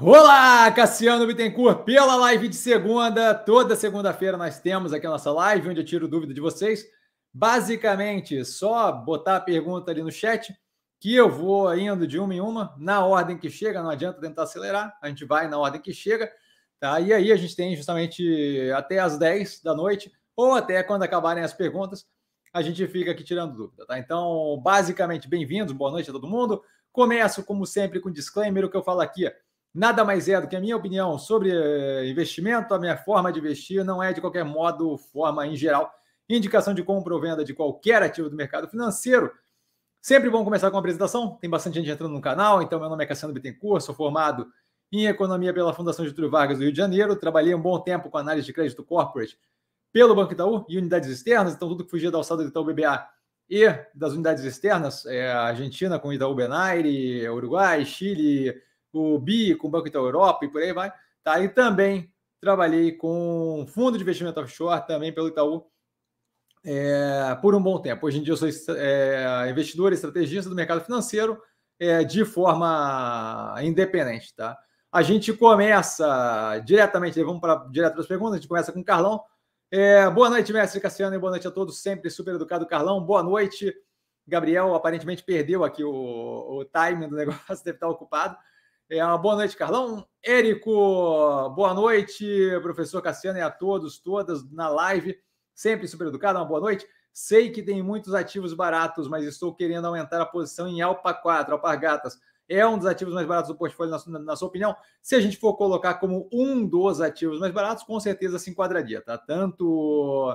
Olá, Cassiano Bittencourt, pela live de segunda. Toda segunda-feira nós temos aqui a nossa live, onde eu tiro dúvida de vocês. Basicamente, só botar a pergunta ali no chat, que eu vou indo de uma em uma, na ordem que chega, não adianta tentar acelerar, a gente vai na ordem que chega, tá? E aí a gente tem justamente até as 10 da noite, ou até quando acabarem as perguntas, a gente fica aqui tirando dúvida, tá? Então, basicamente, bem-vindos, boa noite a todo mundo. Começo, como sempre, com disclaimer, o que eu falo aqui nada mais é do que a minha opinião sobre eh, investimento, a minha forma de investir, não é de qualquer modo, forma em geral, indicação de compra ou venda de qualquer ativo do mercado financeiro. Sempre bom começar com a apresentação, tem bastante gente entrando no canal, então meu nome é Cassiano Bittencourt, sou formado em Economia pela Fundação Getúlio Vargas do Rio de Janeiro, trabalhei um bom tempo com análise de crédito corporate pelo Banco Itaú e unidades externas, então tudo que fugia da alçada do Itaú BBA e das unidades externas, é, Argentina com Itaú Benaire, Uruguai, Chile, o BI com o Banco Itaú Europa e por aí vai. Tá? E também trabalhei com fundo de investimento offshore, também pelo Itaú, é, por um bom tempo. Hoje em dia eu sou é, investidor e estrategista do mercado financeiro é, de forma independente. Tá? A gente começa diretamente, vamos para direto para as perguntas, a gente começa com o Carlão. É, boa noite, mestre Cassiano, e boa noite a todos, sempre super educado, Carlão. Boa noite. Gabriel aparentemente perdeu aqui o, o timing do negócio, deve estar ocupado. É, boa noite, Carlão. Érico, boa noite, professor Cassiano e a todos, todas na live. Sempre super educado, uma boa noite. Sei que tem muitos ativos baratos, mas estou querendo aumentar a posição em Alpa 4, Alpargatas. É um dos ativos mais baratos do portfólio, na, na sua opinião? Se a gente for colocar como um dos ativos mais baratos, com certeza se enquadraria, tá? Tanto,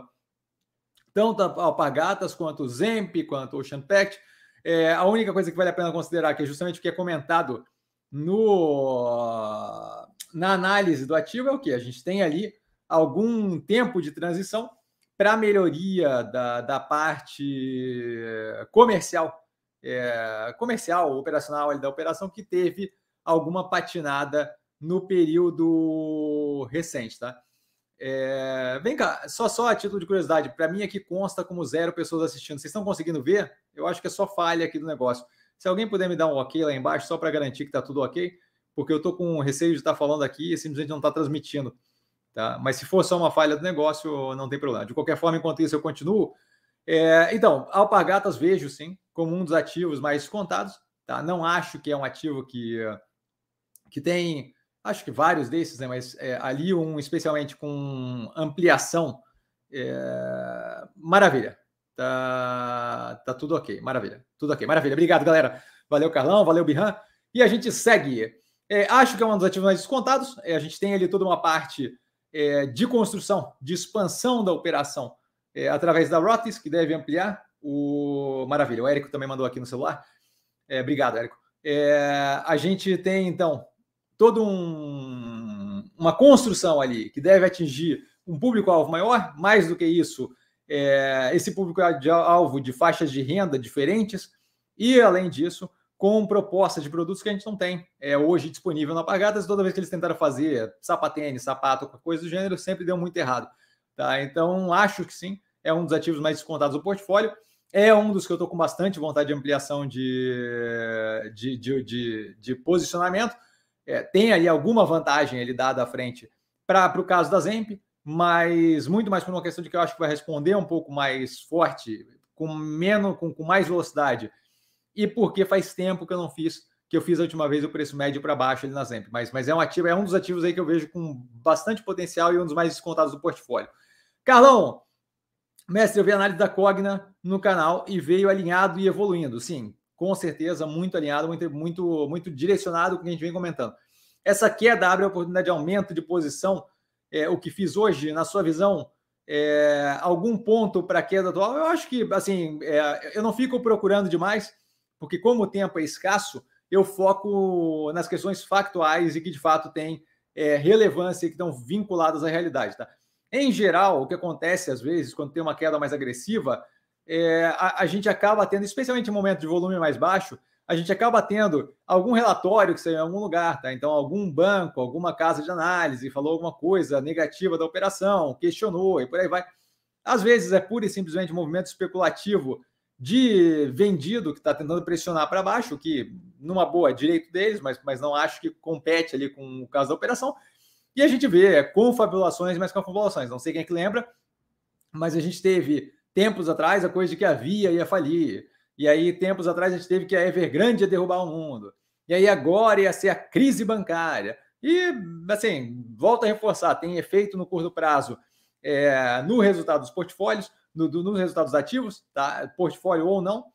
tanto Alpargatas quanto Zemp, quanto Ocean Pact. É, a única coisa que vale a pena considerar, que é justamente o que é comentado no, na análise do ativo é o que? A gente tem ali algum tempo de transição para melhoria da, da parte comercial, é, comercial, operacional da operação que teve alguma patinada no período recente, tá? É, vem cá, só só a título de curiosidade, para mim aqui consta como zero pessoas assistindo. Vocês estão conseguindo ver? Eu acho que é só falha aqui do negócio. Se alguém puder me dar um ok lá embaixo, só para garantir que está tudo ok, porque eu estou com receio de estar tá falando aqui e simplesmente não está transmitindo. Tá? Mas se for só uma falha do negócio, não tem problema. De qualquer forma, enquanto isso, eu continuo. É, então, alpargatas vejo sim como um dos ativos mais contados. Tá? Não acho que é um ativo que, que tem, acho que vários desses, né? mas é, ali um especialmente com ampliação. É, maravilha. Tá, tá tudo ok, maravilha. Tudo ok, maravilha. Obrigado, galera. Valeu, Carlão, valeu, Birran. E a gente segue. É, acho que é um dos ativos mais descontados. É, a gente tem ali toda uma parte é, de construção, de expansão da operação é, através da Rotis, que deve ampliar. O Maravilha, o Érico também mandou aqui no celular. É, obrigado, Érico. É, a gente tem, então, toda um, uma construção ali que deve atingir um público-alvo maior. Mais do que isso, é, esse público-alvo de faixas de renda diferentes e, além disso, com propostas de produtos que a gente não tem é, hoje disponível na Pagadas. Toda vez que eles tentaram fazer sapatênis, sapato, coisa do gênero, sempre deu muito errado. Tá? Então, acho que sim, é um dos ativos mais descontados do portfólio. É um dos que eu estou com bastante vontade de ampliação de, de, de, de, de posicionamento. É, tem ali alguma vantagem ele dada à frente para o caso da Zemp, mas muito mais por uma questão de que eu acho que vai responder um pouco mais forte, com menos, com, com mais velocidade, e porque faz tempo que eu não fiz, que eu fiz a última vez o preço médio para baixo ali na Zemp. Mas, mas é um ativo, é um dos ativos aí que eu vejo com bastante potencial e um dos mais descontados do portfólio. Carlão, mestre, eu vi a análise da Cogna no canal e veio alinhado e evoluindo. Sim, com certeza, muito alinhado, muito, muito, muito direcionado com o que a gente vem comentando. Essa queda abre a oportunidade de aumento de posição é, o que fiz hoje, na sua visão, é, algum ponto para a queda atual? Eu acho que, assim, é, eu não fico procurando demais, porque como o tempo é escasso, eu foco nas questões factuais e que de fato têm é, relevância e que estão vinculadas à realidade. Tá? Em geral, o que acontece às vezes, quando tem uma queda mais agressiva, é, a, a, gente acaba tendo, especialmente em momento de volume mais baixo, a gente acaba tendo algum relatório que saiu em algum lugar, tá? Então, algum banco, alguma casa de análise falou alguma coisa negativa da operação, questionou e por aí vai. Às vezes é pura e simplesmente movimento especulativo de vendido que está tentando pressionar para baixo, que numa boa é direito deles, mas, mas não acho que compete ali com o caso da operação. E a gente vê confabulações, mas confabulações. Não sei quem é que lembra, mas a gente teve tempos atrás a coisa de que a Via ia falir. E aí, tempos atrás, a gente teve que a Evergrande ia derrubar o mundo. E aí, agora ia ser a crise bancária. E, assim, volta a reforçar: tem efeito no curto prazo é, no resultado dos portfólios, no, do, nos resultados ativos, tá? portfólio ou não,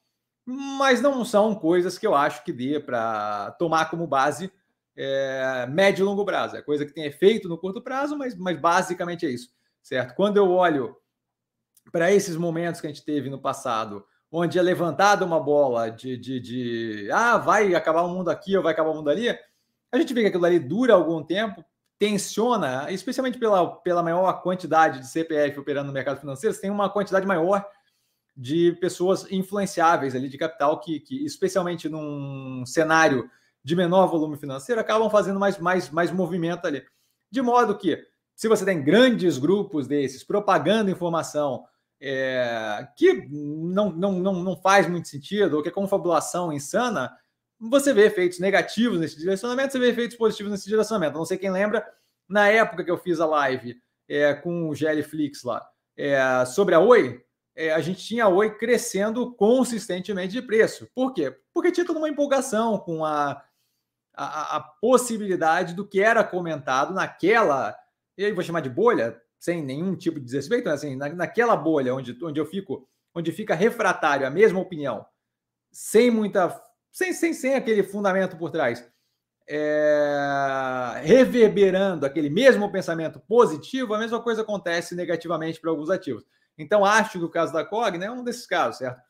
mas não são coisas que eu acho que dê para tomar como base é, médio e longo prazo. É coisa que tem efeito no curto prazo, mas, mas basicamente é isso, certo? Quando eu olho para esses momentos que a gente teve no passado, onde é levantada uma bola de, de, de, ah, vai acabar o mundo aqui ou vai acabar o mundo ali, a gente vê que aquilo ali dura algum tempo, tensiona, especialmente pela, pela maior quantidade de CPF operando no mercado financeiro, você tem uma quantidade maior de pessoas influenciáveis ali de capital que, que especialmente num cenário de menor volume financeiro, acabam fazendo mais, mais, mais movimento ali. De modo que, se você tem grandes grupos desses propagando informação é, que não, não, não, não faz muito sentido, ou que é confabulação insana, você vê efeitos negativos nesse direcionamento, você vê efeitos positivos nesse direcionamento. não sei quem lembra, na época que eu fiz a live é, com o Geliflix lá, é, sobre a Oi, é, a gente tinha a Oi crescendo consistentemente de preço. Por quê? Porque tinha toda uma empolgação com a, a, a possibilidade do que era comentado naquela, eu vou chamar de bolha, sem nenhum tipo de desrespeito, assim, na, naquela bolha onde, onde eu fico, onde fica refratário a mesma opinião, sem muita sem, sem, sem aquele fundamento por trás, é, reverberando aquele mesmo pensamento positivo, a mesma coisa acontece negativamente para alguns ativos. Então, acho que o caso da Cogna é um desses casos, certo?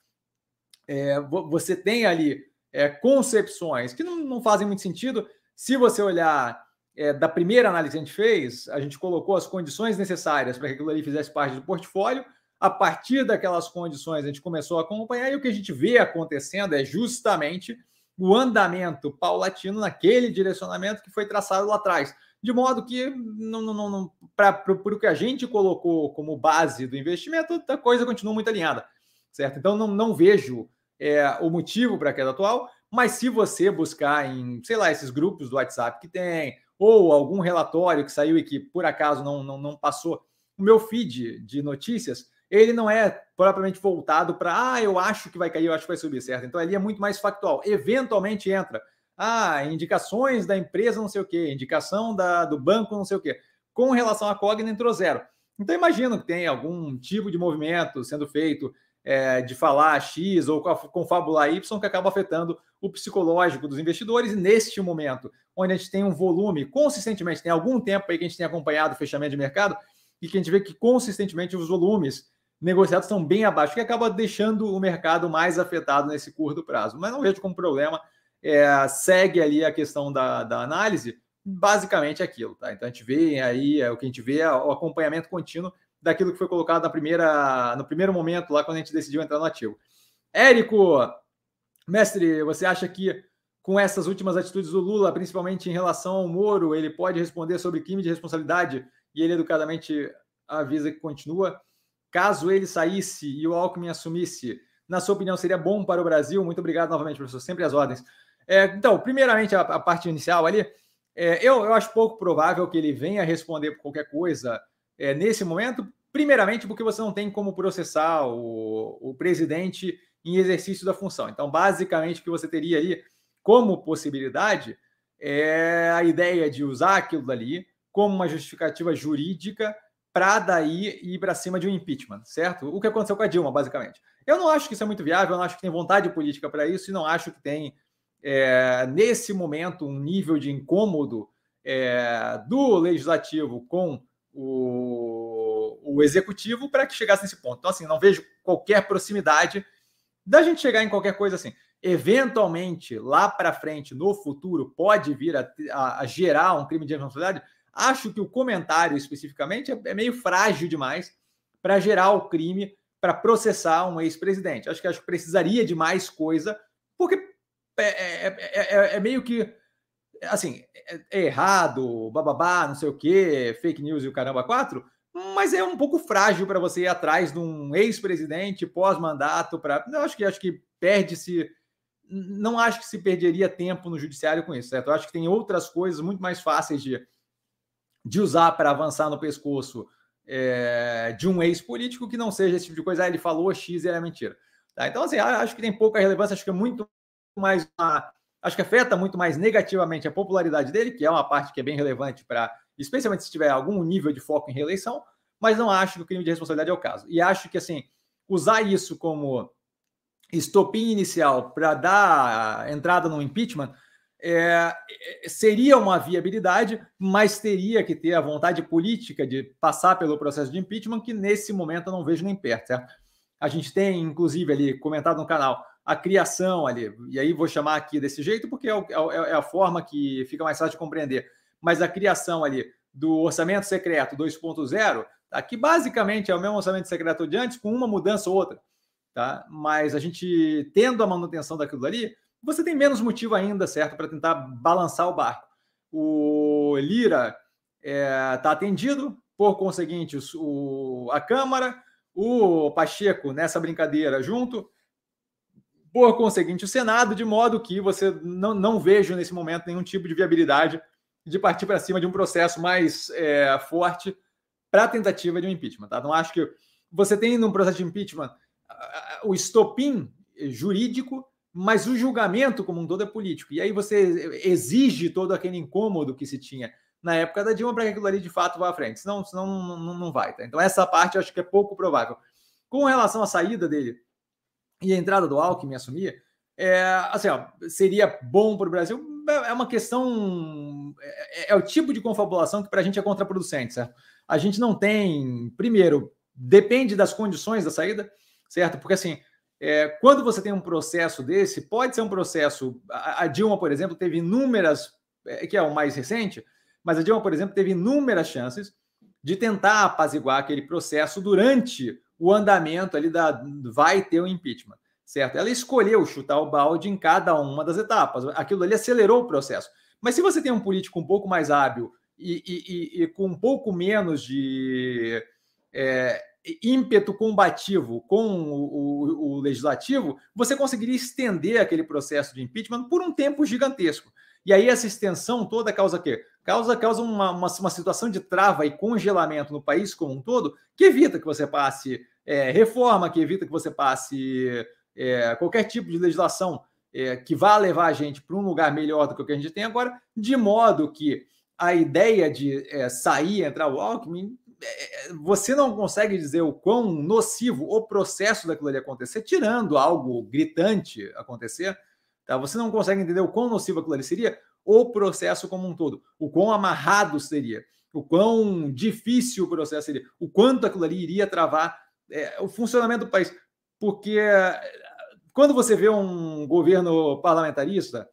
É, você tem ali é, concepções que não, não, fazem muito sentido. Se você olhar é, da primeira análise que a gente fez, a gente colocou as condições necessárias para que aquilo ali fizesse parte do portfólio. A partir daquelas condições, a gente começou a acompanhar e o que a gente vê acontecendo é justamente o andamento paulatino naquele direcionamento que foi traçado lá atrás. De modo que, não, não, não, para o que a gente colocou como base do investimento, a coisa continua muito alinhada, certo? Então, não, não vejo é, o motivo para a queda atual, mas se você buscar em, sei lá, esses grupos do WhatsApp que tem, ou algum relatório que saiu e que por acaso não, não, não passou o meu feed de notícias, ele não é propriamente voltado para, ah, eu acho que vai cair, eu acho que vai subir, certo? Então ali é muito mais factual. Eventualmente entra, ah, indicações da empresa não sei o quê, indicação da, do banco não sei o quê. Com relação à Cogna entrou zero. Então imagino que tem algum tipo de movimento sendo feito é, de falar X ou confabular Y que acaba afetando o psicológico dos investidores. E neste momento, onde a gente tem um volume consistentemente, tem algum tempo aí que a gente tem acompanhado o fechamento de mercado, e que a gente vê que consistentemente os volumes negociados estão bem abaixo, que acaba deixando o mercado mais afetado nesse curto prazo. Mas não vejo como problema. É, segue ali a questão da, da análise, basicamente aquilo, tá? Então a gente vê aí, é, o que a gente vê é o acompanhamento contínuo daquilo que foi colocado na primeira, no primeiro momento, lá quando a gente decidiu entrar no ativo. Érico, mestre, você acha que com essas últimas atitudes do Lula, principalmente em relação ao Moro, ele pode responder sobre crime de responsabilidade e ele educadamente avisa que continua? Caso ele saísse e o Alckmin assumisse, na sua opinião, seria bom para o Brasil? Muito obrigado novamente, professor. Sempre as ordens. É, então, primeiramente, a, a parte inicial ali, é, eu, eu, acho pouco provável que ele venha responder por qualquer coisa é, nesse momento. Primeiramente, porque você não tem como processar o, o presidente em exercício da função. Então, basicamente, o que você teria ali como possibilidade é a ideia de usar aquilo dali como uma justificativa jurídica para daí ir para cima de um impeachment, certo? O que aconteceu com a Dilma, basicamente. Eu não acho que isso é muito viável, eu não acho que tem vontade política para isso e não acho que tem, é, nesse momento, um nível de incômodo é, do legislativo com o, o executivo para que chegasse nesse ponto. Então, assim, não vejo qualquer proximidade da gente chegar em qualquer coisa assim. Eventualmente, lá para frente, no futuro, pode vir a, a, a gerar um crime de responsabilidade Acho que o comentário especificamente é, é meio frágil demais para gerar o crime para processar um ex-presidente. Acho que acho que precisaria de mais coisa, porque é, é, é, é meio que assim, é, errado, bababá, não sei o quê, fake news e o caramba quatro, mas é um pouco frágil para você ir atrás de um ex-presidente pós-mandato. Para, acho que acho que perde-se. Não acho que se perderia tempo no judiciário com isso, certo? Eu acho que tem outras coisas muito mais fáceis de, de usar para avançar no pescoço é, de um ex-político que não seja esse tipo de coisa. Ah, ele falou X e era mentira. Tá? Então, assim, acho que tem pouca relevância, acho que é muito mais uma, acho que afeta muito mais negativamente a popularidade dele, que é uma parte que é bem relevante para, especialmente se tiver algum nível de foco em reeleição, mas não acho que o crime de responsabilidade é o caso. E acho que assim, usar isso como estopim inicial para dar entrada no impeachment é, seria uma viabilidade, mas teria que ter a vontade política de passar pelo processo de impeachment, que nesse momento eu não vejo nem perto. Certo? A gente tem, inclusive, ali comentado no canal, a criação ali, e aí vou chamar aqui desse jeito porque é, é, é, a forma que fica mais fácil de compreender, mas a criação ali do orçamento secreto 2.0, tá? que basicamente é o mesmo orçamento secreto de antes, com uma mudança ou outra. Tá? Mas a gente tendo a manutenção daquilo ali, você tem menos motivo ainda, certo, para tentar balançar o barco. O Lira está é, tá atendido, por conseguinte, o, a Câmara, o Pacheco nessa brincadeira junto, por conseguinte, o Senado, de modo que você não, não vejo nesse momento nenhum tipo de viabilidade de partir para cima de um processo mais é, forte para a tentativa de um impeachment. Tá? Não acho que você tem num processo de impeachment o estopim jurídico, mas o julgamento como um todo é político. E aí você exige todo aquele incômodo que se tinha na época da Dilma para que aquilo ali de fato vá à frente. Senão, senão não, não vai. Tá? Então, essa parte eu acho que é pouco provável. Com relação à saída dele e a entrada do Alckmin assumir, é, assim, ó, seria bom para o Brasil? É uma questão. É, é, o tipo de confabulação que para a gente é contraproducente, certo? A gente não tem. Primeiro, depende das condições da saída, certo? Porque assim. É, quando você tem um processo desse, pode ser um processo. A, a Dilma, por exemplo, teve inúmeras, é, que é o mais recente, mas a Dilma, por exemplo, teve inúmeras chances de tentar apaziguar aquele processo durante o andamento ali da vai ter o impeachment, certo? Ela escolheu chutar o balde em cada uma das etapas. Aquilo ali acelerou o processo. Mas se você tem um político um pouco mais hábil e, e, e, e com um pouco menos de é, ímpeto combativo com o, o, o, legislativo, você conseguiria estender aquele processo de impeachment por um tempo gigantesco. E aí essa extensão toda causa quê? Causa, causa uma, uma, uma situação de trava e congelamento no país como um todo, que evita que você passe é, reforma, que evita que você passe é, qualquer tipo de legislação é, que vá levar a gente para um lugar melhor do que o que a gente tem agora, de modo que a ideia de é, sair, entrar o Alckmin, você não consegue dizer o quão nocivo o processo daquilo ali acontecer, tirando algo gritante acontecer, Tá? Você não consegue entender o quão nocivo aquilo ali seria, o processo como um todo, o quão amarrado seria, o quão difícil o processo seria, o quanto aquilo ali iria travar é, o funcionamento do país. Porque quando você vê um governo parlamentarista,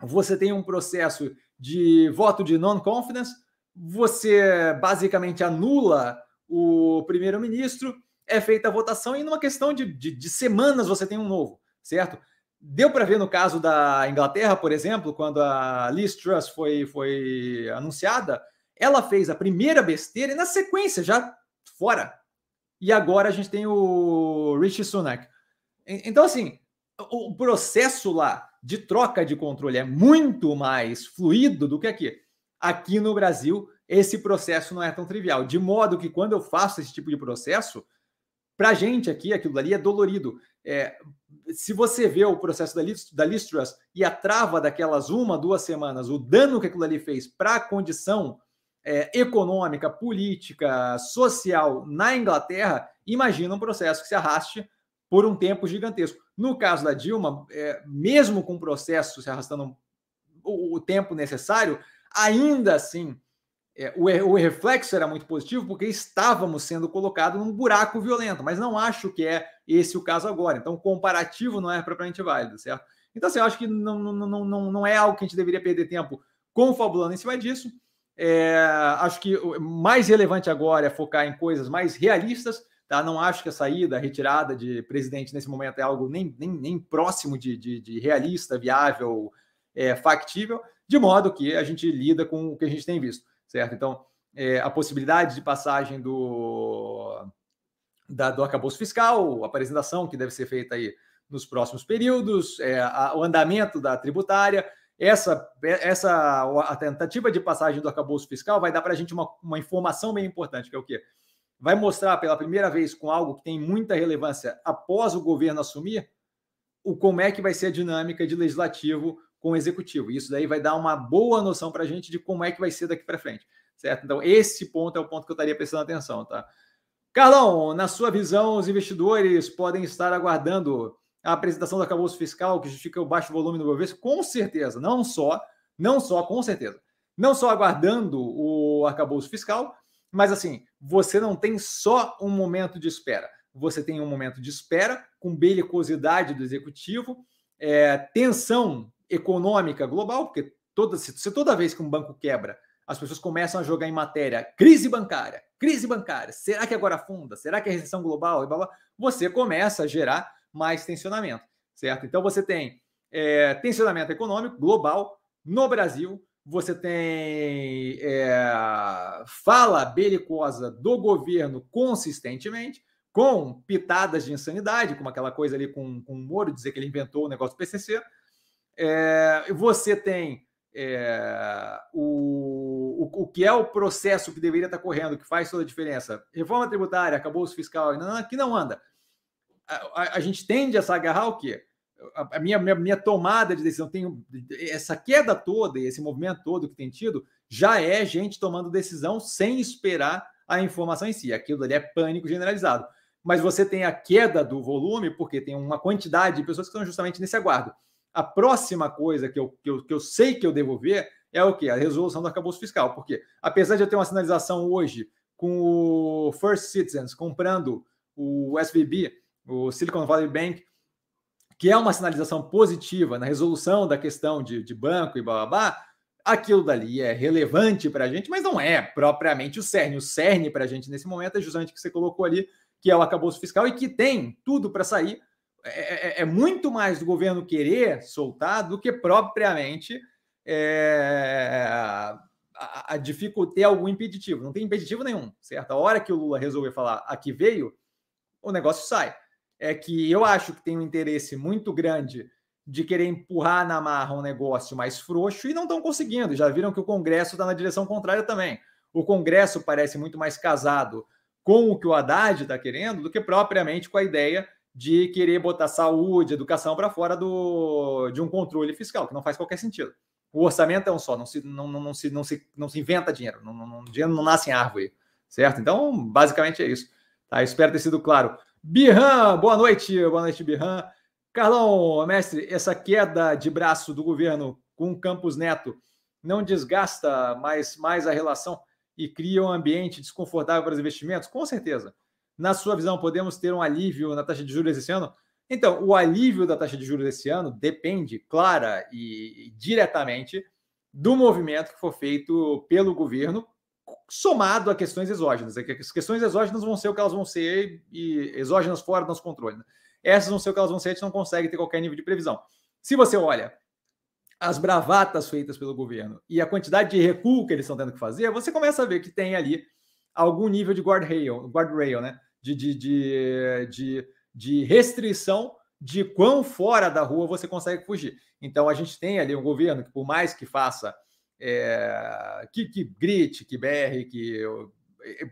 você tem um processo de voto de non-confidence, você basicamente anula o primeiro-ministro, é feita a votação e numa questão de, de, de semanas você tem um novo, certo? Deu para ver no caso da Inglaterra, por exemplo, quando a Liz Truss foi, foi anunciada, ela fez a primeira besteira e na sequência já fora. E agora a gente tem o Rishi Sunak. Então, assim, o processo lá de troca de controle é muito mais fluido do que aqui. Aqui no Brasil, esse processo não é tão trivial. De modo que quando eu faço esse tipo de processo, para gente aqui, aquilo ali é dolorido. É, se você vê o processo da, da Listras e a trava daquelas uma, duas semanas, o dano que aquilo ali fez para a condição é, econômica, política, social na Inglaterra, imagina um processo que se arraste por um tempo gigantesco. No caso da Dilma, é, mesmo com o processo se arrastando o, o tempo necessário, ainda assim é, o, o, reflexo era muito positivo porque estávamos sendo colocados num buraco violento, mas não acho que é esse o caso agora. Então, o comparativo não é propriamente válido, certo? Então, assim, eu acho que não, não, não, não é algo que a gente deveria perder tempo confabulando em cima disso. É, acho que o mais relevante agora é focar em coisas mais realistas. Tá? Não acho que a saída, a retirada de presidente nesse momento é algo nem, nem, nem próximo de, de, de realista, viável, é, factível, de modo que a gente lida com o que a gente tem visto certo? Então, é, a possibilidade de passagem do, da, do arcabouço fiscal, a apresentação que deve ser feita aí nos próximos períodos, é, a, o andamento da tributária. Essa, essa a tentativa de passagem do arcabouço fiscal vai dar para a gente uma, uma informação bem importante, que é o quê? Vai mostrar pela primeira vez com algo que tem muita relevância após o governo assumir o como é que vai ser a dinâmica de legislativo com o executivo. Isso daí vai dar uma boa noção para a gente de como é que vai ser daqui para frente, certo? Então, esse ponto é o ponto que eu estaria prestando atenção, tá? Carlão, na sua visão, os investidores podem estar aguardando a apresentação do arcabouço fiscal que justifica o baixo volume do governo? Com certeza, não só, não só, com certeza. Não só aguardando o arcabouço fiscal, mas assim, você não tem só um momento de espera. Você tem um momento de espera com belicosidade do executivo, é, tensão econômica global, porque toda, se toda vez que um banco quebra, as pessoas começam a jogar em matéria crise bancária, crise bancária, será que agora afunda? Será que é recessão global? E blá, blá, você começa a gerar mais tensionamento, certo? Então você tem é, tensionamento econômico global no Brasil, você tem é, fala belicosa do governo consistentemente, com pitadas de insanidade, como aquela coisa ali com, com o Moro dizer que ele inventou o negócio do PCC. É, você tem é, o, o, o, que é o processo que deveria estar correndo, que faz toda a diferença. Reforma tributária, acabou o fiscal, não, que não anda a, a, gente tende a se agarrar o quê? A, a minha, minha, minha, tomada de decisão, tem essa queda toda e esse movimento todo que tem tido, já é gente tomando decisão sem esperar a informação em si. Aquilo ali é pânico generalizado. Mas você tem a queda do volume, porque tem uma quantidade de pessoas que estão justamente nesse aguardo. A próxima coisa que eu, que eu, que eu sei que eu devo ver é o que? A resolução do arcabouço fiscal. Porque, apesar de eu ter uma sinalização hoje com o First Citizens comprando o SVB o Silicon Valley Bank, que é uma sinalização positiva na resolução da questão de, de banco e blá aquilo dali é relevante para a gente, mas não é propriamente o cerne. O cerne para a gente nesse momento é justamente o que você colocou ali, que é o acabouço fiscal e que tem tudo para sair. É, é, é, muito mais do governo querer soltar do que propriamente é, a, a dificultar algum impeditivo. Não tem impeditivo nenhum, certo? A hora que o Lula resolver falar aqui veio, o negócio sai é que eu acho que tem um interesse muito grande de querer empurrar na marra um negócio mais frouxo e não estão conseguindo. Já viram que o Congresso está na direção contrária também. O Congresso parece muito mais casado com o que o Haddad está querendo do que propriamente com a ideia de querer botar saúde, educação para fora do, de um controle fiscal, que não faz qualquer sentido. O orçamento é um só, não se, não, não, não se, não, se, não se inventa dinheiro, não, não, dinheiro não nasce em árvore, certo? Então, basicamente é isso. Tá? Espero ter sido claro. Birran, boa noite, boa noite, Birran. Carlão, mestre, essa queda de braço do governo com o Campos Neto não desgasta mais, mais a relação e cria um ambiente desconfortável para os investimentos? Com certeza. Na sua visão, podemos ter um alívio na taxa de juros esse ano? Então, o alívio da taxa de juros esse ano depende, clara e diretamente, do movimento que for feito pelo governo somado a questões exógenas. É as questões exógenas vão ser o que elas vão ser e exógenas fora do nosso controle. Né? Essas vão ser o que elas vão ser, a gente não consegue ter qualquer nível de previsão. Se você olha as bravatas feitas pelo governo e a quantidade de recuo que eles estão tendo que fazer, você começa a ver que tem ali algum nível de guardrail, guardrail né? De, de, de, de, de restrição de quão fora da rua você consegue fugir. Então, a gente tem ali um governo que, por mais que faça é, que, que, grite, que berre, que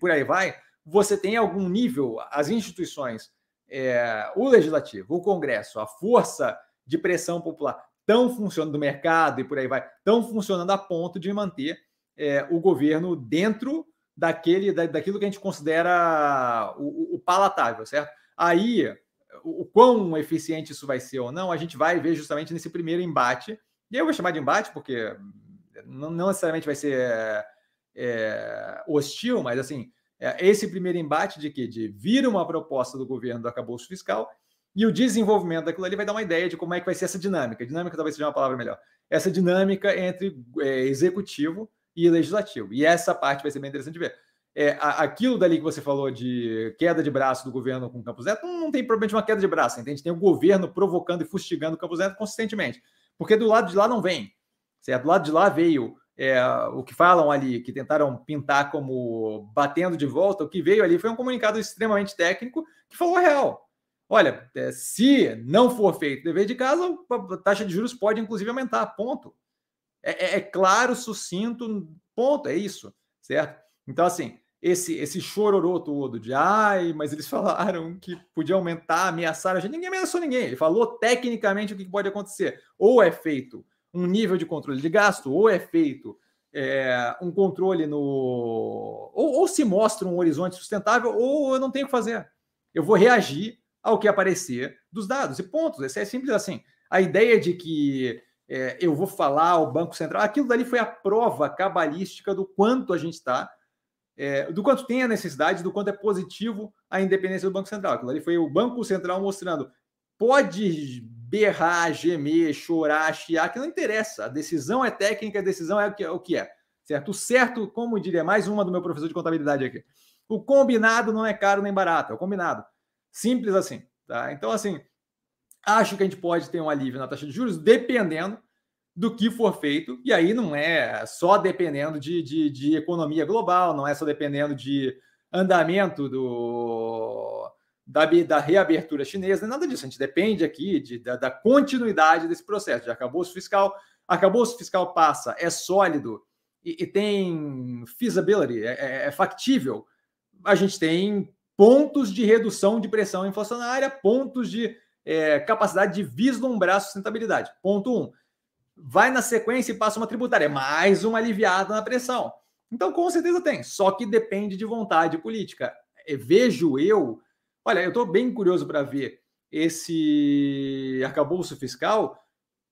por aí vai, você tem algum nível, as instituições, é, o legislativo, o Congresso, a força de pressão popular estão funcionando do mercado e por aí vai, estão funcionando a ponto de manter é, o governo dentro daquele, da, daquilo que a gente considera o, o, palatável, certo? Aí, o, o quão eficiente isso vai ser ou não, a gente vai ver justamente nesse primeiro embate. E eu vou chamar de embate porque não, não necessariamente vai ser é, hostil, mas assim, é, esse primeiro embate de que de vir uma proposta do governo do acabouço fiscal e o desenvolvimento daquilo ali vai dar uma ideia de como é que vai ser essa dinâmica. Dinâmica talvez seja uma palavra melhor. Essa dinâmica entre é, executivo e legislativo. E essa parte vai ser bem interessante de ver. É, aquilo dali que você falou de queda de braço do governo com o Campos Neto, não, tem problema de uma queda de braço, entende? Tem o governo provocando e fustigando o Campos Neto consistentemente. Porque do lado de lá não vem. Certo? Do lado de lá veio é, o que falam ali, que tentaram pintar como batendo de volta, o que veio ali foi um comunicado extremamente técnico que falou a real. Olha, é, se não for feito dever de casa, a taxa de juros pode inclusive aumentar, ponto. É, é, é claro, sucinto, ponto, é isso, certo? Então, assim, esse, esse chororô todo de ai, mas eles falaram que podia aumentar, ameaçar a gente. Ninguém ameaçou ninguém. Ele falou tecnicamente o que pode acontecer. Ou é feito um nível de controle de gasto, ou é feito é, um controle no. Ou, ou, se mostra um horizonte sustentável, ou eu não tenho o que fazer. Eu vou reagir ao que aparecer dos dados. E pontos. Esse é simples assim. A ideia de que é, eu vou falar ao Banco Central, aquilo dali foi a prova cabalística do quanto a gente está, é, do quanto tem a necessidade, do quanto é positivo a independência do Banco Central. Aquilo ali foi o Banco Central mostrando. Pode berrar, gemer, chorar, chiar, que não interessa. A decisão é técnica, a decisão é o que é. O que é certo? O certo, como diria mais uma do meu professor de contabilidade aqui, o combinado não é caro nem barato, é o combinado. Simples assim. Tá? Então, assim, acho que a gente pode ter um alívio na taxa de juros dependendo do que for feito, e aí não é só dependendo de, de, de economia global, não é só dependendo de andamento do, da, da reabertura chinesa, nada disso. A gente depende aqui de, da, da continuidade desse processo. Acabou o fiscal, acabou o fiscal passa, é sólido e, e tem feasibility, é, é, é, factível. A gente tem pontos de redução de pressão inflacionária, pontos de é, capacidade de vislumbrar sustentabilidade. Ponto um. Vai na sequência e passa uma tributária, mais uma aliviada na pressão. Então, com certeza tem, só que depende de vontade política. É, vejo eu Olha, eu estou bem curioso para ver esse arcabouço fiscal,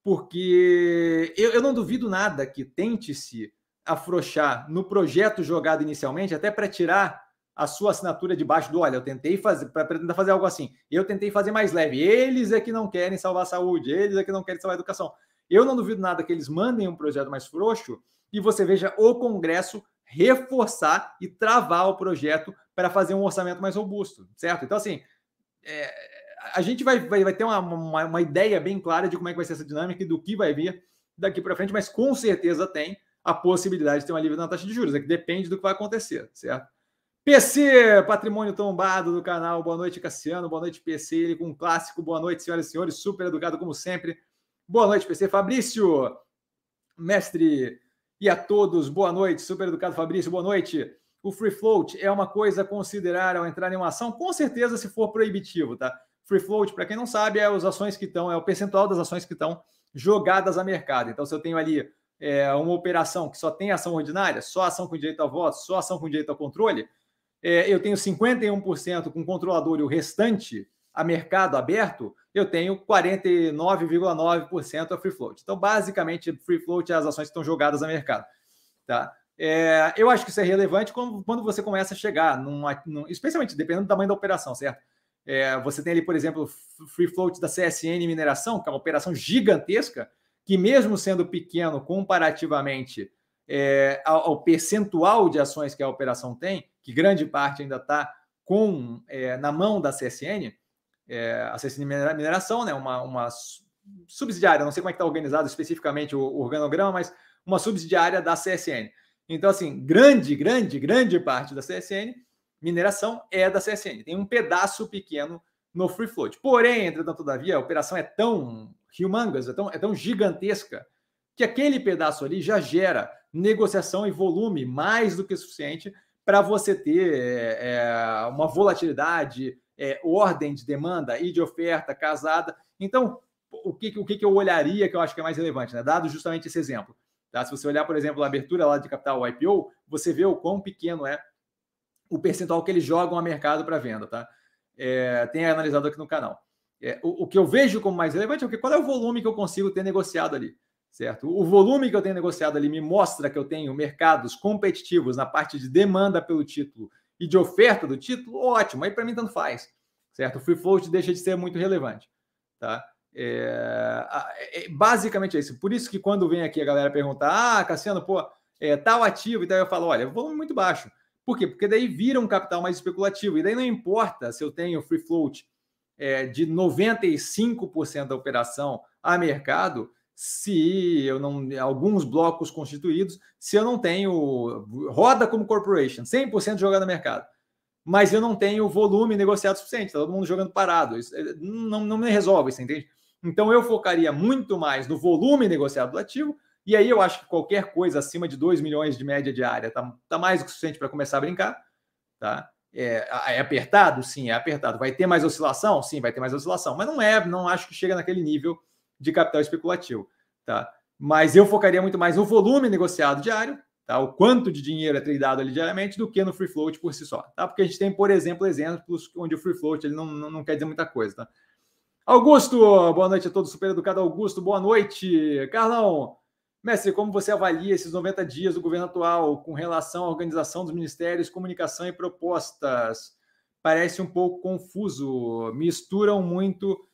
porque eu, eu não duvido nada que tente-se afrouxar no projeto jogado inicialmente, até para tirar a sua assinatura debaixo do olha, eu tentei fazer, para tentar fazer algo assim. Eu tentei fazer mais leve. Eles é que não querem salvar a saúde, eles é que não querem salvar a educação. Eu não duvido nada que eles mandem um projeto mais frouxo e você veja o Congresso reforçar e travar o projeto para fazer um orçamento mais robusto, certo? Então, assim, é, a gente vai, vai, vai ter uma, uma, uma, ideia bem clara de como é que vai ser essa dinâmica e do que vai vir daqui para frente, mas com certeza tem a possibilidade de ter um alívio na taxa de juros, é que depende do que vai acontecer, certo? PC, patrimônio tombado do canal. Boa noite, Cassiano. Boa noite, PC. Ele com um clássico. Boa noite, senhoras e senhores. Super educado, como sempre. Boa noite, PC. Fabrício, mestre. E a todos, boa noite. Super educado, Fabrício. Boa noite o free float é uma coisa a considerar ao entrar em uma ação? Com certeza, se for proibitivo, tá? Free float, para quem não sabe, é as ações que estão, é o percentual das ações que estão jogadas a mercado. Então, se eu tenho ali é, uma operação que só tem ação ordinária, só ação com direito a voto, só ação com direito ao controle, eu tenho 51% com controlador e o restante a mercado aberto, eu tenho 49,9% a free float. Então, basicamente, free float é as ações que estão jogadas a mercado. Tá? É, eu acho que isso é relevante quando, quando você começa a chegar, numa, num, especialmente dependendo do tamanho da operação, certo? É, você tem ali, por exemplo, free float da CSN Mineração, que é uma operação gigantesca, que mesmo sendo pequeno comparativamente é, ao, ao, percentual de ações que a operação tem, que grande parte ainda está com é, na mão da CSN, é, a CSN Mineração, né, uma, uma subsidiária, não sei como é que está organizado especificamente o, o organograma, mas uma subsidiária da CSN. Então, assim, grande, grande, grande parte da CSN, mineração é da CSN. Tem um pedaço pequeno no free float. Porém, entretanto, todavia, a operação é tão humongous, é tão, é tão gigantesca, que aquele pedaço ali já gera negociação e volume mais do que suficiente para você ter é, é, uma volatilidade, é, ordem de demanda e de oferta casada. Então, o que, o que eu olharia que eu acho que é mais relevante, né? dado justamente esse exemplo? Tá? Se você olhar, por exemplo, a abertura lá de capital IPO, você vê o quão pequeno é o percentual que eles jogam a mercado para venda. Tá? É, tem analisado aqui no canal. É, o, o, que eu vejo como mais relevante é o que, qual é o volume que eu consigo ter negociado ali. Certo? O volume que eu tenho negociado ali me mostra que eu tenho mercados competitivos na parte de demanda pelo título e de oferta do título, ótimo. Aí para mim tanto faz. Certo? O free float deixa de ser muito relevante. Tá? É, é, basicamente é isso. Por isso que quando vem aqui a galera perguntar, ah, Cassiano, pô, é, tal ativo, e daí eu falo, olha, volume muito baixo. Por quê? Porque daí vira um capital mais especulativo. E daí não importa se eu tenho free float é, de 95% da operação a mercado, se eu não. alguns blocos constituídos, se eu não tenho. roda como corporation, 100% jogado no mercado. Mas eu não tenho volume negociado suficiente, tá todo mundo jogando parado. Isso eh, não, não me resolve, você entende? Então eu focaria muito mais no volume negociado do ativo, e aí eu acho que qualquer coisa acima de 2 milhões de média diária está tá mais do que suficiente para começar a brincar. Tá? É, é, apertado? Sim, é apertado. Vai ter mais oscilação? Sim, vai ter mais oscilação. Mas não é, não acho que chega naquele nível de capital especulativo. Tá? Mas eu focaria muito mais no volume negociado diário, tá? o quanto de dinheiro é tradeado ali diariamente, do que no free float por si só. Tá? Porque a gente tem, por exemplo, exemplos onde o free float ele não, não, não quer dizer muita coisa. Tá? Augusto, boa noite a todos, super educado Augusto, boa noite. Carlão, Mestre, como você avalia esses 90 dias do governo atual com relação à organização dos ministérios, comunicação e propostas? Parece um pouco confuso, misturam muito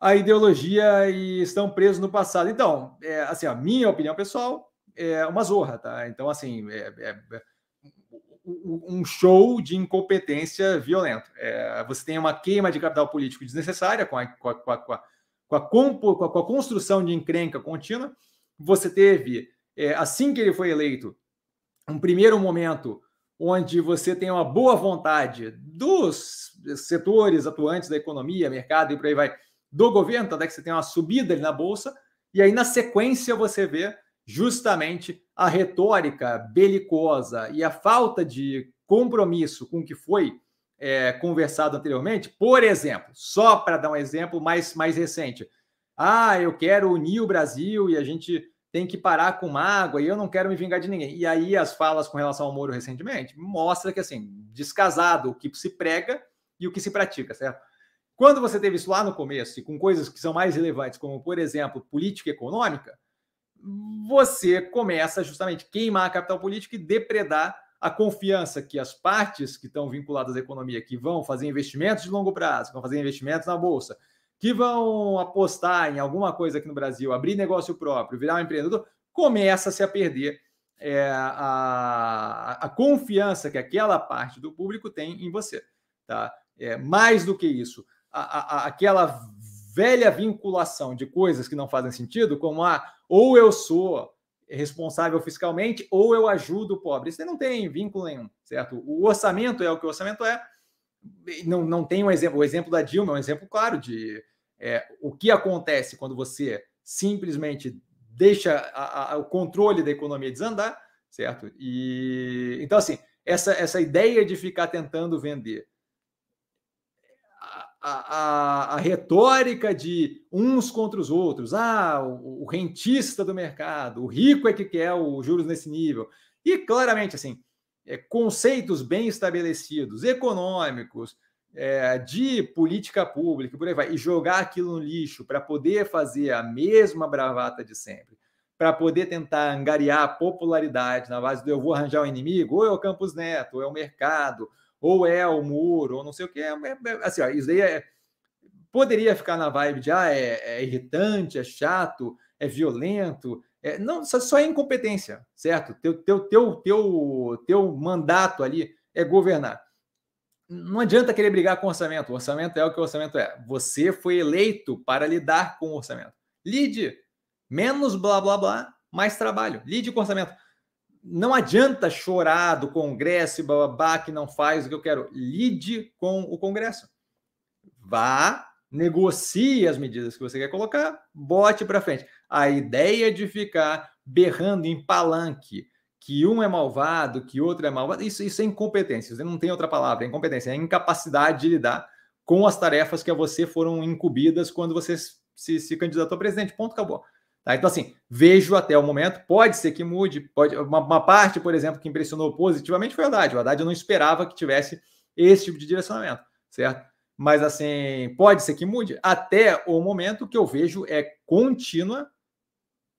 a ideologia e estão presos no passado. Então, é, assim, a minha opinião pessoal é uma zorra, tá? Então, assim, é, é, é um show de incompetência violento. É, você tem uma queima de capital político desnecessária com a, com a, com a, com a, com a, com a construção de encrenca contínua você teve, é, assim que ele foi eleito, um primeiro momento onde você tem uma boa vontade dos setores atuantes da economia, mercado e por aí vai, do governo, até que você tem uma subida ali na bolsa, e aí na sequência você vê justamente a retórica belicosa e a falta de compromisso com o que foi é, conversado anteriormente. Por exemplo, só para dar um exemplo mais, mais recente, ah, eu quero unir o Brasil e a gente tem que parar com mágoa e eu não quero me vingar de ninguém. E aí as falas com relação ao Moro recentemente mostra que assim, descasado o que se prega e o que se pratica, certo? Quando você teve isso lá no começo e com coisas que são mais relevantes, como por exemplo, política econômica, você começa justamente a queimar a capital política e depredar a confiança que as partes que estão vinculadas à economia, que vão fazer investimentos de longo prazo, que vão fazer investimentos na bolsa, que vão apostar em alguma coisa aqui no Brasil, abrir negócio próprio, virar um empreendedor, começa-se a perder é, a, a confiança que aquela parte do público tem em você. Tá? É, mais do que isso, a, a, aquela velha vinculação de coisas que não fazem sentido, como a ah, ou eu sou responsável fiscalmente ou eu ajudo o pobre. Isso não tem vínculo nenhum, certo? O orçamento é o que o orçamento é, não, não tem um exemplo. O exemplo da Dilma é um exemplo claro de é, o que acontece quando você simplesmente deixa a, a, o controle da economia desandar, certo? E então assim essa, essa ideia de ficar tentando vender a, a, retórica de uns contra os outros, ah, o, o, rentista do mercado, o rico é que quer os juros nesse nível. E claramente, assim, é, conceitos bem estabelecidos, econômicos, é, de política pública, por aí vai, e jogar aquilo no lixo para poder fazer a mesma bravata de sempre, para poder tentar angariar popularidade na base do eu vou arranjar um inimigo, ou é o Campos Neto, ou é o mercado, ou é o muro, ou não sei o que, é, é, é, assim, ó, isso daí é, poderia ficar na vibe de ah, é, é irritante, é chato, é violento, é, não, só é incompetência, certo? Teu, teu, teu, teu, teu mandato ali é governar. Não adianta querer brigar com o orçamento. O orçamento é o que o orçamento é. Você foi eleito para lidar com o orçamento. Lide. Menos blá blá blá, mais trabalho. Lide com o orçamento. Não adianta chorar do Congresso e babá que não faz o que eu quero. Lide com o Congresso. Vá, negocie as medidas que você quer colocar, bote para frente. A ideia de ficar berrando em palanque que um é malvado, que outro é malvado, isso, isso é incompetência. Não tem outra palavra, é incompetência, é incapacidade de lidar com as tarefas que a você foram incumbidas quando você se, se candidatou a presidente. Ponto, acabou. Tá? Então, assim, vejo até o momento, pode ser que mude, pode uma, uma, parte, por exemplo, que impressionou positivamente foi o Haddad. O Haddad eu não esperava que tivesse esse tipo de direcionamento, certo? Mas, assim, pode ser que mude. Até o momento que eu vejo é contínua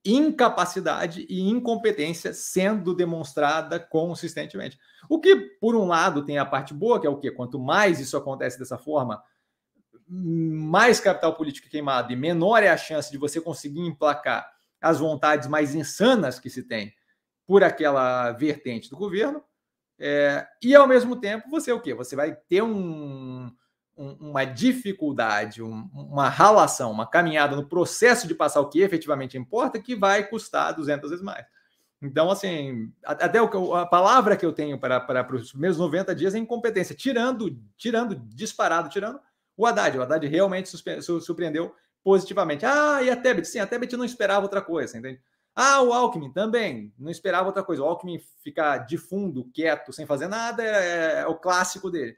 incapacidade e incompetência sendo demonstrada consistentemente. O que, por um lado, tem a parte boa, que é o quê? Quanto mais isso acontece dessa forma, mais capital político queimado e menor é a chance de você conseguir emplacar as vontades mais insanas que se tem por aquela vertente do governo. É, e ao mesmo tempo, você é o quê? Você vai ter um, uma dificuldade, uma ralação, uma caminhada no processo de passar o que efetivamente importa, que vai custar 200 vezes mais. Então, assim, até a palavra que eu tenho para, para, para os meus 90 dias é incompetência, tirando, tirando, disparado, tirando o Haddad. O Haddad realmente surpreendeu positivamente. Ah, e a Tebet? Sim, a Tebet não esperava outra coisa, entende? Ah, o Alckmin também não esperava outra coisa. O Alckmin ficar de fundo, quieto, sem fazer nada, é, é o clássico dele,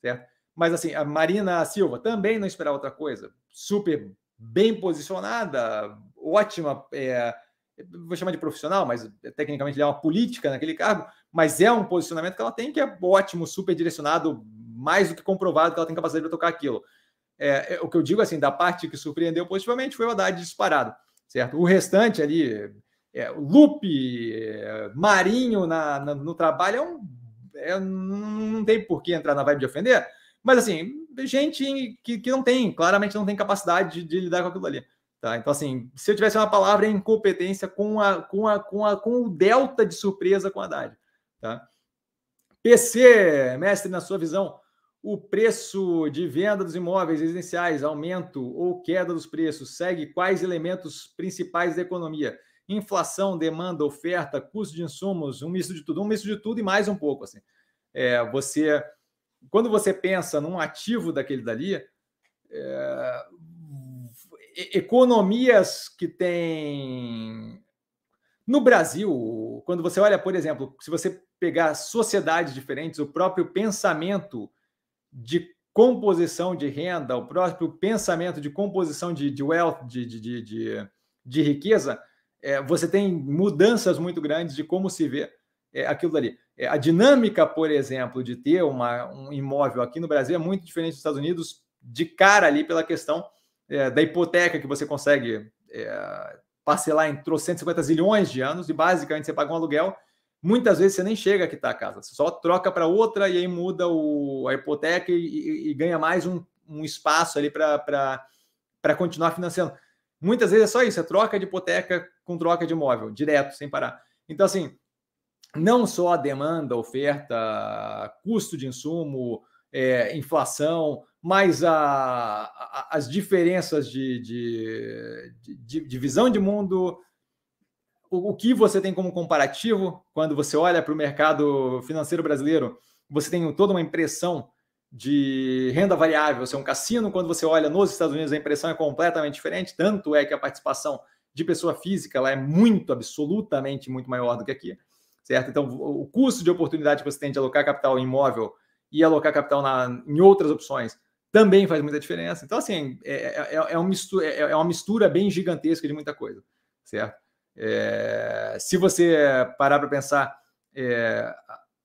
certo? Mas assim, a Marina Silva também não esperava outra coisa. Super bem posicionada, ótima, é, vou chamar de profissional, mas tecnicamente é uma política naquele cargo, mas é um posicionamento que ela tem que é ótimo, super direcionado, mais do que comprovado que ela tem capacidade para tocar aquilo. É, é, o que eu digo assim, da parte que surpreendeu positivamente foi o Haddad disparado, certo? O restante ali, é, Lupe, é, Marinho na, na, no trabalho, é um, é, não tem por que entrar na vibe de ofender, mas assim, gente que, que não tem, claramente não tem capacidade de, de lidar com aquilo ali. Tá? Então, assim, se eu tivesse uma palavra, é incompetência com, a, com, a, com, a, com o delta de surpresa com a Haddad. Tá? PC, mestre, na sua visão, o preço de venda dos imóveis residenciais, aumento ou queda dos preços, segue quais elementos principais da economia? Inflação, demanda, oferta, custo de insumos, um misto de tudo, um misto de tudo e mais um pouco. Assim. É, você, quando você pensa num ativo daquele dali, é, economias que têm. No Brasil, quando você olha, por exemplo, se você pegar sociedades diferentes, o próprio pensamento de composição de renda, o próprio pensamento de composição de, de wealth, de, de, de, de riqueza, é, você tem mudanças muito grandes de como se vê é, aquilo ali. É, a dinâmica, por exemplo, de ter uma, um imóvel aqui no Brasil é muito diferente dos Estados Unidos, de cara ali pela questão é, da hipoteca que você consegue é, parcelar em 150 zilhões de anos e basicamente você paga um aluguel. Muitas vezes você nem chega a quitar a casa, você só troca para outra e aí muda o, a hipoteca e, e, e ganha mais um, um espaço ali para continuar financiando. Muitas vezes é só isso, é troca de hipoteca com troca de imóvel, direto, sem parar. Então, assim, não só a demanda, oferta, custo de insumo, é, inflação, mas a, a, as diferenças de, de, de, de, visão de mundo, o, que você tem como comparativo quando você olha para o mercado financeiro brasileiro, você tem toda uma impressão de renda variável, você é um cassino, quando você olha nos Estados Unidos, a impressão é completamente diferente, tanto é que a participação de pessoa física lá é muito, absolutamente muito maior do que aqui, certo? Então, o custo de oportunidade que você tem de alocar capital em imóvel e alocar capital na, em outras opções também faz muita diferença. Então, assim, é, é, é, é mistura, é, é, uma mistura bem gigantesca de muita coisa, certo? É, se você parar para pensar, é,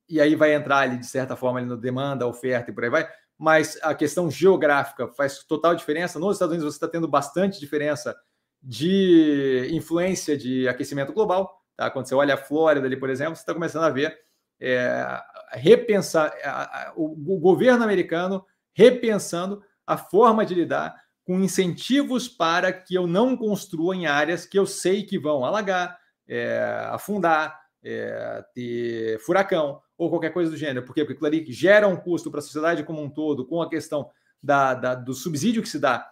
e aí vai entrar ali, de certa forma, ali no demanda, oferta e por aí vai, mas a questão geográfica faz total diferença. Nos Estados Unidos você está tendo bastante diferença de influência de aquecimento global. Tá? Quando você olha a Flórida ali, por exemplo, você está começando a ver é, repensar a, a, o, o governo americano repensando a forma de lidar com incentivos para que eu não construa em áreas que eu sei que vão alagar, é, afundar, é, ter furacão ou qualquer coisa do gênero. Por quê? Porque aquilo ali gera um custo para a sociedade como um todo, com a questão da, da do subsídio que se dá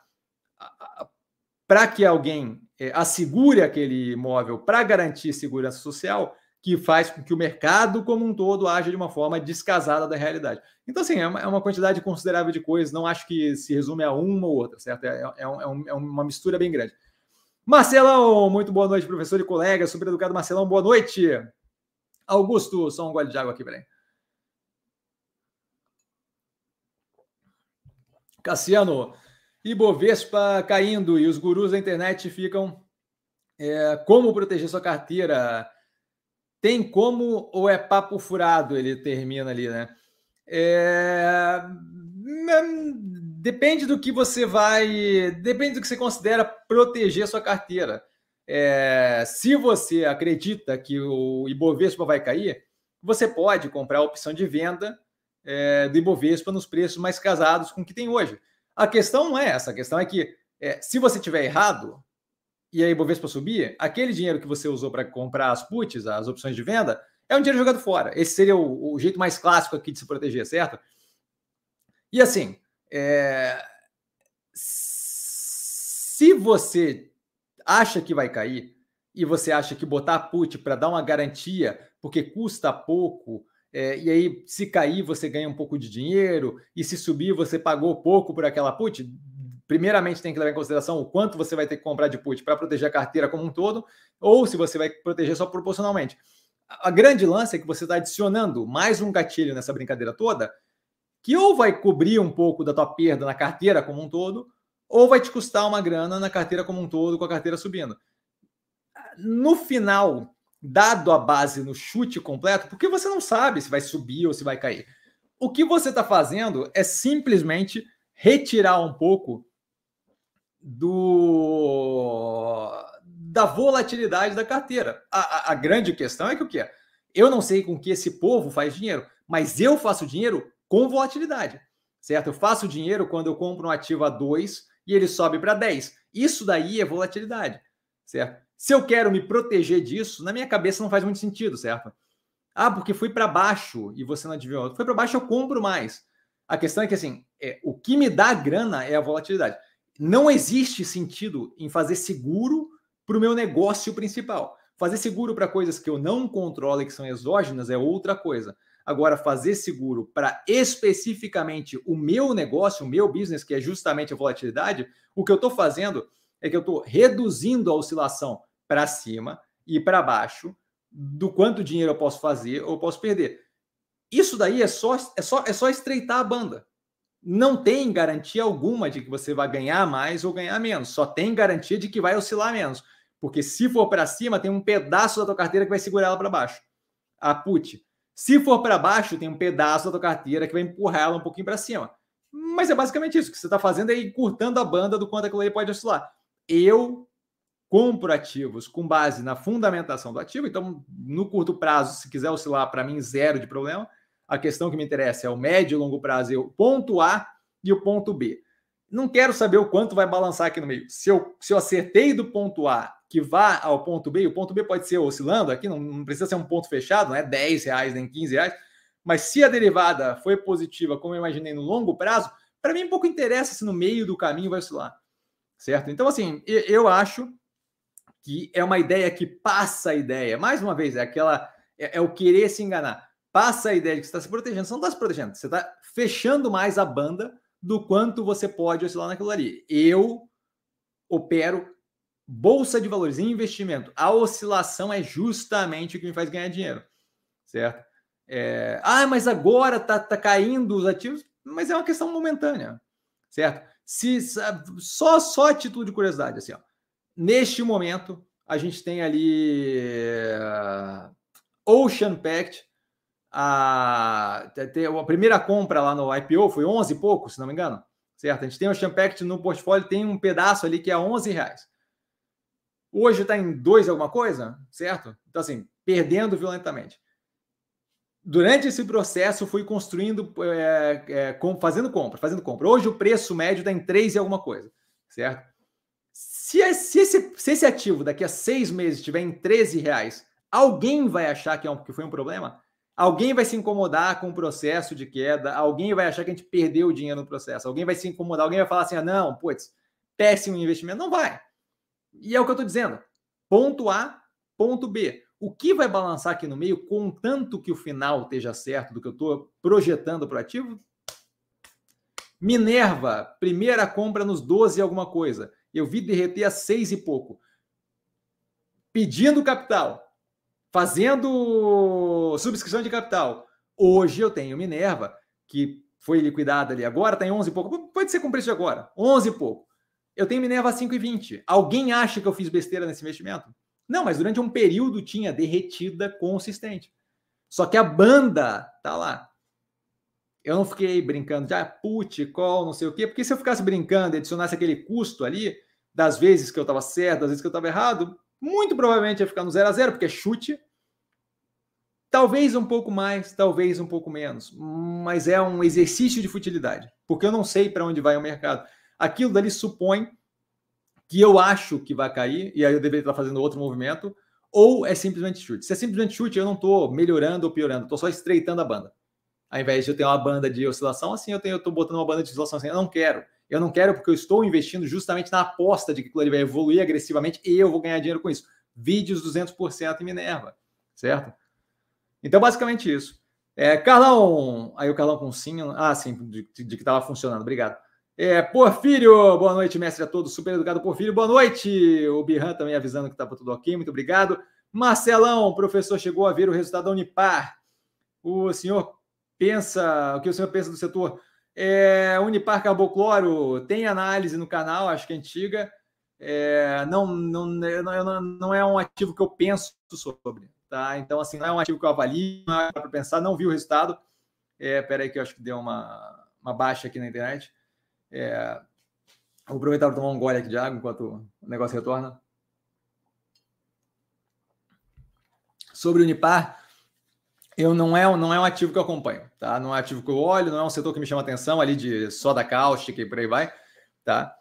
para que alguém é, assegure aquele imóvel para garantir segurança social, que faz com que o mercado como um todo haja de uma forma descasada da realidade. Então, assim, é uma, é quantidade considerável de coisas, não acho que se resume a uma ou outra, certo? É, é, um, é, é uma mistura bem grande. Marcelão, muito boa noite, professor e colega, super educado Marcelão, boa noite. Augusto, só um gole de água aqui, peraí. Cassiano, Ibovespa caindo e os gurus da internet ficam. É, como proteger sua carteira? Tem como ou é papo furado? Ele termina ali, né? É... Depende do que você vai. Depende do que você considera proteger sua carteira. É... Se você acredita que o Ibovespa vai cair, você pode comprar a opção de venda é, do Ibovespa nos preços mais casados com o que tem hoje. A questão não é essa, a questão é que é, se você tiver errado, e a Ibovespa subir, aquele dinheiro que você usou para comprar as puts, as opções de venda, é um dinheiro jogado fora. Esse seria o, o, jeito mais clássico aqui de se proteger, certo? E assim, É, se você acha que vai cair e você acha que botar put para dar uma garantia, porque custa pouco, é, e aí se cair você ganha um pouco de dinheiro, e se subir você pagou pouco por aquela put, primeiramente tem que levar em consideração o quanto você vai ter que comprar de put para proteger a carteira como um todo, ou se você vai proteger só proporcionalmente. A grande lance é que você está adicionando mais um gatilho nessa brincadeira toda, que ou vai cobrir um pouco da tua perda na carteira como um todo, ou vai te custar uma grana na carteira como um todo, com a carteira subindo. No final, dado a base no chute completo, porque você não sabe se vai subir ou se vai cair. O que você está fazendo é simplesmente retirar um pouco do da volatilidade da carteira. A, a, a grande questão é que o que? Eu não sei com que esse povo faz dinheiro, mas eu faço dinheiro com volatilidade, certo? Eu faço dinheiro quando eu compro um ativo a 2 e ele sobe para 10. Isso daí é volatilidade, certo? Se eu quero me proteger disso, na minha cabeça não faz muito sentido, certo? Ah, porque fui para baixo e você não adivinhou. Foi para baixo, eu compro mais. A questão é que assim, é, o que me dá grana é a volatilidade. Não existe sentido em fazer seguro para o meu negócio principal. Fazer seguro para coisas que eu não controlo e que são exógenas é outra coisa. Agora, fazer seguro para especificamente o meu negócio, o meu business, que é justamente a volatilidade, o que eu estou fazendo é que eu estou reduzindo a oscilação para cima e para baixo do quanto dinheiro eu posso fazer ou posso perder. Isso daí é só, é só, é só estreitar a banda. Não tem garantia alguma de que você vai ganhar mais ou ganhar menos. Só tem garantia de que vai oscilar menos. Porque se for para cima, tem um pedaço da tua carteira que vai segurar ela para baixo. A put. Se for para baixo, tem um pedaço da tua carteira que vai empurrar ela um pouquinho para cima. Mas é basicamente isso. O que você está fazendo é encurtando a banda do quanto aquilo aí pode oscilar. Eu compro ativos com base na fundamentação do ativo. Então, no curto prazo, se quiser oscilar, para mim, zero de problema. A questão que me interessa é o médio e longo prazo, é o ponto A e o ponto B. Não quero saber o quanto vai balançar aqui no meio. Se eu, se eu acertei do ponto A que vá ao ponto B, o ponto B pode ser oscilando aqui, não, não precisa ser um ponto fechado, não é 10 reais nem 15 reais, mas se a derivada foi positiva, como eu imaginei no longo prazo, para mim pouco interessa se no meio do caminho vai oscilar, certo? Então, assim, eu acho que é uma ideia que passa a ideia, mais uma vez, é aquela, é, é o querer se enganar, passa a ideia de que você está se protegendo, você não está se protegendo, você está fechando mais a banda do quanto você pode oscilar naquilo ali. Eu opero Bolsa de valores, investimento, a oscilação é justamente o que me faz ganhar dinheiro, certo? É, ah, mas agora tá, tá caindo os ativos, mas é uma questão momentânea, certo? Se só só título de curiosidade, assim, ó, neste momento a gente tem ali uh, Ocean Pact, a, a primeira compra lá no IPO foi 11 e pouco, se não me engano, certo? A gente tem o Ocean Pact no portfólio, tem um pedaço ali que é 11 reais. Hoje está em dois alguma coisa, certo? Então, assim, perdendo violentamente. Durante esse processo, fui construindo, é, é, fazendo compra, fazendo compra. Hoje o preço médio está em três e alguma coisa, certo? Se, se, esse, se esse ativo daqui a seis meses estiver em 13 reais, alguém vai achar que, é um, que foi um problema? Alguém vai se incomodar com o processo de queda, alguém vai achar que a gente perdeu o dinheiro no processo, alguém vai se incomodar, alguém vai falar assim: ah, não, putz, péssimo investimento. Não vai. E é o que eu estou dizendo. Ponto A, ponto B. O que vai balançar aqui no meio, contanto que o final esteja certo do que eu estou projetando para o ativo? Minerva, primeira compra nos 12 e alguma coisa. Eu vi derreter a 6 e pouco. Pedindo capital, fazendo subscrição de capital. Hoje eu tenho Minerva, que foi liquidada ali agora, está em 11 e pouco. Pode ser com preço de agora, 11 e pouco. Eu tenho Minerva a 5,20. Alguém acha que eu fiz besteira nesse investimento? Não, mas durante um período tinha derretida consistente. Só que a banda tá lá. Eu não fiquei brincando de ah, put, call, não sei o quê, porque se eu ficasse brincando e adicionasse aquele custo ali, das vezes que eu estava certo, das vezes que eu estava errado, muito provavelmente ia ficar no 0 a 0 porque é chute. Talvez um pouco mais, talvez um pouco menos, mas é um exercício de futilidade, porque eu não sei para onde vai o mercado aquilo dali supõe que eu acho que vai cair, e aí eu deveria estar fazendo outro movimento, ou é simplesmente chute. Se é simplesmente chute, eu não estou melhorando ou piorando, estou só estreitando a banda. ao invés de eu ter uma banda de oscilação assim, eu tô botando uma banda de oscilação assim, eu não quero. Eu não quero porque eu estou investindo justamente na aposta de que aquilo ali vai evoluir agressivamente e eu vou ganhar dinheiro com isso. Vídeos 200% em Minerva, certo? Então, basicamente isso. É, Carlão, aí o Carlão com sim, ah, sim, de, de que estava funcionando, obrigado. É, Porfírio, boa noite, mestre a todos, super educado Porfírio, boa noite. O Birran também avisando que estava tudo ok, muito obrigado. Marcelão, professor chegou a ver o resultado da Unipar. O senhor pensa, o que o senhor pensa do setor? É, Unipar Carbocloro tem análise no canal, acho que é antiga. É, não, não, não, não é um ativo que eu penso sobre. Tá? Então, assim, não é um ativo que eu avalio, não é para pensar, não vi o resultado. É, peraí que eu acho que deu uma, uma baixa aqui na internet. É, vou aproveitar para tomar um gole aqui de água enquanto o negócio retorna. Sobre o Unipar, eu não é, não é um ativo que eu acompanho, tá? Não é um ativo que eu olho, não é um setor que me chama atenção ali de soda cáustica e por aí vai, tá?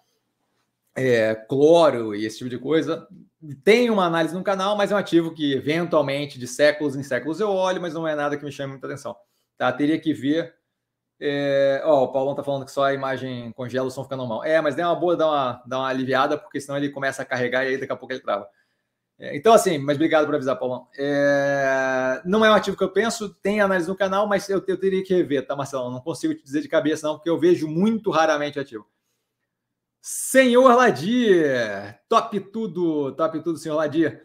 É, cloro e esse tipo de coisa. Tem uma análise no canal, mas é um ativo que eventualmente de séculos em séculos eu olho, mas não é nada que me chame muita atenção, tá? Teria que ver. É... Ó, o Paulão tá falando que só a imagem congela, o som fica normal. É, mas é uma boa dar uma, dar uma aliviada, porque senão ele começa a carregar e aí daqui a pouco ele trava. É, então, assim, mas obrigado por avisar, Paulão. É, não é um ativo que eu penso, tem análise no canal, mas eu, eu teria que rever, tá, Marcelo? Não consigo te dizer de cabeça, não, porque eu vejo muito raramente ativo. Senhor Ladir, top tudo, top tudo, senhor Ladir.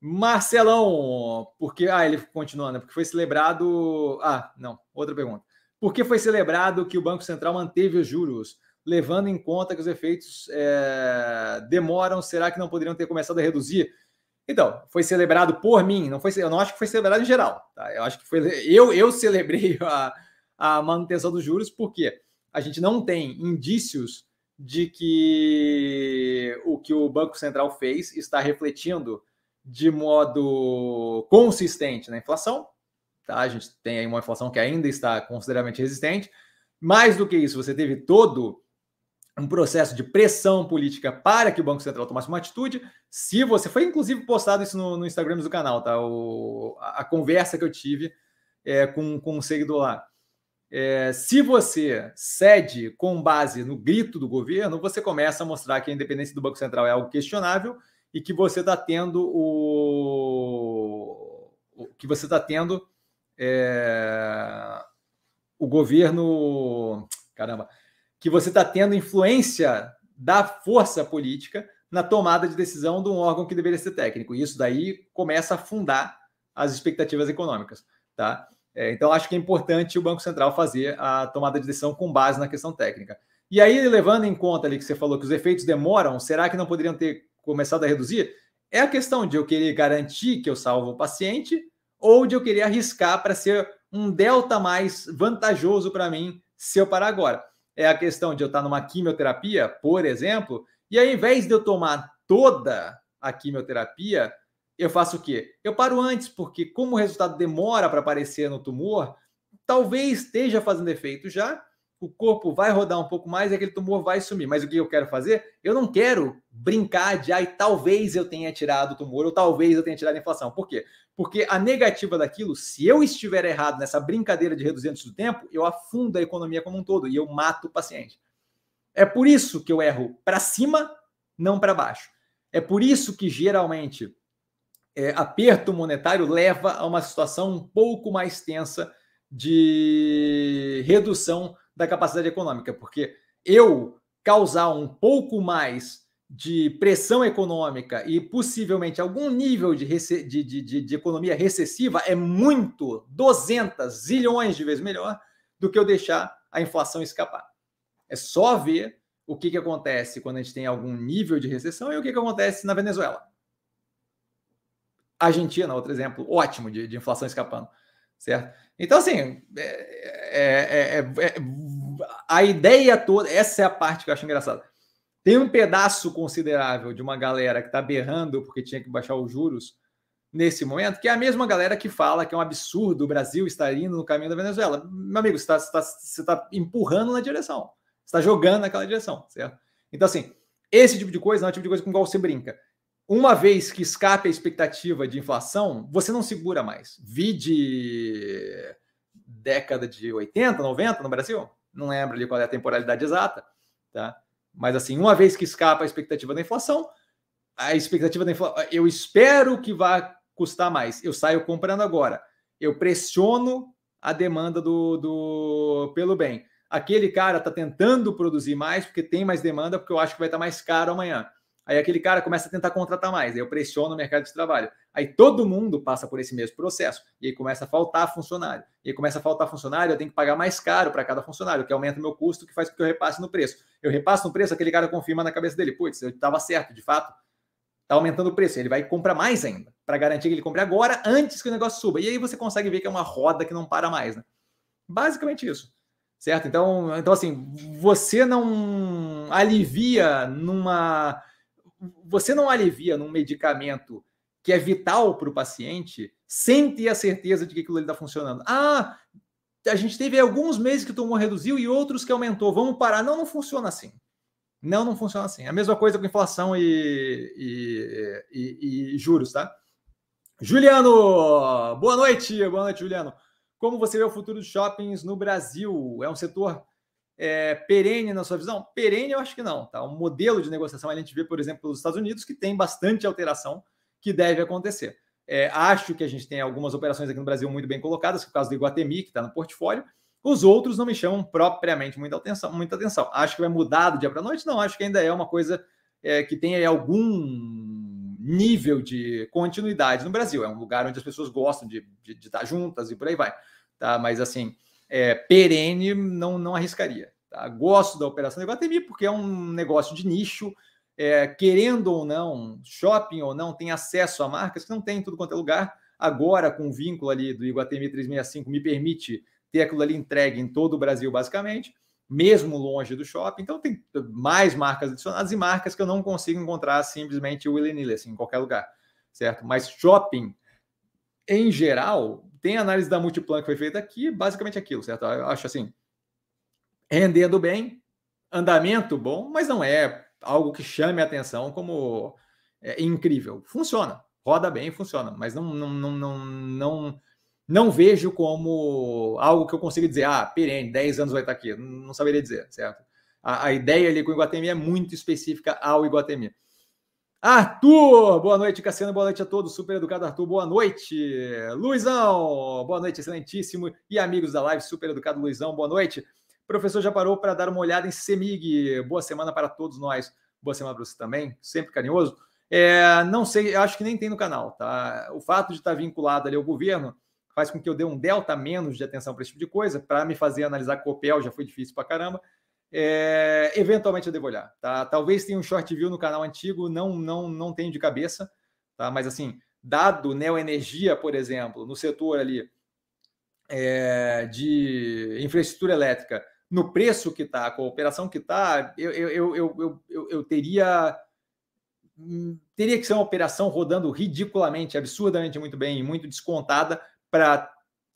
Marcelão, porque. Ah, ele continuando, né? Porque foi celebrado. Ah, não, outra pergunta. Por que foi celebrado que o Banco Central manteve os juros, levando em conta que os efeitos é, demoram? Será que não poderiam ter começado a reduzir? Então, foi celebrado por mim, não foi, eu não acho que foi celebrado em geral. Tá? Eu acho que foi. Eu, eu celebrei a, a manutenção dos juros porque a gente não tem indícios de que o que o Banco Central fez está refletindo de modo consistente na inflação. Tá? A gente tem aí uma inflação que ainda está consideravelmente resistente. Mais do que isso, você teve todo um processo de pressão política para que o Banco Central tomasse uma atitude. Se você foi inclusive postado isso no, no Instagram do canal, tá? O, a, a, conversa que eu tive é, com, com um seguidor lá. É, se você cede com base no grito do governo, você começa a mostrar que a independência do Banco Central é algo questionável e que você está tendo o, que você está tendo é, o governo caramba que você está tendo influência da força política na tomada de decisão de um órgão que deveria ser técnico. E isso daí começa a fundar as expectativas econômicas. Tá? É, então, acho que é importante o Banco Central fazer a tomada de decisão com base na questão técnica. E aí, levando em conta ali que você falou que os efeitos demoram, será que não poderiam ter começado a reduzir? É a questão de eu querer garantir que eu salvo o paciente ou de eu querer arriscar para ser um delta mais vantajoso para mim se eu parar agora é a questão de eu estar numa quimioterapia, por exemplo, e ao invés de eu tomar toda a quimioterapia, eu faço o quê? Eu paro antes, porque como o resultado demora para aparecer no tumor, talvez esteja fazendo efeito já, o corpo vai rodar um pouco mais e aquele tumor vai sumir. Mas o que eu quero fazer? Eu não quero brincar de, ai, talvez eu tenha tirado o tumor ou talvez eu tenha tirado a inflação. Por quê? Porque a negativa daquilo, se eu estiver errado nessa brincadeira de reduzir antes do tempo, eu afundo a economia como um todo e eu mato o paciente. É por isso que eu erro para cima, não para baixo. É por isso que geralmente é, aperto monetário leva a uma situação um pouco mais tensa de redução da capacidade econômica, porque eu causar um pouco mais de pressão econômica e possivelmente algum nível de, de, de, de, economia recessiva é muito, 200 zilhões de vezes melhor do que eu deixar a inflação escapar. É só ver o que, que acontece quando a gente tem algum nível de recessão e o que, que acontece na Venezuela. Argentina, outro exemplo ótimo de, de inflação escapando, certo? Então, assim, é, é, é, a ideia toda, essa é a parte que eu acho engraçada. Tem um pedaço considerável de uma galera que está berrando porque tinha que baixar os juros nesse momento, que é a mesma galera que fala que é um absurdo o Brasil estar indo no caminho da Venezuela. Meu amigo, você está tá, tá empurrando na direção, está jogando naquela direção, certo? Então, assim, esse tipo de coisa não é o tipo de coisa com qual você brinca uma vez que escape a expectativa de inflação, você não segura mais. Vide década de 80, 90 no Brasil. Não lembro ali qual é a temporalidade exata, tá? Mas assim, uma vez que escapa a expectativa da inflação, a expectativa da inflação, eu espero que vá custar mais. Eu saio comprando agora. Eu pressiono a demanda do, do pelo bem. Aquele cara está tentando produzir mais porque tem mais demanda, porque eu acho que vai estar tá mais caro amanhã. Aí aquele cara começa a tentar contratar mais, aí eu pressiono o mercado de trabalho. Aí todo mundo passa por esse mesmo processo. E aí começa a faltar funcionário. E aí começa a faltar funcionário, eu tenho que pagar mais caro para cada funcionário, que aumenta o meu custo, que faz com que eu repasse no preço. Eu repasso no preço, aquele cara confirma na cabeça dele, putz, eu estava certo, de fato, está aumentando o preço. Ele vai comprar mais ainda, para garantir que ele compre agora, antes que o negócio suba. E aí você consegue ver que é uma roda que não para mais. Né? Basicamente isso. Certo? Então, então, assim, você não alivia numa você não alivia num medicamento que é vital para o paciente sem ter a certeza de que aquilo está funcionando. Ah, a gente teve alguns meses que tomou reduziu e outros que aumentou. Vamos parar. Não, não funciona assim. Não, não funciona assim. A mesma coisa com inflação e, e, e, e juros, tá? Juliano, boa noite. Boa noite, Juliano. Como você vê o futuro dos shoppings no Brasil? É um setor é, perene na sua visão? Perene, eu acho que não. Tá? Um modelo de negociação a gente vê, por exemplo, nos Estados Unidos, que tem bastante alteração que deve acontecer. É, acho que a gente tem algumas operações aqui no Brasil muito bem colocadas, que é o caso do Iguatemi, que está no portfólio. Os outros não me chamam propriamente muita atenção. Muita atenção. Acho que vai mudar do dia para a noite? Não, acho que ainda é uma coisa é, que tem algum nível de continuidade no Brasil. É um lugar onde as pessoas gostam de, de, de estar juntas e por aí vai. Tá? Mas assim, é, perene não, não arriscaria. Tá? Gosto da operação do Iguatemi porque é um negócio de nicho, é, querendo ou não, shopping ou não, tem acesso a marcas que não tem em tudo quanto é lugar. Agora, com o vínculo ali do Iguatemi 365, me permite ter aquilo ali entregue em todo o Brasil, basicamente, mesmo longe do shopping. Então, tem mais marcas adicionadas e marcas que eu não consigo encontrar simplesmente Willy assim, em qualquer lugar, certo? Mas shopping, em geral, tem análise da Multiplan que foi feita aqui, basicamente aquilo, certo? Eu acho assim, rendendo bem, andamento bom, mas não é algo que chame a atenção como é, incrível. Funciona, roda bem, funciona, mas não, não, não, não, não, não vejo como algo que eu consiga dizer, ah, perene, 10 anos vai estar aqui. Não saberia dizer, certo? A, a ideia ali com o Iguatemi é muito específica ao Iguatemi. Arthur, boa noite, Cassiano, boa noite a todos. Super educado, Arthur, boa noite. Luizão, boa noite, excelentíssimo. E amigos da live, super educado, Luizão, boa noite. professor já parou para dar uma olhada em Semig. Boa semana para todos nós. Boa semana para você também, sempre carinhoso. É, não sei, acho que nem tem no canal, tá? O fato de estar vinculado ali ao governo faz com que eu dê um delta menos de atenção para esse tipo de coisa. Para me fazer analisar Copel já foi difícil para caramba. É, eventualmente eu devo olhar, tá? Talvez tenha um short view no canal antigo, não não não tenho de cabeça, tá? Mas assim, dado neoenergia, por exemplo, no setor ali é, de infraestrutura elétrica, no preço que está, com a operação que está, eu, eu, eu, eu, eu teria hum, teria que ser uma operação rodando ridiculamente, absurdamente muito bem, muito descontada para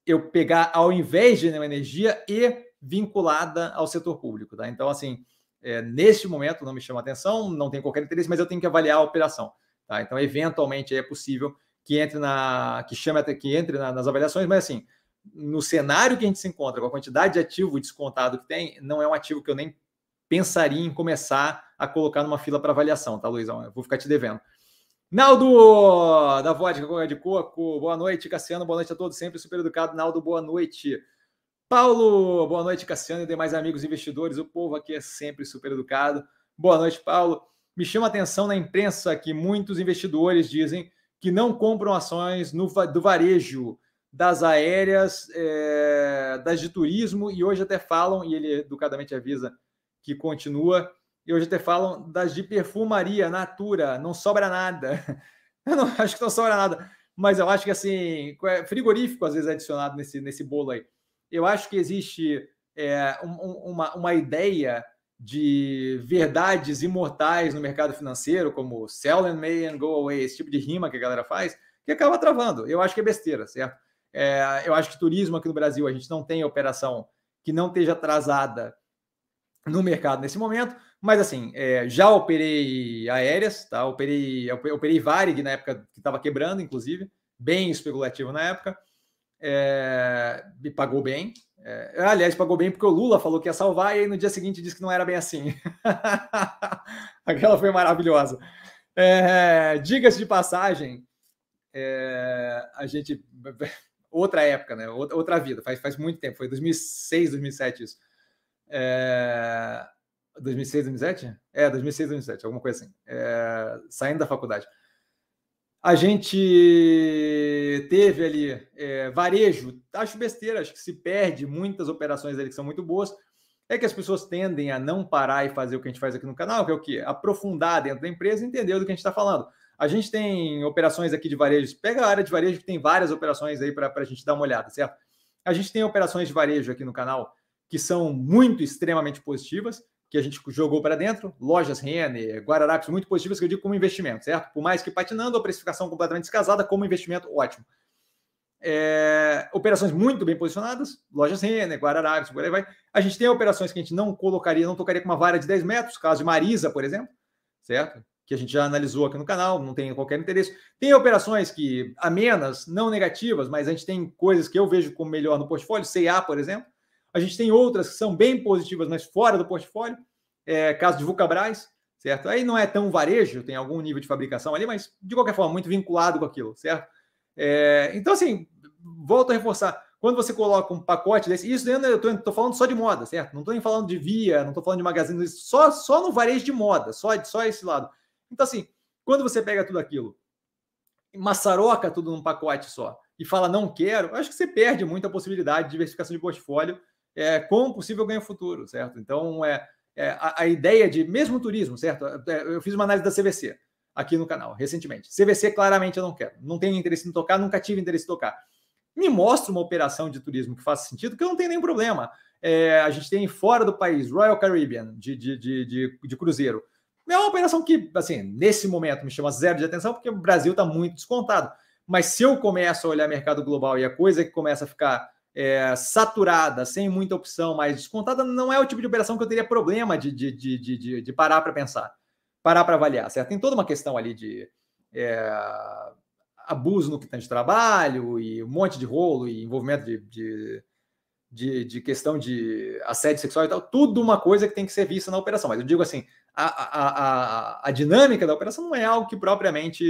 eu pegar ao invés de neoenergia e vinculada ao setor público. Tá? Então, assim, é, neste momento não me chama atenção, não tem qualquer interesse, mas eu tenho que avaliar a operação. Tá? Então, eventualmente é possível que entre na que chame até que entre na, nas avaliações, mas assim, no cenário que a gente se encontra, com a quantidade de ativo descontado que tem, não é um ativo que eu nem pensaria em começar a colocar numa fila para avaliação, tá, Luizão? Eu vou ficar te devendo. Naldo, da Vodka de Coco, boa noite, Cassiano, boa noite a todos, sempre super educado. Naldo, boa noite. Paulo, boa noite, Cassiano e demais amigos investidores. O povo aqui é sempre super educado. Boa noite, Paulo. Me chama a atenção na imprensa que muitos investidores dizem que não compram ações no, do varejo, das aéreas, é, das de turismo, e hoje até falam, e ele educadamente avisa que continua, e hoje até falam das de perfumaria, natura, não sobra nada. Eu não acho que não sobra nada, mas eu acho que assim, é frigorífico às vezes é adicionado nesse, nesse bolo aí eu acho que existe é, um, uma, uma ideia de verdades imortais no mercado financeiro, como sell and may and go away, esse tipo de rima que a galera faz, que acaba travando. Eu acho que é besteira, certo? É, eu acho que turismo aqui no Brasil, a gente não tem operação que não esteja atrasada no mercado nesse momento, mas assim, é, já operei aéreas, tá? Operei, operei Varig na época que estava quebrando, inclusive, bem especulativo na época. É, me pagou bem. É, aliás, pagou bem porque o Lula falou que ia salvar e aí no dia seguinte disse que não era bem assim. Aquela foi maravilhosa. É, Diga-se de passagem, é, a gente. Outra época, né? Outra, vida, faz, faz muito tempo, foi 2006, 2007 isso. É, 2006, 2007? É, 2006, 2007, alguma coisa assim. É, saindo da faculdade. A gente teve ali é, varejo, acho besteira, acho que se perde muitas operações ali que são muito boas. É que as pessoas tendem a não parar e fazer o que a gente faz aqui no canal, que é o quê? Aprofundar dentro da empresa e entender do que a gente está falando. A gente tem operações aqui de varejo, pega a área de varejo que tem várias operações aí para a gente dar uma olhada, certo? A gente tem operações de varejo aqui no canal que são muito extremamente positivas que a gente jogou para dentro, lojas Renner, Guararapes, muito positivas, que eu digo como investimento, certo? Por mais que patinando, a precificação completamente descasada, como investimento, ótimo. É, operações muito bem posicionadas, lojas Renner, Guararapes, por aí vai. A gente tem operações que a gente não colocaria, não tocaria com uma vara de 10 metros, caso de Marisa, por exemplo, certo? Que a gente já analisou aqui no canal, não tem qualquer interesse. Tem operações que amenas, não negativas, mas a gente tem coisas que eu vejo como melhor no portfólio, CA, por exemplo, a gente tem outras que são bem positivas, mas fora do portfólio. É, caso de Vulcabras, certo? Aí não é tão varejo, tem algum nível de fabricação ali, mas de qualquer forma, muito vinculado com aquilo, certo? É, então, assim, volto a reforçar. Quando você coloca um pacote desse, isso eu estou falando só de moda, certo? Não estou nem falando de via, não estou falando de magazine, só, só no varejo de moda, só, só esse lado. Então, assim, quando você pega tudo aquilo, maçaroca tudo num pacote só e fala não quero, acho que você perde muito a possibilidade de diversificação de portfólio é, com possível ganho futuro, certo? Então, é, é a, a, ideia de, mesmo turismo, certo? É, eu fiz uma análise da CVC aqui no canal, recentemente. CVC, claramente, eu não quero. Não tenho interesse em tocar, nunca tive interesse em tocar. Me mostra uma operação de turismo que faça sentido, que eu não tenho nenhum problema. É, a gente tem fora do país, Royal Caribbean, de, de, de, de, de cruzeiro. É uma operação que, assim, nesse momento me chama zero de atenção, porque o Brasil está muito descontado. Mas se eu começo a olhar mercado global e a coisa que começa a ficar é, saturada, sem muita opção, mais descontada, não é o tipo de operação que eu teria problema de, de, de, de, de parar para pensar, parar para avaliar, certo? Tem toda uma questão ali de é, abuso no que tem de trabalho e um monte de rolo e envolvimento de, de, de, questão de assédio sexual e tal, tudo uma coisa que tem que ser vista na operação. Mas eu digo assim, a, a, a, a dinâmica da operação não é algo que propriamente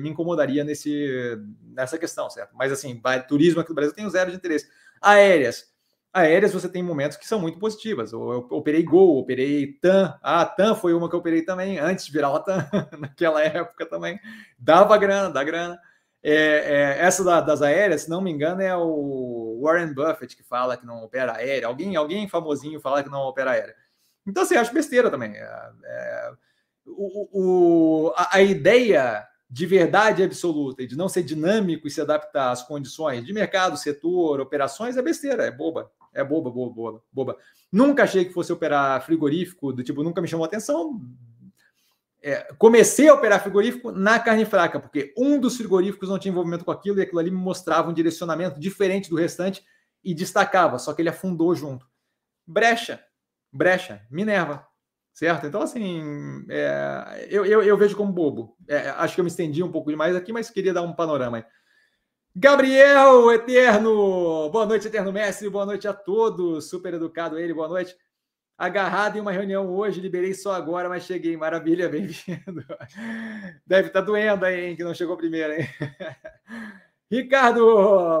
me incomodaria nesse, nessa questão, certo? Mas assim, turismo aqui no Brasil tem zero de interesse. Aéreas. Aéreas você tem momentos que são muito positivas. Eu, operei Gol, operei TAM. Ah, TAM foi uma que eu operei também, antes de virar uma TAM, naquela época também. Dava grana, dá grana. É, é, essa da, das aéreas, se não me engano, é o Warren Buffett que fala que não opera aérea. Alguém, alguém famosinho fala que não opera aérea. Então, assim, acho besteira também. É, é o, o, a, a ideia de verdade absoluta e de não ser dinâmico e se adaptar às condições de mercado, setor, operações, é besteira, é boba. É boba, boba, boba, boba. Nunca achei que fosse operar frigorífico, do tipo, nunca me chamou atenção. É, comecei a operar frigorífico na carne fraca, porque um dos frigoríficos não tinha envolvimento com aquilo e aquilo ali me mostrava um direcionamento diferente do restante e destacava, só que ele afundou junto. Brecha, brecha, Minerva, Certo? Então, assim, é, eu, eu, eu, vejo como bobo. É, acho que eu me estendi um pouco demais aqui, mas queria dar um panorama aí. Gabriel Eterno! Boa noite, Eterno Mestre. Boa noite a todos. Super educado ele, boa noite. Agarrado em uma reunião hoje, liberei só agora, mas cheguei. Maravilha, bem-vindo. Deve estar tá doendo aí, hein, que não chegou primeiro, hein? Ricardo,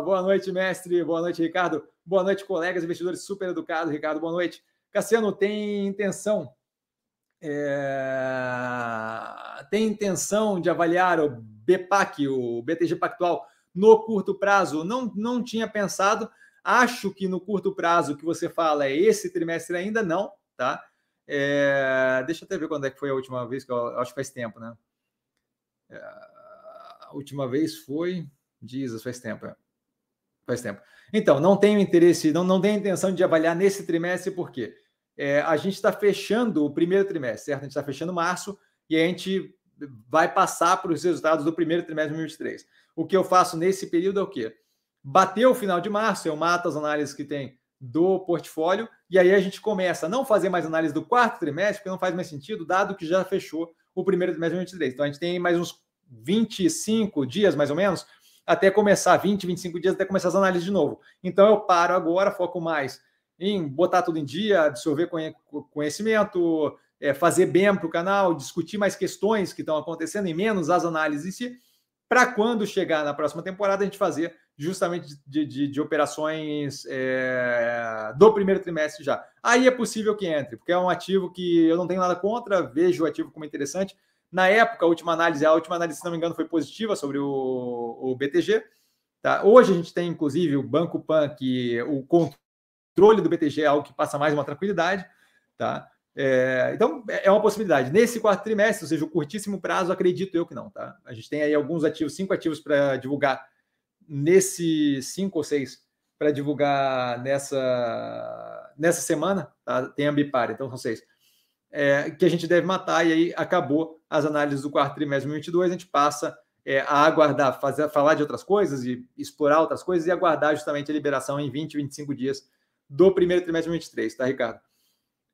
boa noite, mestre. Boa noite, Ricardo. Boa noite, colegas investidores super educados. Ricardo, boa noite. Cassiano, tem intenção é, tem intenção de avaliar o BPAC, o BTG Pactual, no curto prazo? Não, não tinha pensado. Acho que no curto prazo que você fala é esse trimestre ainda não, tá? É, deixa eu até ver quando é que foi a última vez, que eu acho que faz tempo, né? É, a última vez foi. Jesus, faz tempo. É. Faz tempo. Então, não tenho interesse, não, não tenho intenção de avaliar nesse trimestre, por quê? É, a gente está fechando o primeiro trimestre, certo? A gente está fechando março e a gente vai passar para os resultados do primeiro trimestre de 2023. O que eu faço nesse período é o quê? Bateu o final de março, eu mato as análises que tem do portfólio e aí a gente começa a não fazer mais análise do quarto trimestre, porque não faz mais sentido, dado que já fechou o primeiro trimestre de 2023. Então a gente tem mais uns 25 dias, mais ou menos, até começar 20, 25 dias até começar as análises de novo. Então eu paro agora, foco mais em botar tudo em dia, absorver conhecimento, é, fazer bem para o canal, discutir mais questões que estão acontecendo e menos as análises em si, para quando chegar na próxima temporada a gente fazer justamente de, de, de operações é, do primeiro trimestre já. Aí é possível que entre, porque é um ativo que eu não tenho nada contra, vejo o ativo como interessante. Na época, a última análise, a última análise, se não me engano, foi positiva sobre o, o BTG. Tá? Hoje a gente tem, inclusive, o Banco Pan, que o controle do BTG é algo que passa mais uma tranquilidade. Tá? É, então, é uma possibilidade. Nesse quarto trimestre, ou seja, o curtíssimo prazo, acredito eu que não. Tá? A gente tem aí alguns ativos, cinco ativos para divulgar nesse cinco ou seis para divulgar nessa, nessa semana. Tá? Tem a Ambipar, então são seis. É, que a gente deve matar, e aí acabou as análises do quarto trimestre de 2022, a gente passa é, a aguardar, fazer, falar de outras coisas e explorar outras coisas e aguardar justamente a liberação em 20, 25 dias do primeiro trimestre de 2023, tá, Ricardo?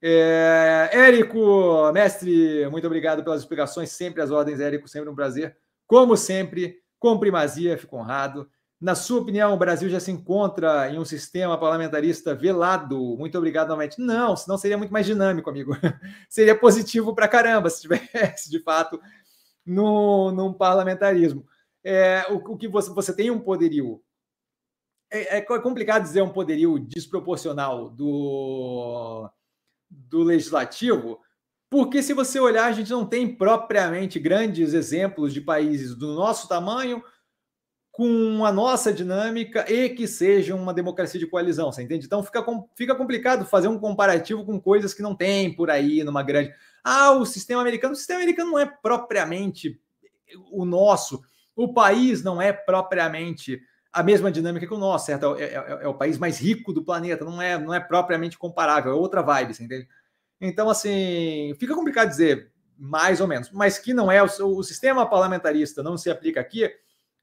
É, Érico, mestre, muito obrigado pelas explicações, sempre as ordens, Érico, sempre um prazer. Como sempre, com primazia, fico honrado. Na sua opinião, o Brasil já se encontra em um sistema parlamentarista velado? Muito obrigado novamente. Não, senão seria muito mais dinâmico, amigo. seria positivo para caramba se tivesse, de fato, no, num parlamentarismo. É, o, o, que você, você tem um poderio. É, é complicado dizer um poderio desproporcional do do legislativo, porque se você olhar, a gente não tem propriamente grandes exemplos de países do nosso tamanho com a nossa dinâmica e que sejam uma democracia de coalizão, você entende? Então fica, fica complicado fazer um comparativo com coisas que não tem por aí numa grande. Ah, o sistema americano. O sistema americano não é propriamente o nosso. O país não é propriamente a mesma dinâmica que o nosso, certo? É, é, é, o país mais rico do planeta, não é, não é propriamente comparável, é outra vibe, você entende? Então, assim, fica complicado dizer mais ou menos, mas que não é o, o sistema parlamentarista não se aplica aqui,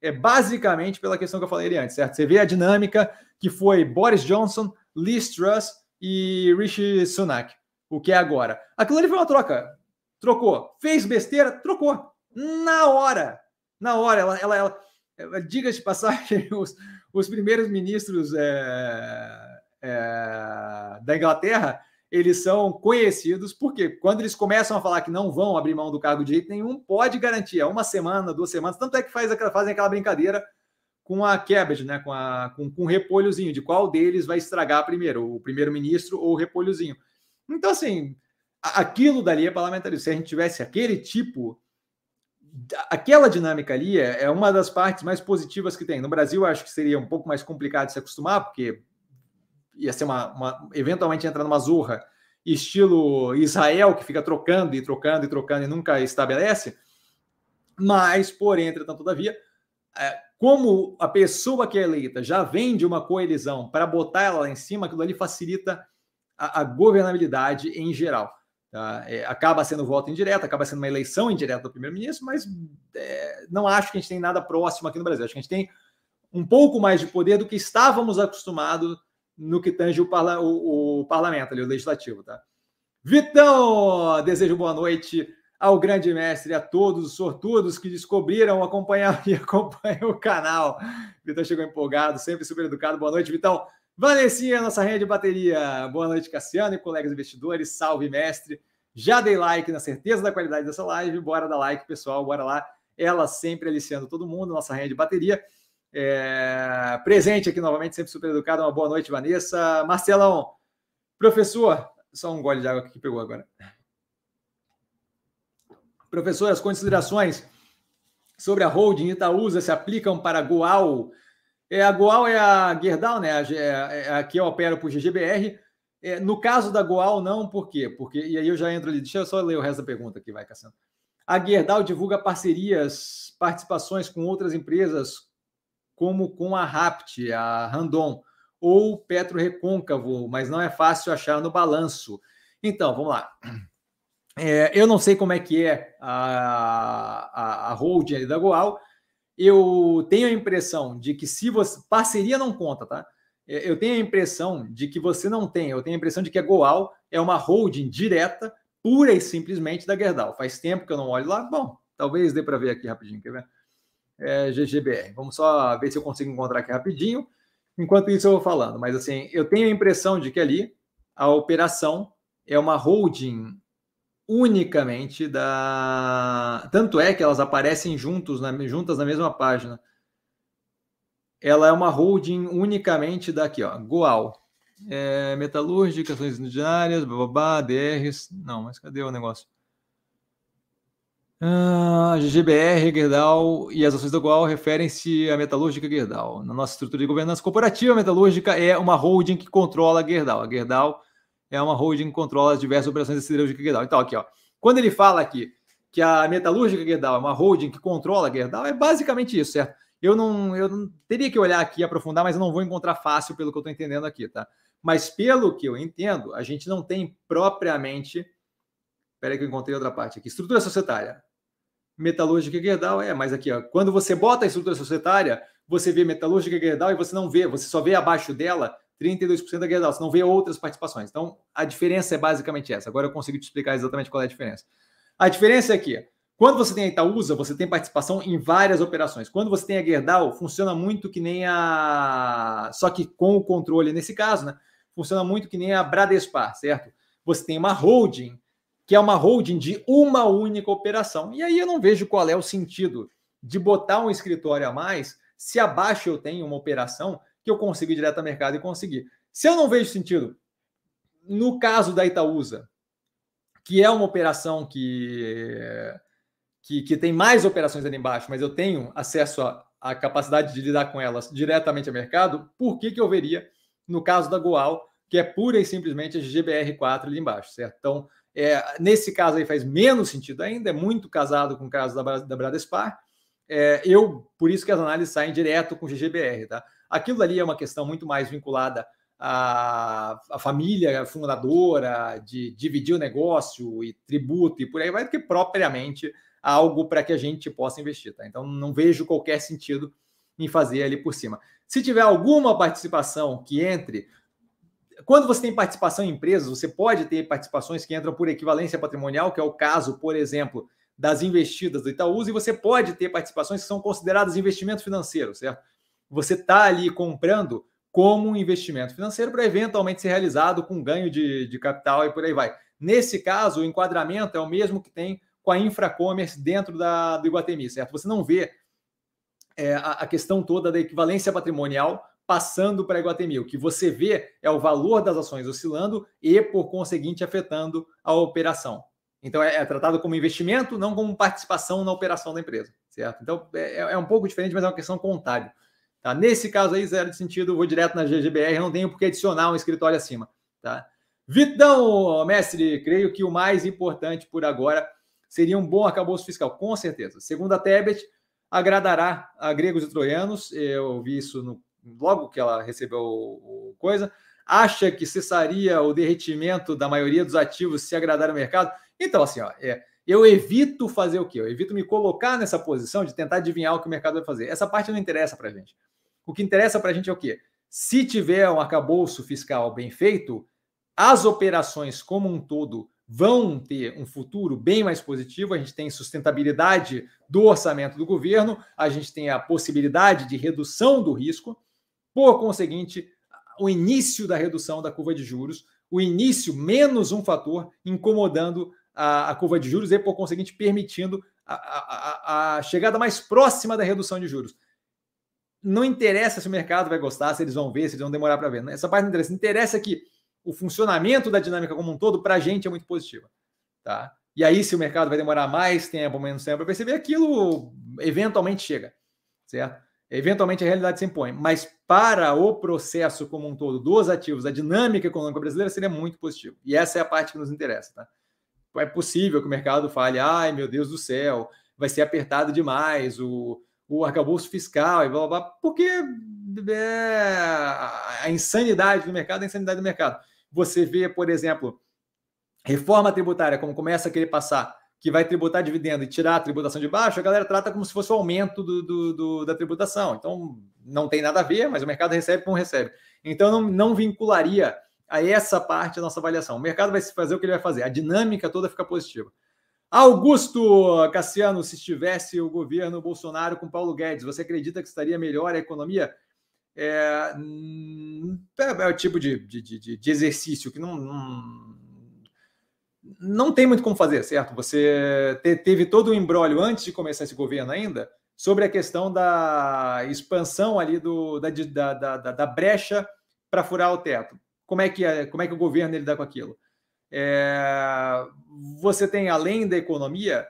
é basicamente pela questão que eu falei antes, certo? Você vê a dinâmica que foi Boris Johnson, Liz Truss e Rishi Sunak, o que é agora. Aquilo ali foi uma troca, trocou, fez besteira, trocou, na hora, na hora, ela, ela, ela diga de passagem, os, os primeiros ministros é, é, da Inglaterra, eles são conhecidos porque quando eles começam a falar que não vão abrir mão do cargo de jeito nenhum, pode garantir, é uma semana, duas semanas, tanto é que faz aquela, fazem aquela brincadeira com a cabbage, né, com, a, com, com o repolhozinho, de qual deles vai estragar primeiro, o primeiro-ministro ou o repolhozinho. Então, assim, aquilo dali é parlamentarismo. Se a gente tivesse aquele tipo aquela dinâmica ali é, é, uma das partes mais positivas que tem. No Brasil, acho que seria um pouco mais complicado se acostumar, porque ia ser uma, uma eventualmente entrar numa zorra estilo Israel, que fica trocando e trocando e trocando e nunca estabelece. Mas, porém, entretanto, todavia, é, como a pessoa que é eleita já vem de uma coalizão para botar ela lá em cima, aquilo ali facilita a, a governabilidade em geral. Tá? É, acaba sendo voto indireto, acaba sendo uma eleição indireta do primeiro-ministro, mas é, não acho que a gente tem nada próximo aqui no Brasil. Acho que a gente tem um pouco mais de poder do que estávamos acostumados no que tange o, parla o, o parlamento, ali, o legislativo. Tá? Vitão, desejo boa noite ao grande mestre, a todos os sortudos que descobriram acompanhar e acompanham o canal. Vitão chegou empolgado, sempre super educado. Boa noite, Vitão. Vanessinha, nossa rede de bateria. Boa noite, Cassiano e colegas investidores. Salve, mestre. Já dei like na certeza da qualidade dessa live. Bora dar like, pessoal. Bora lá. Ela sempre aliciando todo mundo, nossa rede de bateria. É... Presente aqui novamente, sempre super educado. Uma boa noite, Vanessa. Marcelão, professor, só um gole de água que pegou agora. Professor, as considerações sobre a holding Itaúsa se aplicam para Goal é, a Goal é a Gerdau, né? É, é, aqui eu opero por GGBR. É, no caso da Goal, não, por quê? Porque, e aí eu já entro ali, deixa eu só ler o resto da pergunta aqui, vai, Cassiano. A Gerdau divulga parcerias, participações com outras empresas, como com a Rapt, a Randon, ou Petro Recôncavo, mas não é fácil achar no balanço. Então, vamos lá. É, eu não sei como é que é a, a, a holding da Goal, eu tenho a impressão de que se você. Parceria não conta, tá? É, eu tenho a impressão de que você não tem. Eu tenho a impressão de que a Goal é uma holding direta, pura e simplesmente da Gerdau. Faz tempo que eu não olho lá. Bom, talvez dê para ver aqui rapidinho, quer ver? é, GGBR. Vamos só ver se eu consigo encontrar aqui rapidinho. Enquanto isso, eu vou falando. Mas assim, eu tenho a impressão de que ali a operação é uma holding unicamente da. Tanto é que elas aparecem juntos, na, juntas na mesma página. Ela é uma holding unicamente daqui, ó, Goal. É, metalúrgica, ações ordinárias, bababá, DRs. Não, mas cadê o negócio? Ah, GGBR, Gerdau e as ações do Goal referem-se à metalúrgica Gerdau. Na nossa estrutura de governança corporativa, a metalúrgica é uma holding que controla a Gerdau. A Gerdau é uma holding que controla as diversas operações da siderúrgica Gerdau. Então, aqui, ó, quando ele fala aqui que a metalúrgica Gerdau é uma holding que controla a Gerdau, é basicamente isso, certo? Eu não, eu não teria que olhar aqui aprofundar, mas eu não vou encontrar fácil pelo que eu estou entendendo aqui, tá? Mas pelo que eu entendo, a gente não tem propriamente. Espera que eu encontrei outra parte aqui. Estrutura societária metalúrgica Gerdau é, mas aqui, ó, quando você bota a estrutura societária, você vê metalúrgica Gerdau e você não vê, você só vê abaixo dela 32% da Gerdau, você não vê outras participações. Então, a diferença é basicamente essa. Agora eu consigo te explicar exatamente qual é a diferença. A diferença é que, quando você tem a Itaúsa, você tem participação em várias operações. Quando você tem a Gerdau, funciona muito que nem a. Só que com o controle, nesse caso, né? Funciona muito que nem a Bradespar, certo? Você tem uma holding que é uma holding de uma única operação. E aí eu não vejo qual é o sentido de botar um escritório a mais se abaixo eu tenho uma operação que eu consigo ir direto ao mercado e conseguir. Se eu não vejo sentido, no caso da Itaúsa, que é uma operação que, que, que tem mais operações ali embaixo, mas eu tenho acesso à capacidade de lidar com elas diretamente ao mercado, por que, que eu veria no caso da Goal, que é pura e simplesmente a GBR4 ali embaixo, certo? Então, é, nesse caso aí faz menos sentido ainda, é muito casado com o caso da, da Bradespar. É, eu, por isso que as análises saem direto com GGBR, tá? Aquilo ali é uma questão muito mais vinculada à, à família fundadora, de dividir o negócio e tributo e por aí vai, do que propriamente algo para que a gente possa investir, tá? Então não vejo qualquer sentido em fazer ali por cima. Se tiver alguma participação que entre quando você tem participação em empresas, você pode ter participações que entram por equivalência patrimonial, que é o caso, por exemplo, das investidas do Itaúsa, e você pode ter participações que são consideradas investimento financeiro, certo? Você está ali comprando como um investimento financeiro para eventualmente ser realizado com ganho de, de capital e por aí vai. Nesse caso, o enquadramento é o mesmo que tem com a infracommerce dentro da, do Iguatemi, certo? Você não vê é, a, a questão toda da equivalência patrimonial passando para a Iguatemi. O que você vê é o valor das ações oscilando e, por conseguinte, afetando a operação. Então, é, é tratado como investimento, não como participação na operação da empresa, certo? Então, é, é, um pouco diferente, mas é uma questão contábil. Tá? Nesse caso aí, zero de sentido, vou direto na GGBR, não tenho por que adicionar um escritório acima. Tá? Vitão, mestre, creio que o mais importante por agora seria um bom arcabouço fiscal, com certeza. Segundo a Tebet, agradará a gregos e troianos, eu vi isso no logo que ela recebeu coisa, acha que cessaria o derretimento da maioria dos ativos se agradar o mercado? Então, assim, ó, é, eu evito fazer o quê? Eu evito me colocar nessa posição de tentar adivinhar o que o mercado vai fazer. Essa parte não interessa para a gente. O que interessa para a gente é o quê? Se tiver um arcabouço fiscal bem feito, as operações como um todo vão ter um futuro bem mais positivo. A gente tem sustentabilidade do orçamento do governo, a gente tem a possibilidade de redução do risco. Por conseguinte, o início da redução da curva de juros, o início menos um fator incomodando a, a curva de juros e, por conseguinte, permitindo a, a, a, chegada mais próxima da redução de juros. Não interessa se o mercado vai gostar, se eles vão ver, se eles vão demorar para ver. Essa parte não interessa. Interessa que o funcionamento da dinâmica como um todo, para a gente, é muito positiva. Tá? E aí, se o mercado vai demorar mais tempo, menos tempo para perceber, aquilo eventualmente chega. Certo? Eventualmente a realidade se impõe, mas para o processo como um todo dos ativos, a dinâmica econômica brasileira seria muito positivo. E essa é a parte que nos interessa. Tá? É possível que o mercado fale, ai meu Deus do céu, vai ser apertado demais, o, o arcabouço fiscal e blá, blá, blá porque é, a insanidade do mercado é a insanidade do mercado. Você vê, por exemplo, reforma tributária, como começa a querer passar que vai tributar dividendo e tirar a tributação de baixo, a galera trata como se fosse o aumento do, do, do, da tributação. Então, não tem nada a ver, mas o mercado recebe como recebe. Então, não, não vincularia a essa parte da nossa avaliação. O mercado vai fazer o que ele vai fazer, a dinâmica toda fica positiva. Augusto Cassiano, se estivesse o governo Bolsonaro com Paulo Guedes, você acredita que estaria melhor a economia? É, é, é o tipo de, de, de, de exercício que não, não, não, tem muito como fazer, certo? Você te, teve todo o um embrólio antes de começar esse governo ainda sobre a questão da expansão ali do, da, da, da, da brecha para furar o teto. Como é que, é, como é que o governo lida com aquilo? É, você tem, além da economia,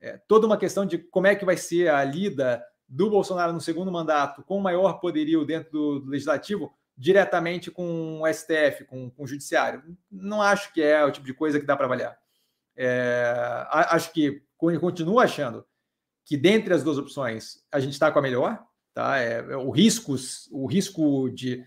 é, toda uma questão de como é que vai ser a lida do Bolsonaro no segundo mandato com maior poderio dentro do, legislativo diretamente com o STF, com, com, o judiciário. Não acho que é o tipo de coisa que dá para avaliar. É, acho que continuo achando que dentre as duas opções a gente está com a melhor, tá? É, é o risco, o risco de,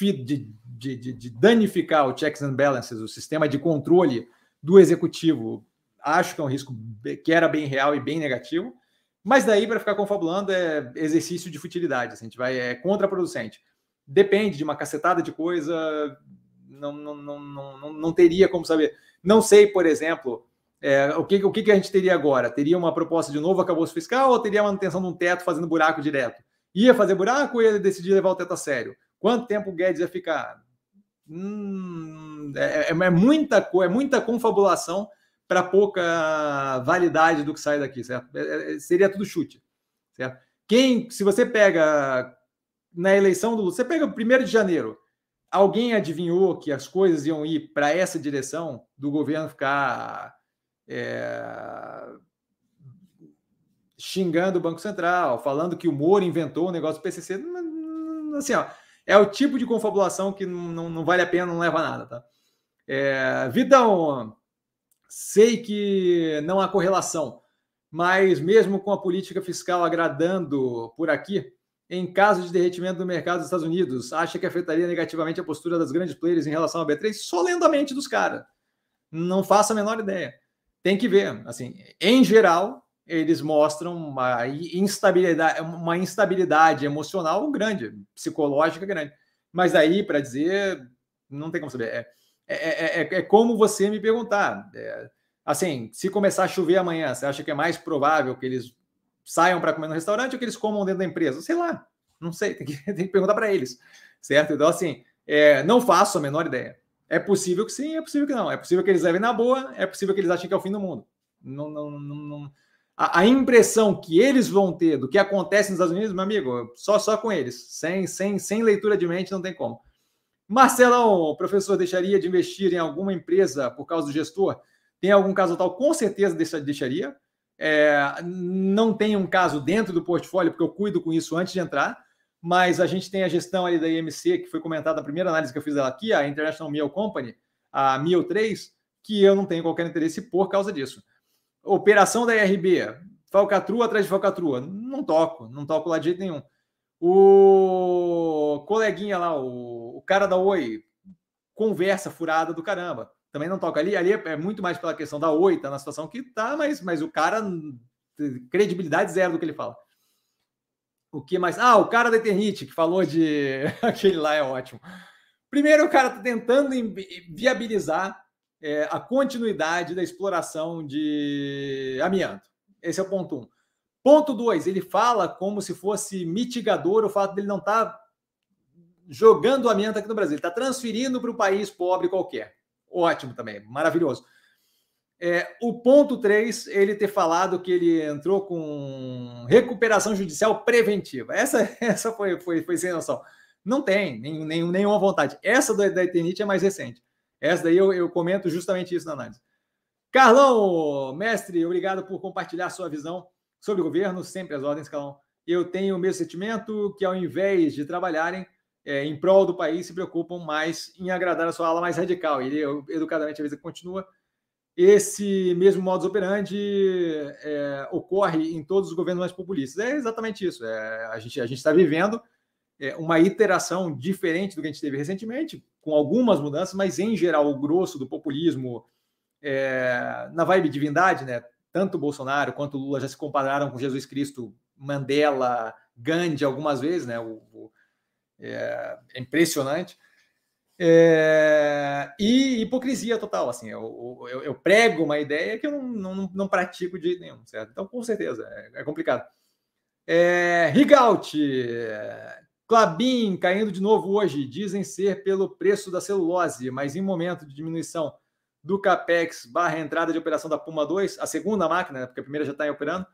de, de, de, danificar o checks and balances, o sistema de controle do executivo, acho que é um risco que era bem real e bem negativo. Mas daí, para ficar confabulando, é exercício de futilidade. Assim, a gente vai, é contraproducente. Depende de uma cacetada de coisa, não, não, não, não, não teria como saber. Não sei, por exemplo, é, o, que, o que a gente teria agora? Teria uma proposta de novo acabou fiscal ou teria a manutenção de um teto fazendo buraco direto? Ia fazer buraco ou ia decidir levar o teto a sério? Quanto tempo o Guedes ia ficar? Hum, é, é, é, muita, é muita confabulação para pouca validade do que sai daqui, certo? É, é, seria tudo chute, certo? Quem, se você pega na eleição do você pega o primeiro de janeiro, alguém adivinhou que as coisas iam ir para essa direção do governo ficar é, xingando o Banco Central, falando que o Moro inventou o negócio do PCC, assim, ó, é o tipo de confabulação que não, não vale a pena, não leva a nada, tá? É, Vidão, Sei que não há correlação, mas mesmo com a política fiscal agradando por aqui, em caso de derretimento do mercado dos Estados Unidos, acha que afetaria negativamente a postura das grandes players em relação ao B3? Só lendo a mente dos caras. Não faço a menor ideia. Tem que ver. Assim, em geral, eles mostram uma instabilidade, uma instabilidade emocional grande, psicológica grande. Mas aí, para dizer, não tem como saber. É, é, é, é, é, como você me perguntar. É, assim, se começar a chover amanhã, você acha que é mais provável que eles saiam para comer no restaurante ou que eles comam dentro da empresa? Sei lá, não sei, tem que, tem que perguntar para eles, certo? Então, assim, é, não faço a menor ideia. É possível que sim, é possível que não. É possível que eles levem na boa, é possível que eles achem que é o fim do mundo. Não, não, não, não. A, a, impressão que eles vão ter do que acontece nos Estados Unidos, meu amigo, só só com eles. Sem, sem, sem leitura de mente não tem como. Marcelão, professor deixaria de investir em alguma empresa por causa do gestor? Tem algum caso tal? Com certeza deixaria. É, não tem um caso dentro do portfólio, porque eu cuido com isso antes de entrar, mas a gente tem a gestão ali da IMC, que foi comentada na primeira análise que eu fiz dela aqui, a International Meal Company, a Meal 3, que eu não tenho qualquer interesse por causa disso. Operação da IRB, falcatrua atrás de falcatrua, não toco, não toco lá de jeito nenhum. O coleguinha lá, o, o cara da Oi, conversa furada do caramba. Também não toca ali. Ali é, é muito mais pela questão da Oi, tá na situação que tá, mas, mas o cara, credibilidade zero do que ele fala. O que mais? Ah, o cara da Eternite, que falou de. Aquele lá é ótimo. Primeiro, o cara está tentando viabilizar é, a continuidade da exploração de amianto. Esse é o ponto um. Ponto 2, ele fala como se fosse mitigador o fato dele não estar tá jogando amianto aqui no Brasil, ele está transferindo para um país pobre qualquer. Ótimo também, maravilhoso. É, o ponto 3, ele ter falado que ele entrou com recuperação judicial preventiva. Essa, essa foi, foi, foi sem noção. Não tem nem, nenhuma vontade. Essa da, da Eternite é mais recente. Essa daí eu, eu comento justamente isso na análise. Carlão, mestre, obrigado por compartilhar sua visão sobre o governo, sempre as ordens, Calão. Eu tenho o mesmo sentimento que, ao invés de trabalharem é, em prol do país, se preocupam mais em agradar a sua ala mais radical. Ele, educadamente, às vezes, continua. Esse mesmo modus operandi é, ocorre em todos os governos mais populistas. É exatamente isso. É, a gente a está vivendo é, uma iteração diferente do que a gente teve recentemente, com algumas mudanças, mas, em geral, o grosso do populismo é, na vibe divindade, né? tanto Bolsonaro quanto Lula já se compararam com Jesus Cristo, Mandela, Gandhi algumas vezes, né? O, o, é, é, impressionante. É, e hipocrisia total, assim, eu, eu, eu, prego uma ideia que eu não, não, não pratico de nenhum, certo? Então, com certeza, é, é complicado. É, Clabin caindo de novo hoje, dizem ser pelo preço da celulose, mas em momento de diminuição do CAPEX barra entrada de operação da Puma 2, a segunda máquina, né, porque a primeira já está operando,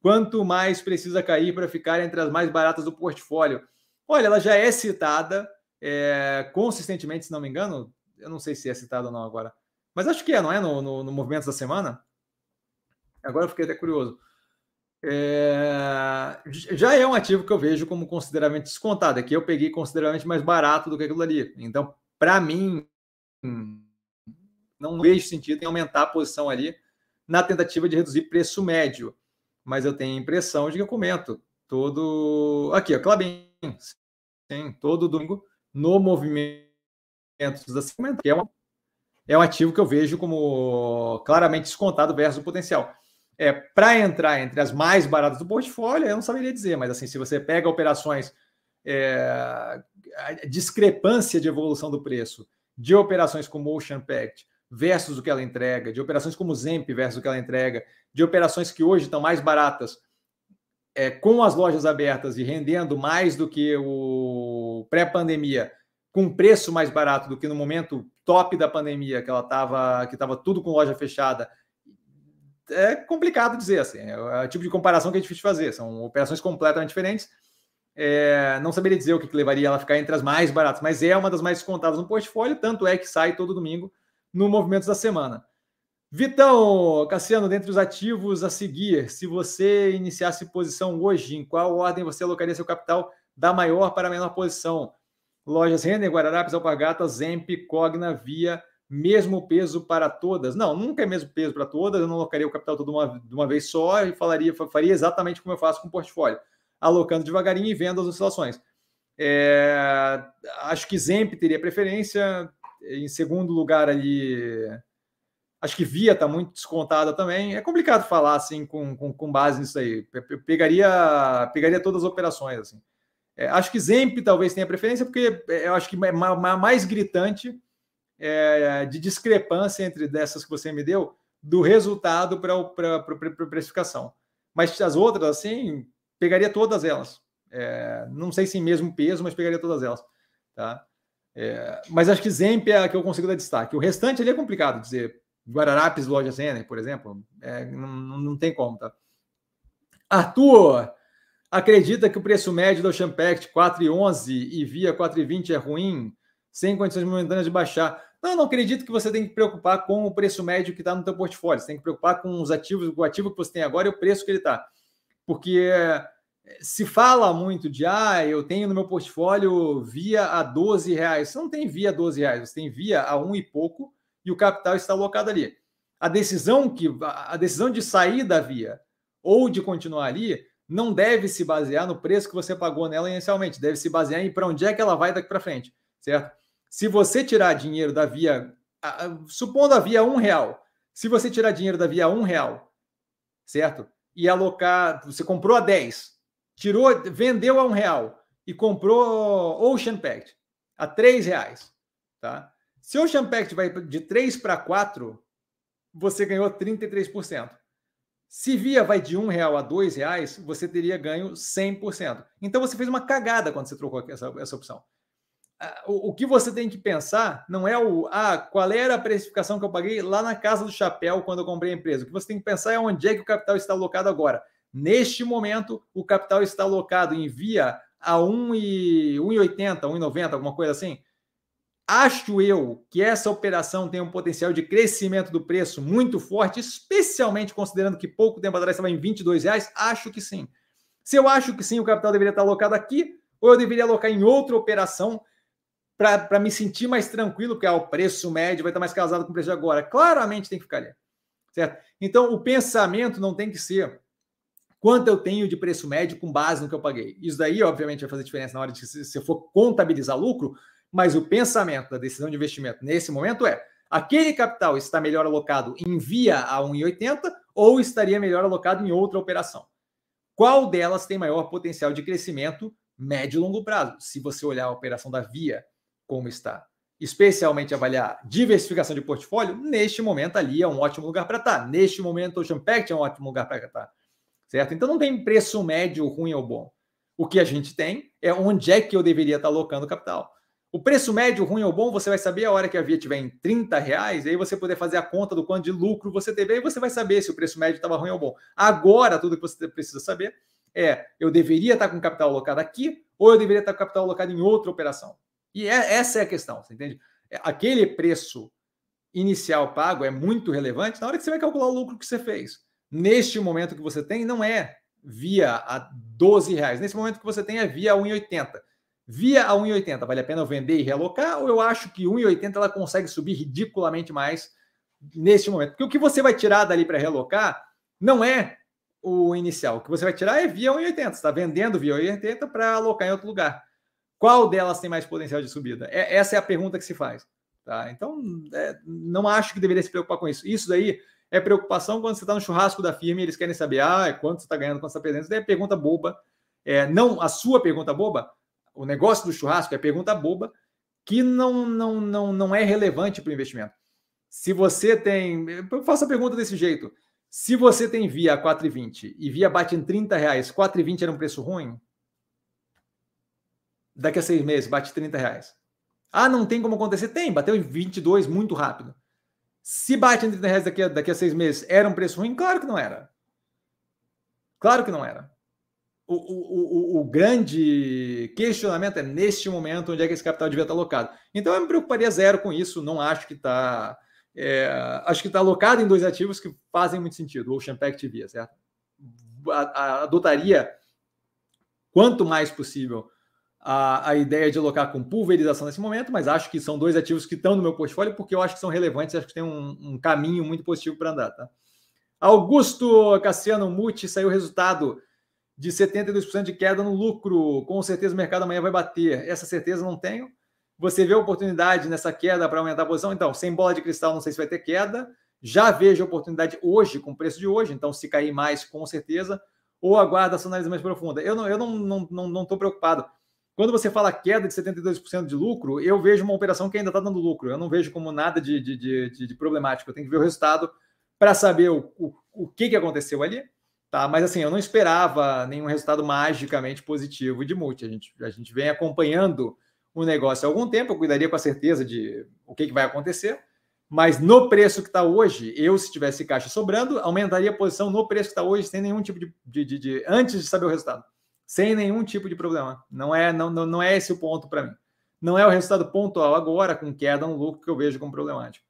quanto mais precisa cair para ficar entre as mais baratas do portfólio? Olha, ela já é citada é, consistentemente, se não me engano, eu não sei se é citada ou não agora, mas acho que é, não é? No, no, no da Semana? Agora eu fiquei até curioso. É, já é um ativo que eu vejo como consideravelmente descontado. Aqui eu peguei consideravelmente mais barato do que aquilo ali. Então, para mim, não vejo sentido em aumentar a posição ali na tentativa de reduzir preço médio. Mas eu tenho a impressão de que eu comento todo. Aqui, ó, Clabin. Sim, todo domingo no movimento da semana, que é um, é um ativo que eu vejo como claramente descontado versus o potencial. É, para entrar entre as mais baratas do portfólio, eu não saberia dizer, mas assim, se você pega operações, é, a discrepância de evolução do preço de operações como Ocean Pact versus o que ela entrega, de operações como Zemp versus o que ela entrega, de operações que hoje estão mais baratas é, com as lojas abertas e rendendo mais do que o pré-pandemia, com preço mais barato do que no momento top da pandemia, que ela estava, que estava tudo com loja fechada, é complicado dizer assim. É o tipo de comparação que é difícil de fazer. São operações completamente diferentes. É, não saberia dizer o que, que levaria ela a ficar entre as mais baratas, mas é uma das mais descontadas no portfólio, tanto é que sai todo domingo no Movimentos da Semana. Vitão, Cassiano, dentre os ativos a seguir, se você iniciasse posição hoje, em qual ordem você alocaria seu capital da maior para a menor posição? Lojas Renner, Guararapes, Alpargatas, Zemp, Cogna, Via, mesmo peso para todas? Não, nunca é mesmo peso para todas, eu não alocaria o capital todo uma, de uma vez só e falaria, faria exatamente como eu faço com o portfólio, alocando devagarinho e vendo as oscilações. É, acho que Zemp teria preferência, em segundo lugar ali Acho que Via está muito descontada também. É complicado falar assim com, com, com, base nisso aí. Eu pegaria, pegaria todas as operações. Assim. É, acho que Zemp talvez tenha preferência, porque é, eu acho que é mais gritante é, de discrepância entre dessas que você me deu do resultado para a precificação. Mas as outras, assim, pegaria todas elas. É, não sei se em mesmo peso, mas pegaria todas elas. Tá? É, mas acho que Zemp é a que eu consigo dar destaque. O restante ali é complicado dizer Guararapes Loja Renner, por exemplo, é, não, não tem como, tá? Arthur, acredita que o preço médio do Champact 4,11 e via 4,20 é ruim, sem condições momentâneas de baixar? Não, não acredito que você tem que preocupar com o preço médio que está no teu portfólio. Você tem que preocupar com os ativos, o ativo que você tem agora e o preço que ele está. Porque se fala muito de ah, eu tenho no meu portfólio via a 12 reais. Você não tem via a 12 reais, você tem via a um e pouco e o capital está alocado ali. A decisão que a decisão de sair da via ou de continuar ali não deve se basear no preço que você pagou nela inicialmente, deve se basear em para onde é que ela vai daqui para frente, certo? Se você tirar dinheiro da via, supondo a via um real, se você tirar dinheiro da via um real, certo? E alocar, você comprou a 10, tirou, vendeu a um real e comprou Ocean Pact a três reais, tá? Se o Champact vai de 3 para 4, você ganhou 33%. Se via vai de um real a dois reais, você teria ganho 100%. Então você fez uma cagada quando você trocou essa, essa opção. O, o, que você tem que pensar não é o ah, qual era a precificação que eu paguei lá na casa do chapéu quando eu comprei a empresa. O que você tem que pensar é onde é que o capital está alocado agora. Neste momento, o capital está alocado em via a 1,80, 1,90, alguma coisa assim. Acho eu que essa operação tem um potencial de crescimento do preço muito forte, especialmente considerando que pouco tempo atrás estava em 22 reais. Acho que sim. Se eu acho que sim, o capital deveria estar alocado aqui, ou eu deveria alocar em outra operação para me sentir mais tranquilo, porque ah, o preço médio vai estar mais casado com o preço de agora. Claramente tem que ficar ali. Certo? Então, o pensamento não tem que ser quanto eu tenho de preço médio com base no que eu paguei. Isso daí, obviamente, vai fazer diferença na hora de se você for contabilizar lucro, mas o pensamento da decisão de investimento nesse momento é: aquele capital está melhor alocado em via a 1,80 ou estaria melhor alocado em outra operação? Qual delas tem maior potencial de crescimento médio e longo prazo? Se você olhar a operação da Via como está, especialmente avaliar diversificação de portfólio, neste momento ali é um ótimo lugar para estar. Neste momento, o Ocean Pact é um ótimo lugar para estar. Certo? Então não tem preço médio ruim ou bom. O que a gente tem é onde é que eu deveria estar alocando capital. O preço médio ruim ou bom, você vai saber a hora que a via estiver em 30 reais, aí você poder fazer a conta do quanto de lucro você teve, aí você vai saber se o preço médio estava ruim ou bom. Agora, tudo que você precisa saber é: eu deveria estar com capital alocado aqui ou eu deveria estar com capital alocado em outra operação? E é, essa é a questão, você entende? É, aquele preço inicial pago é muito relevante na hora que você vai calcular o lucro que você fez. Neste momento que você tem, não é via a 12 reais. Nesse momento que você tem é via 1,80. Via a 1,80, vale a pena eu vender e realocar? Ou eu acho que 1,80 ela consegue subir ridiculamente mais neste momento? Porque o que você vai tirar dali para realocar não é o inicial. O que você vai tirar é via 1,80. Você está vendendo via 1,80 para alocar em outro lugar. Qual delas tem mais potencial de subida? É, essa é a pergunta que se faz. Tá? Então, é, não acho que deveria se preocupar com isso. Isso daí é preocupação quando você está no churrasco da firma e eles querem saber ah, quanto você está ganhando, quanto você está perdendo. Isso daí é pergunta boba. É, não a sua pergunta boba, o negócio do churrasco é pergunta boba que não, não, não, não é relevante para o investimento. Se você tem. Eu faço a pergunta desse jeito. Se você tem via 4,20 e via bate em 30 reais, 4,20 era um preço ruim? Daqui a seis meses bate 30 reais. Ah, não tem como acontecer? Tem, bateu em 22 muito rápido. Se bate em 30 reais daqui a, daqui a seis meses, era um preço ruim? Claro que não era. Claro que não era. O, o, o, o, grande questionamento é neste momento onde é que esse capital devia estar alocado. Então eu me preocuparia zero com isso, não acho que está. É, acho que está alocado em dois ativos que fazem muito sentido, o Ocean Pact Via, certo? Adotaria quanto mais possível a, a ideia de alocar com pulverização nesse momento, mas acho que são dois ativos que estão no meu portfólio porque eu acho que são relevantes, acho que tem um, um caminho muito positivo para andar. Tá? Augusto Cassiano Muti saiu o resultado de 72% de queda no lucro. Com certeza o mercado amanhã vai bater. Essa certeza não tenho. Você vê oportunidade nessa queda para aumentar a posição? Então, sem bola de cristal, não sei se vai ter queda. Já vejo oportunidade hoje, com o preço de hoje. Então, se cair mais, com certeza. Ou aguarda essa análise mais profunda. Eu não estou não, não, não, não preocupado. Quando você fala queda de 72% de lucro, eu vejo uma operação que ainda está dando lucro. Eu não vejo como nada de, de, de, de problemático. Eu tenho que ver o resultado para saber o, o, o que, que aconteceu ali. Tá? Mas assim, eu não esperava nenhum resultado magicamente positivo de multi. A gente, a gente vem acompanhando o negócio há algum tempo, eu cuidaria com a certeza de o que, que vai acontecer. Mas no preço que está hoje, eu, se tivesse caixa sobrando, aumentaria a posição no preço que está hoje, sem nenhum tipo de, de, de, de. antes de saber o resultado sem nenhum tipo de problema. Não é, não, não, não é esse o ponto para mim. Não é o resultado pontual agora, com queda no lucro, que eu vejo como problemático.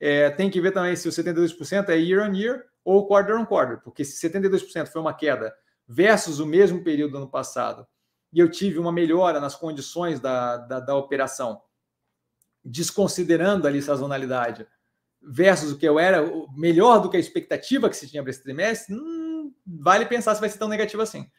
É, tem que ver também se o 72% é year on year ou quarter on quarter, porque se 72% foi uma queda versus o mesmo período do ano passado, e eu tive uma melhora nas condições da, da, da operação, desconsiderando ali sazonalidade, versus o que eu era, melhor do que a expectativa que se tinha para esse trimestre, hum, vale pensar se vai ser tão negativo assim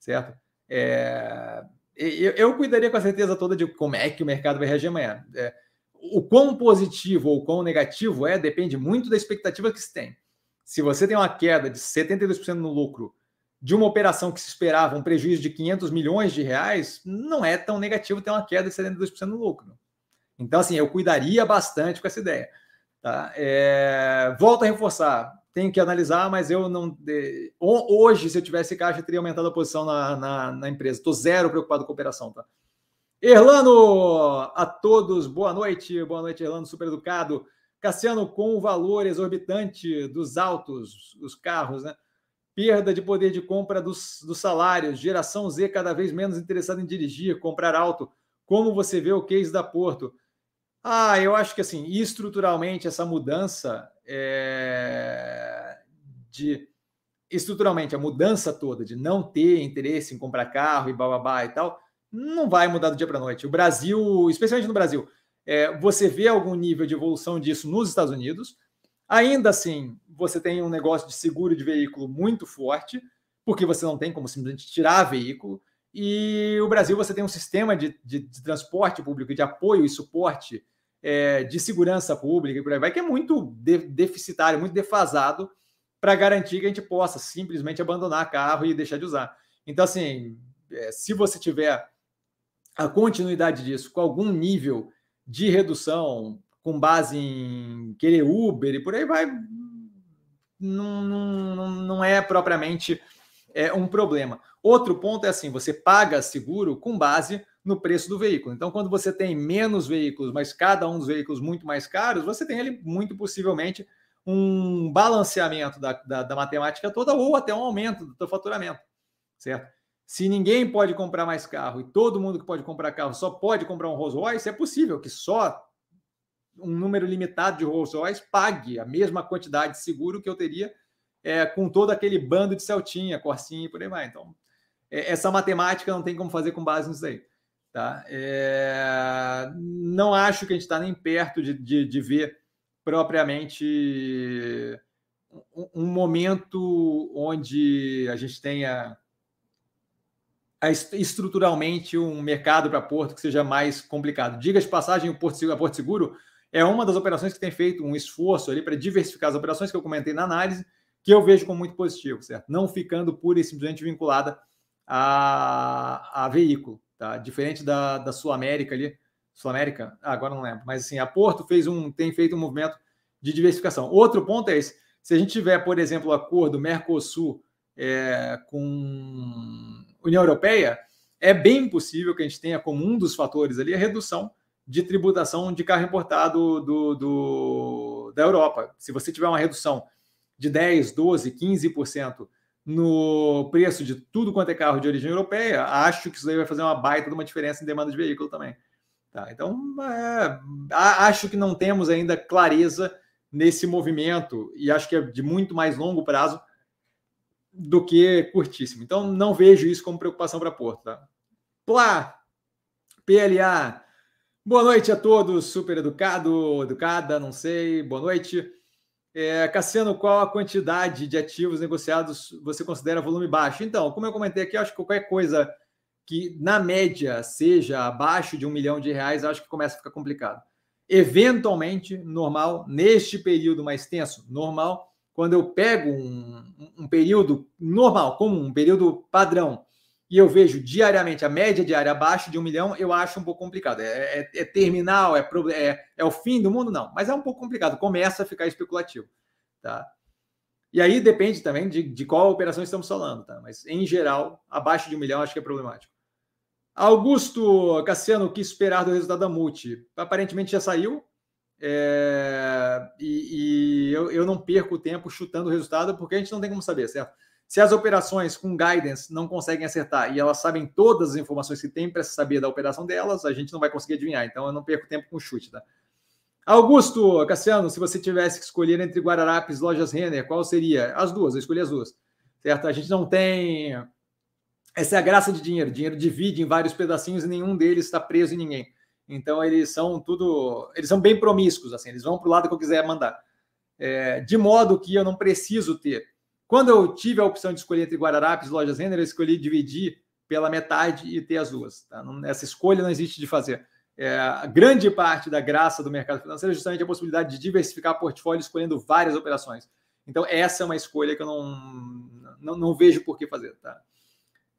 certo? É, eu, eu, cuidaria com a certeza toda de como é que o mercado vai reagir amanhã. É, o quão positivo ou quão negativo é depende muito da expectativa que se tem. Se você tem uma queda de 72% no lucro de uma operação que se esperava um prejuízo de 500 milhões de reais, não é tão negativo ter uma queda de 72% no lucro. Então, assim, eu cuidaria bastante com essa ideia. Tá? É, volto a reforçar tenho que analisar, mas eu não. Hoje, se eu tivesse caixa, eu teria aumentado a posição na, na, na empresa. Estou zero preocupado com a operação, tá? Erlano, a todos, boa noite. Boa noite, Erlano, super educado. Cassiano, com o valor exorbitante dos autos, os carros, né? Perda de poder de compra dos, dos salários, geração Z cada vez menos interessada em dirigir, comprar auto. Como você vê o case da Porto? Ah, eu acho que assim, estruturalmente, essa mudança é, de estruturalmente a mudança toda de não ter interesse em comprar carro e bababá e tal, não vai mudar do dia para a noite. O Brasil, especialmente no Brasil, é, você vê algum nível de evolução disso nos Estados Unidos. Ainda assim, você tem um negócio de seguro de veículo muito forte, porque você não tem como simplesmente tirar veículo. E o Brasil, você tem um sistema de, de, de transporte público, de apoio e suporte é, de segurança pública e por aí vai, que é muito de, deficitário, muito defasado para garantir que a gente possa simplesmente abandonar carro e deixar de usar. Então, assim, é, se você tiver a continuidade disso com algum nível de redução com base em querer Uber e por aí vai, não, não, não é propriamente é, um problema. Outro ponto é assim: você paga seguro com base no preço do veículo. Então, quando você tem menos veículos, mas cada um dos veículos muito mais caros, você tem ali muito possivelmente um balanceamento da, da, da matemática toda ou até um aumento do seu faturamento, certo? Se ninguém pode comprar mais carro e todo mundo que pode comprar carro só pode comprar um Rolls Royce, é possível que só um número limitado de Rolls Royce pague a mesma quantidade de seguro que eu teria é, com todo aquele bando de Celtinha, Corsinha e por aí vai. Então, é, essa matemática não tem como fazer com base nisso aí. Tá? É, não acho que a gente está nem perto de, de, de, ver propriamente um, um, momento onde a gente tenha estruturalmente um mercado para Porto que seja mais complicado. Diga de passagem, o Porto, a Porto Seguro é uma das operações que tem feito um esforço ali para diversificar as operações que eu comentei na análise, que eu vejo como muito positivo, certo? Não ficando pura e simplesmente vinculada a, a veículo, tá? Diferente da, da Sul América ali, Sul América, ah, agora não lembro, mas assim, a Porto fez um, tem feito um movimento de diversificação. Outro ponto é esse: se a gente tiver, por exemplo, o acordo Mercosul é, com União Europeia, é bem possível que a gente tenha como um dos fatores ali a redução de tributação de carro importado do, do, da Europa. Se você tiver uma redução de 10, 12, 15% no preço de tudo quanto é carro de origem europeia, acho que isso aí vai fazer uma baita de uma diferença em demanda de veículo também. Tá, então, é, acho que não temos ainda clareza nesse movimento e acho que é de muito mais longo prazo do que curtíssimo. Então, não vejo isso como preocupação para Porto. Tá? Plá, PLA, Boa noite a todos, super educado, educada, não sei. Boa noite. É, Cassiano, qual a quantidade de ativos negociados você considera volume baixo? Então, como eu comentei aqui, acho que qualquer coisa que na média seja abaixo de um milhão de reais, acho que começa a ficar complicado. Eventualmente, normal, neste período mais tenso, normal, quando eu pego um, um período normal, comum, um período padrão, e eu vejo diariamente a média diária abaixo de um milhão, eu acho um pouco complicado. É, é, é terminal, é, é, é, o fim do mundo? Não, mas é um pouco complicado, começa a ficar especulativo. Tá? E aí depende também de, de qual operação estamos falando, tá? mas em geral, abaixo de um milhão acho que é problemático. Augusto Cassiano, o que esperar do resultado da Multi? Aparentemente já saiu, é, e, e eu, eu, não perco tempo chutando o resultado, porque a gente não tem como saber, certo? Se as operações com guidance não conseguem acertar e elas sabem todas as informações que tem para saber da operação delas, a gente não vai conseguir adivinhar. Então eu não perco tempo com chute, tá? Augusto, Cassiano, se você tivesse que escolher entre Guararapes e Lojas Renner, qual seria? As duas, eu escolhi as duas. Certo? A gente não tem. Essa é a graça de dinheiro. Dinheiro divide em vários pedacinhos e nenhum deles está preso em ninguém. Então eles são tudo. Eles são bem promíscuos, assim, eles vão para o lado que eu quiser mandar. É, de modo que eu não preciso ter quando eu tive a opção de escolher entre Guararapes e Lojas Renner, eu escolhi dividir pela metade e ter as duas. Tá? Essa escolha não existe de fazer. É, a grande parte da graça do mercado financeiro é justamente a possibilidade de diversificar portfólio escolhendo várias operações. Então, essa é uma escolha que eu não, não, não vejo por que fazer. Tá?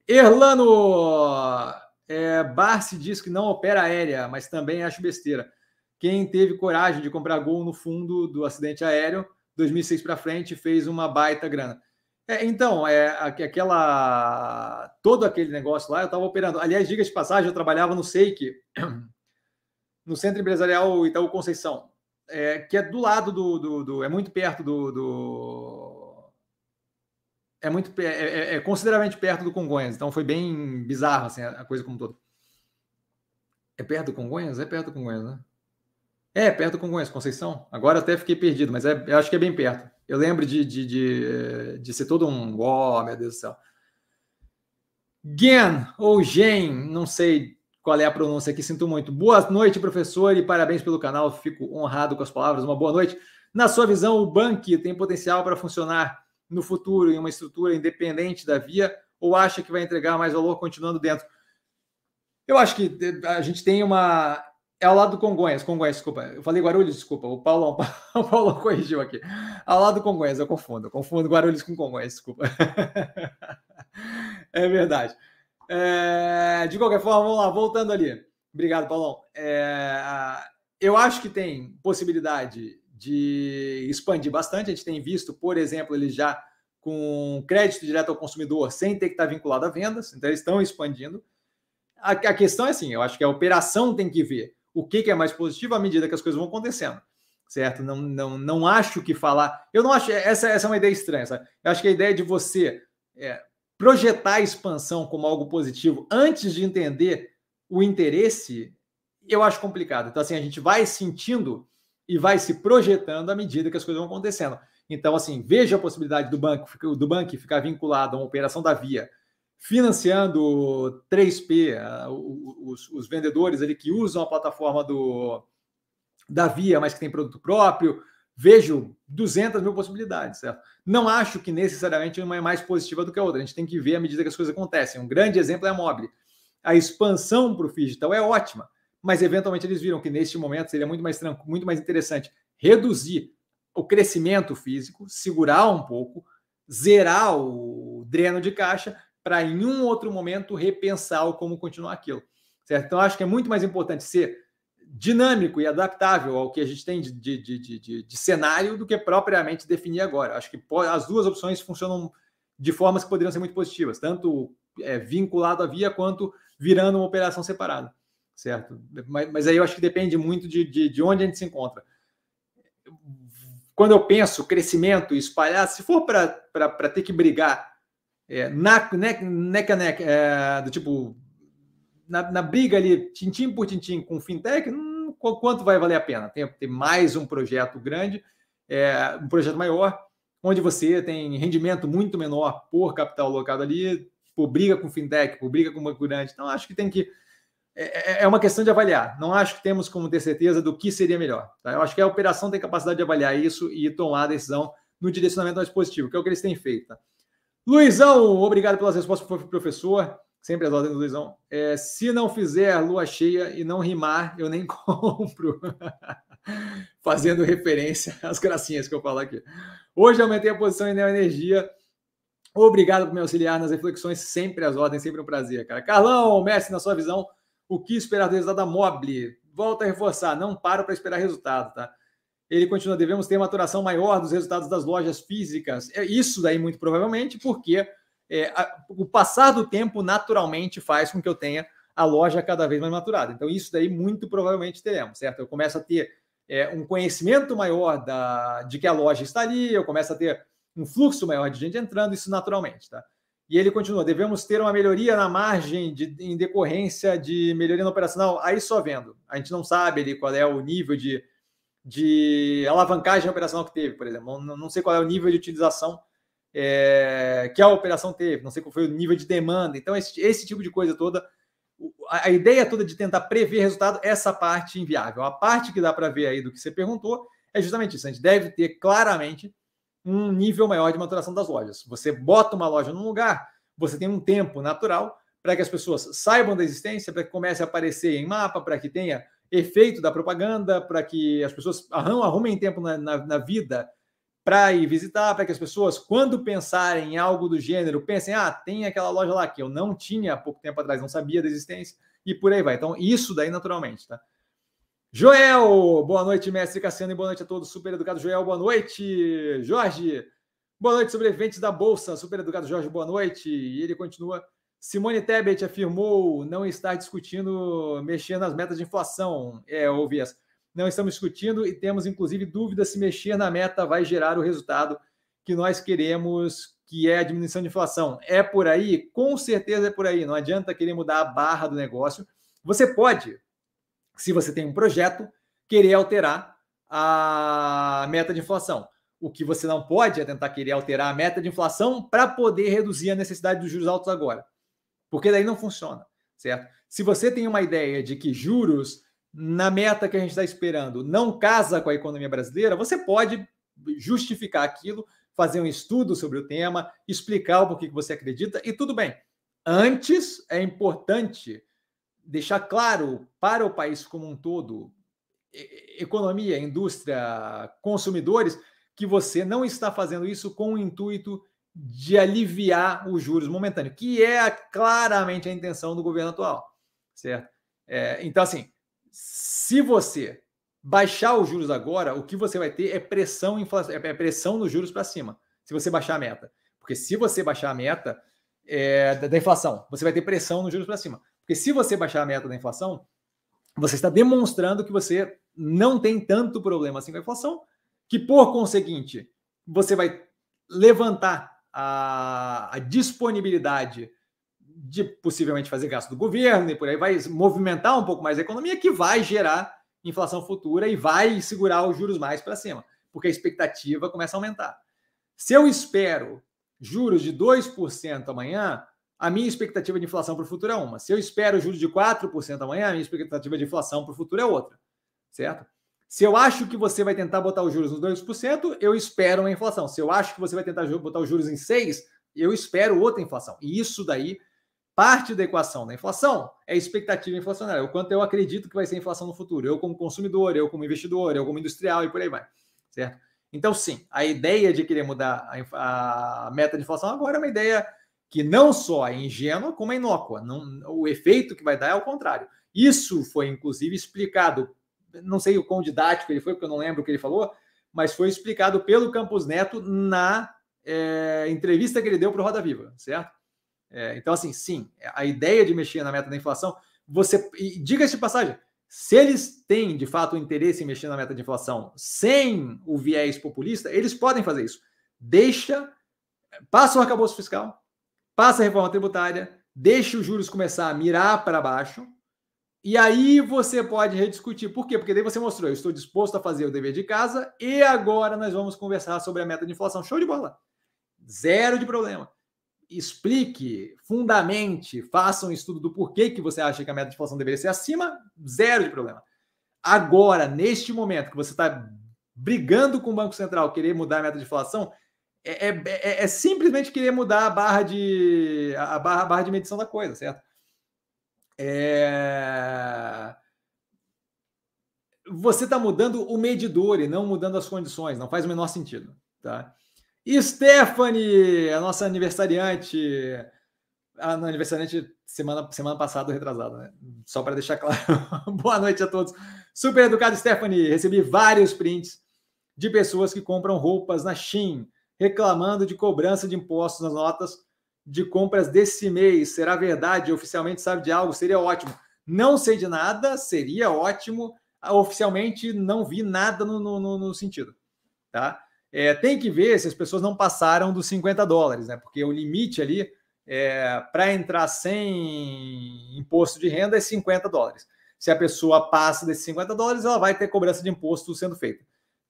Erlano é, Barsi diz que não opera aérea, mas também acho besteira. Quem teve coragem de comprar gol no fundo do acidente aéreo 2006 para frente fez uma baita grana. É, então, é aquela todo aquele negócio lá, eu estava operando. Aliás, diga de passagem, eu trabalhava no SEIC, no Centro Empresarial Itaú Conceição, é, que é do lado do, do, do, é muito perto do, do é muito é, é, é, consideravelmente perto do Congonhas. Então foi bem bizarro assim a coisa como todo. É perto do Congonhas? É perto do Congonhas, né? É, perto do Congonhas, Conceição. Agora até fiquei perdido, mas é, eu acho que é bem perto. Eu lembro de, de, de, de ser todo um. Oh, meu Deus do céu. Gen, ou Gen, não sei qual é a pronúncia aqui, sinto muito. Boa noite, professor, e parabéns pelo canal. Fico honrado com as palavras. Uma boa noite. Na sua visão, o Bank tem potencial para funcionar no futuro em uma estrutura independente da Via ou acha que vai entregar mais valor continuando dentro? Eu acho que a gente tem uma é ao lado do Congonhas, Congonhas, desculpa. Eu falei Guarulhos, desculpa. O Paulo, o Paulo corrigiu aqui. Ao lado do Congonhas, eu confundo. Eu confundo Guarulhos com Congonhas, desculpa. é verdade. É, de qualquer forma, vamos lá, voltando ali. Obrigado, Paulão. É, eu acho que tem possibilidade de expandir bastante. A gente tem visto, por exemplo, eles já com crédito direto ao consumidor sem ter que estar vinculado a vendas, então eles estão expandindo. A, a questão é assim: eu acho que a operação tem que ver o que, que é mais positivo à medida que as coisas vão acontecendo certo? Não, não, não acho que falar. Eu não acho. Essa, essa é uma ideia estranha. Sabe? Eu acho que a ideia de você é, projetar a expansão como algo positivo antes de entender o interesse, eu acho complicado. Então, assim, a gente vai sentindo e vai se projetando à medida que as coisas vão acontecendo. Então, assim, veja a possibilidade do banco, do banco ficar vinculado a uma operação da Via, financiando 3P, os, os vendedores ali que usam a plataforma do, da Via, mas que tem produto próprio. Vejo 200 mil possibilidades, certo? Não acho que necessariamente uma é mais positiva do que a outra. A gente tem que ver à medida que as coisas acontecem. Um grande exemplo é a Mobile. A expansão para o digital é ótima, mas eventualmente eles viram que neste momento seria muito mais tranquilo, muito mais interessante reduzir o crescimento físico, segurar um pouco, zerar o dreno de caixa para em um outro momento repensar o como continuar aquilo. Certo? Então acho que é muito mais importante ser dinâmico e adaptável ao que a gente tem de, de, de, de, de cenário do que propriamente definir agora. Acho que as duas opções funcionam de formas que poderiam ser muito positivas, tanto é, vinculado à via quanto virando uma operação separada, certo? Mas, mas aí eu acho que depende muito de, de, de onde a gente se encontra. Quando eu penso crescimento espalhar, se for para ter que brigar é, na, neck, é, do tipo na, na, briga ali, tintim por tintim com fintech, hum, quanto vai valer a pena? Tem, tem mais um projeto grande, é, um projeto maior, onde você tem rendimento muito menor por capital alocado ali, por briga com fintech, por briga com banco grande. Então, acho que tem que. É, é, é uma questão de avaliar. Não acho que temos como ter certeza do que seria melhor. Tá? Eu acho que a operação tem capacidade de avaliar isso e tomar a decisão no direcionamento mais positivo, que é o que eles têm feito. Tá? Luizão, obrigado pelas respostas, professor sempre as ordens do Luizão. É, se não fizer lua cheia e não rimar, eu nem compro. Fazendo referência às gracinhas que eu falo aqui. Hoje aumentei a posição em Neoenergia. Obrigado por me auxiliar nas reflexões, sempre as ordens, sempre um prazer, cara. Carlão, Messi, na sua visão, o que esperar do resultado da Mobile? Volta a reforçar, não paro para esperar resultado, tá? Ele continua, devemos ter maturação maior dos resultados das lojas físicas. É isso daí, muito provavelmente, porque é, a, o passar do tempo naturalmente faz com que eu tenha a loja cada vez mais maturada. Então, isso daí muito provavelmente teremos, certo? Eu começo a ter é, um conhecimento maior da, de que a loja está ali, eu começo a ter um fluxo maior de gente entrando, isso naturalmente, tá? E ele continua: devemos ter uma melhoria na margem de, em decorrência de melhoria no operacional. Aí só vendo. A gente não sabe ali qual é o nível de, de alavancagem operacional que teve, por exemplo. Não, não sei qual é o nível de utilização é, que a operação teve, não sei qual foi o nível de demanda. Então, esse, esse tipo de coisa toda, a, a, ideia toda de tentar prever resultado, essa parte inviável. A parte que dá para ver aí do que você perguntou é justamente isso. A gente deve ter claramente um nível maior de maturação das lojas. Você bota uma loja num lugar, você tem um tempo natural para que as pessoas saibam da existência, para que comece a aparecer em mapa, para que tenha efeito da propaganda, para que as pessoas arrumem tempo na, na, na vida para ir visitar, para que as pessoas, quando pensarem em algo do gênero, pensem: ah, tem aquela loja lá que eu não tinha há pouco tempo atrás, não sabia da existência, e por aí vai. Então, isso daí naturalmente, tá? Joel, boa noite, mestre Cassiano, e boa noite a todos. Super educado Joel, boa noite. Jorge, boa noite, sobreviventes da Bolsa. Super educado Jorge, boa noite. E ele continua. Simone Tebet afirmou não estar discutindo mexer nas metas de inflação. É, ouvi essa não estamos discutindo e temos, inclusive, dúvidas se mexer na meta vai gerar o resultado que nós queremos, que é a diminuição de inflação. É por aí? Com certeza é por aí. Não adianta querer mudar a barra do negócio. Você pode, se você tem um projeto, querer alterar a meta de inflação. O que você não pode é tentar querer alterar a meta de inflação para poder reduzir a necessidade dos juros altos agora. Porque daí não funciona, certo? Se você tem uma ideia de que juros na meta que a gente está esperando não casa com a economia brasileira, você pode justificar aquilo, fazer um estudo sobre o tema, explicar o porquê que você acredita e tudo bem. Antes, é importante deixar claro para o país como um todo, economia, indústria, consumidores, que você não está fazendo isso com o intuito de aliviar os juros momentâneos, que é claramente a intenção do governo atual, certo? É, então, assim, se você baixar os juros agora, o que você vai ter é pressão, inflação, é pressão nos juros para cima, se você baixar a meta. Porque se você baixar a meta é, da, da inflação, você vai ter pressão nos juros para cima. Porque se você baixar a meta da inflação, você está demonstrando que você não tem tanto problema assim com a inflação, que por conseguinte, você vai levantar a, a disponibilidade de possivelmente fazer gasto do governo e por aí vai movimentar um pouco mais a economia, que vai gerar inflação futura e vai segurar os juros mais para cima, porque a expectativa começa a aumentar. Se eu espero juros de 2% amanhã, a minha expectativa de inflação para o futuro é uma. Se eu espero juros de 4% amanhã, a minha expectativa de inflação para o futuro é outra, certo? Se eu acho que você vai tentar botar os juros nos 2%, eu espero uma inflação. Se eu acho que você vai tentar botar os juros em 6%, eu espero outra inflação. E isso daí, parte da equação da inflação é expectativa inflacionária, o quanto eu acredito que vai ser a inflação no futuro. Eu como consumidor, eu como investidor, eu como industrial e por aí vai, certo? Então, sim, a ideia de querer mudar a, a meta de inflação agora é uma ideia que não só é ingênua, como é inócua. Não, o efeito que vai dar é o contrário. Isso foi, inclusive, explicado, não sei o quão didático ele foi, porque eu não lembro o que ele falou, mas foi explicado pelo Campos Neto na é, entrevista que ele deu para o Roda Viva, certo? É, então, assim, sim, a ideia de mexer na meta da inflação, você. Diga-se de passagem, se eles têm de fato interesse em mexer na meta de inflação sem o viés populista, eles podem fazer isso. Deixa, passa o arcabouço fiscal, passa a reforma tributária, deixa os juros começar a mirar para baixo, e aí você pode rediscutir. Por quê? Porque daí você mostrou, eu estou disposto a fazer o dever de casa, e agora nós vamos conversar sobre a meta de inflação. Show de bola. Zero de problema. Explique, fundamente, faça um estudo do porquê que você acha que a meta de inflação deveria ser acima, zero de problema. Agora, neste momento que você está brigando com o Banco Central, querer mudar a meta de inflação, é, é, é, é, simplesmente querer mudar a barra de a barra, a barra de medição da coisa, certo? É... Você está mudando o medidor e não mudando as condições, não faz o menor sentido, tá? Stephanie, a nossa aniversariante, a aniversariante semana, semana passada, retrasada, né? Só para deixar claro. Boa noite a todos. Super educado, Stephanie. Recebi vários prints de pessoas que compram roupas na Shein reclamando de cobrança de impostos nas notas de compras desse mês. Será verdade? Oficialmente sabe de algo? Seria ótimo. Não sei de nada, seria ótimo. Oficialmente não vi nada no, no, no sentido. Tá? É, tem que ver se as pessoas não passaram dos 50 dólares, né? Porque o limite ali é, para entrar sem imposto de renda é 50 dólares. Se a pessoa passa desses 50 dólares, ela vai ter cobrança de imposto sendo feita.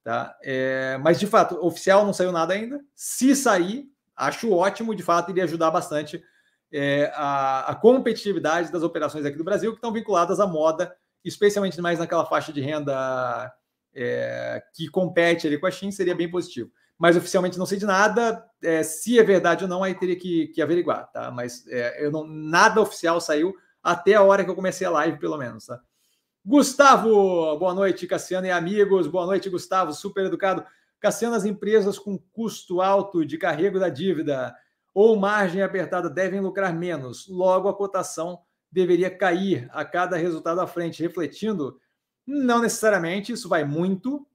Tá? É, mas, de fato, oficial não saiu nada ainda. Se sair, acho ótimo, de fato, iria ajudar bastante é, a, a, competitividade das operações aqui do Brasil, que estão vinculadas à moda, especialmente mais naquela faixa de renda é, que compete ali com a China, seria bem positivo. Mas oficialmente não sei de nada. É, se é verdade ou não, aí teria que, que averiguar, tá? Mas é, eu não, nada oficial saiu até a hora que eu comecei a live, pelo menos, tá? Gustavo, boa noite, Cassiano e amigos. Boa noite, Gustavo, super educado. Cassiano, as empresas com custo alto de carrego da dívida ou margem apertada devem lucrar menos. Logo, a cotação deveria cair a cada resultado à frente, refletindo? Não necessariamente, isso vai muito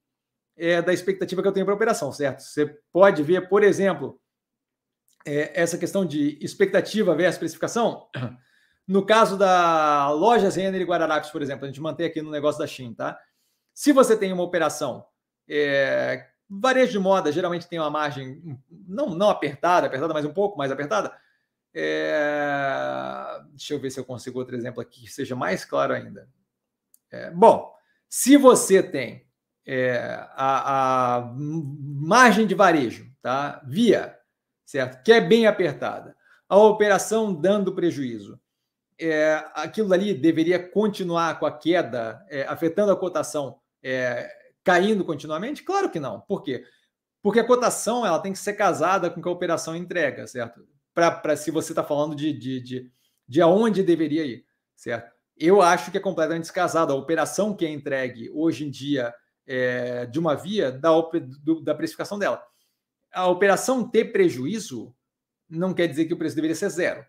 é, da expectativa que eu tenho para a operação, certo? Você pode ver, por exemplo, é, essa questão de expectativa versus precificação. No caso da loja Renner e Guararapes, por exemplo, a gente mantém aqui no negócio da Shein, tá? Se você tem uma operação, é, varejo de moda geralmente tem uma margem não, não apertada, apertada, mas um pouco mais apertada. É, deixa eu ver se eu consigo outro exemplo aqui que seja mais claro ainda. É, bom, se você tem é, a, a, margem de varejo, tá? Via, certo? Que é bem apertada. A operação dando prejuízo é, aquilo ali deveria continuar com a queda, é, afetando a cotação, é, caindo continuamente? Claro que não. Por quê? Porque a cotação ela tem que ser casada com que a operação entrega, certo? Para se você está falando de, de, de, de aonde deveria ir, certo? Eu acho que é completamente descasado. A operação que é entregue hoje em dia é, de uma via da, do, da precificação dela. A operação ter prejuízo não quer dizer que o preço deveria ser zero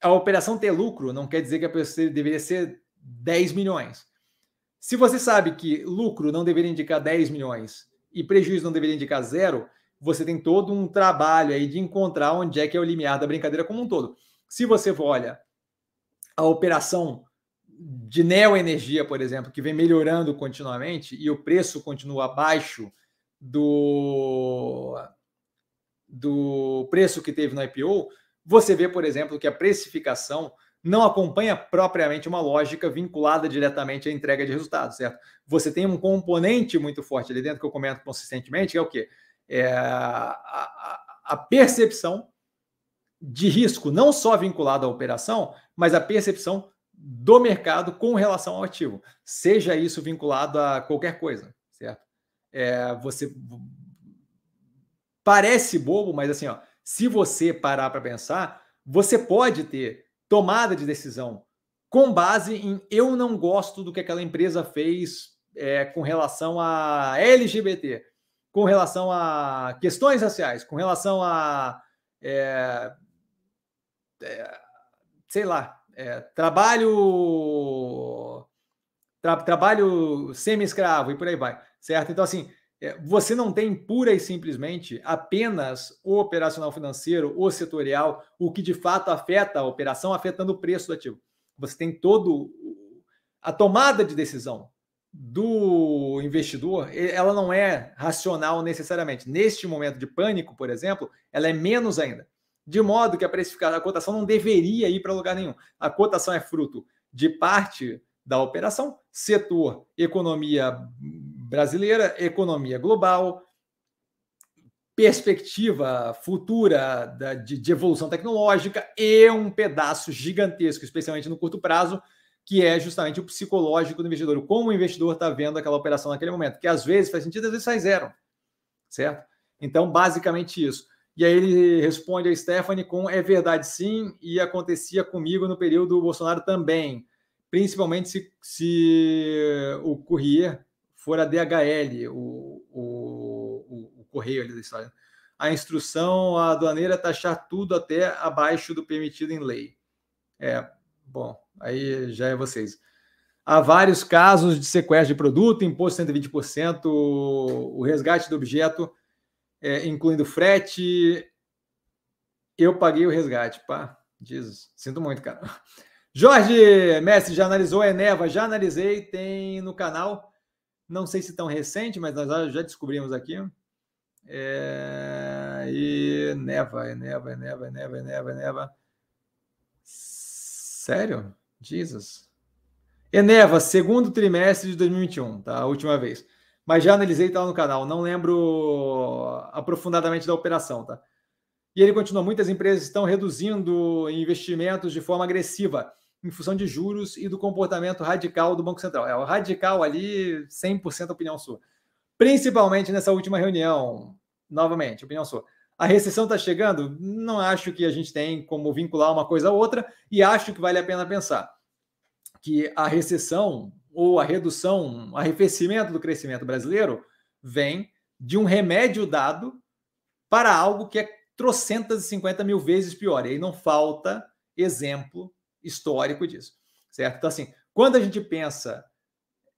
a operação ter lucro não quer dizer que a pessoa deveria ser 10 milhões. Se você sabe que lucro não deveria indicar 10 milhões e prejuízo não deveria indicar zero, você tem todo um trabalho aí de encontrar onde é que é o limiar da brincadeira como um todo. Se você olha a operação de neoenergia, por exemplo, que vem melhorando continuamente e o preço continua abaixo do, do preço que teve no IPO, você vê, por exemplo, que a precificação não acompanha propriamente uma lógica vinculada diretamente à entrega de resultados, certo? Você tem um componente muito forte ali dentro que eu comento consistentemente, que é o quê? É a, a, percepção de risco, não só vinculado à operação, mas a percepção do mercado com relação ao ativo, seja isso vinculado a qualquer coisa, certo? É, você parece bobo, mas assim, ó, se você parar para pensar, você pode ter tomada de decisão com base em eu não gosto do que aquela empresa fez é, com relação a LGBT, com relação a questões raciais, com relação a é, é, sei lá, é, trabalho tra, trabalho semi-escravo e por aí vai, certo? Então, assim, você não tem pura e simplesmente apenas o operacional financeiro, o setorial, o que de fato afeta a operação, afetando o preço do ativo. Você tem todo a tomada de decisão do investidor, ela não é racional necessariamente. Neste momento de pânico, por exemplo, ela é menos ainda. De modo que a precificação, a cotação não deveria ir para lugar nenhum. A cotação é fruto de parte da operação, setor, economia brasileira, economia global, perspectiva futura da, de, de, evolução tecnológica e um pedaço gigantesco, especialmente no curto prazo, que é justamente o psicológico do investidor, como o investidor está vendo aquela operação naquele momento, que às vezes faz sentido, às vezes faz zero, certo? Então, basicamente isso. E aí ele responde a Stephanie com é verdade sim, e acontecia comigo no período do Bolsonaro também, principalmente se, se o Courrier for a DHL, o, o, o, correio ali da história. A instrução a aduaneira é taxar tudo até abaixo do permitido em lei. É, bom, aí já é vocês. Há vários casos de sequestro de produto, imposto 120%, o resgate do objeto, é, incluindo frete. Eu paguei o resgate, pá. Jesus, sinto muito, cara. Jorge Mestre, já analisou a Eneva? Já analisei, tem no canal. Não sei se tão recente, mas nós já descobrimos aqui. É... E neva, neva, neva, neva, neva, neva. Sério? Jesus. Eneva, segundo trimestre de 2021, tá? A última vez. Mas já analisei, tá no canal. Não lembro aprofundadamente da operação, tá? E ele continua: muitas empresas estão reduzindo investimentos de forma agressiva em função de juros e do comportamento radical do Banco Central. É o radical ali, 100% opinião sua. Principalmente nessa última reunião, novamente, opinião sua. A recessão está chegando? Não acho que a gente tem como vincular uma coisa a outra e acho que vale a pena pensar que a recessão ou a redução, arrefecimento do crescimento brasileiro vem de um remédio dado para algo que é trocentas e cinquenta mil vezes pior. E aí não falta exemplo histórico disso, certo? Então, assim, quando a gente pensa.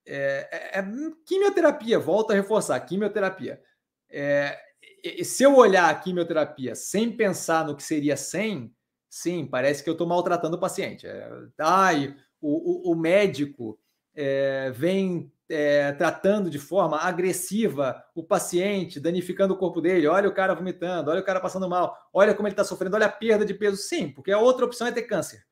É, é, é quimioterapia, volta a reforçar, quimioterapia. É, se eu olhar a quimioterapia sem pensar no que seria sem, sim, parece que eu estou maltratando o paciente. É, ai, o, o, o médico é, vem é, tratando de forma agressiva o paciente, danificando o corpo dele. Olha o cara vomitando, olha o cara passando mal, olha como ele está sofrendo, olha a perda de peso. Sim, porque a outra opção é ter câncer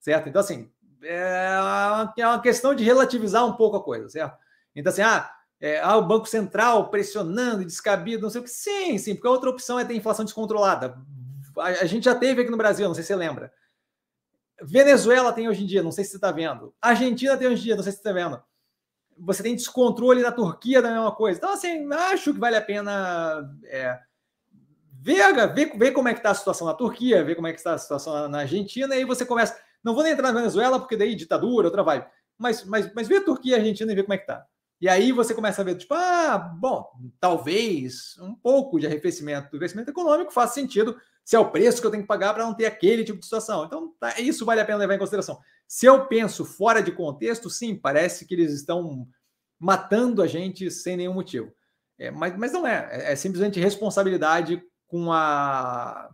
certo? Então, assim, é uma, é uma questão de relativizar um pouco a coisa, certo? Então, assim, ah, é, ah, o Banco Central pressionando, descabido, não sei o que. Sim, sim, porque a outra opção é ter inflação descontrolada. A, a gente já teve aqui no Brasil, não sei se você lembra. Venezuela tem hoje em dia, não sei se você está vendo. Argentina tem hoje em dia, não sei se você está vendo. Você tem descontrole na Turquia da mesma coisa. Então, assim, acho que vale a pena é, ver, ver, ver como é que está a situação na Turquia, ver como é que está a situação na Argentina, e aí você começa. Não vou nem entrar na Venezuela, porque daí ditadura, outra vibe. Mas, mas, mas vê a Turquia e a Argentina e vê como é que tá. E aí você começa a ver, tipo, ah, bom, talvez um pouco de arrefecimento do crescimento econômico faça sentido se é o preço que eu tenho que pagar para não ter aquele tipo de situação. Então, tá, isso vale a pena levar em consideração. Se eu penso fora de contexto, sim, parece que eles estão matando a gente sem nenhum motivo. É, mas, mas não é, é, é simplesmente responsabilidade com a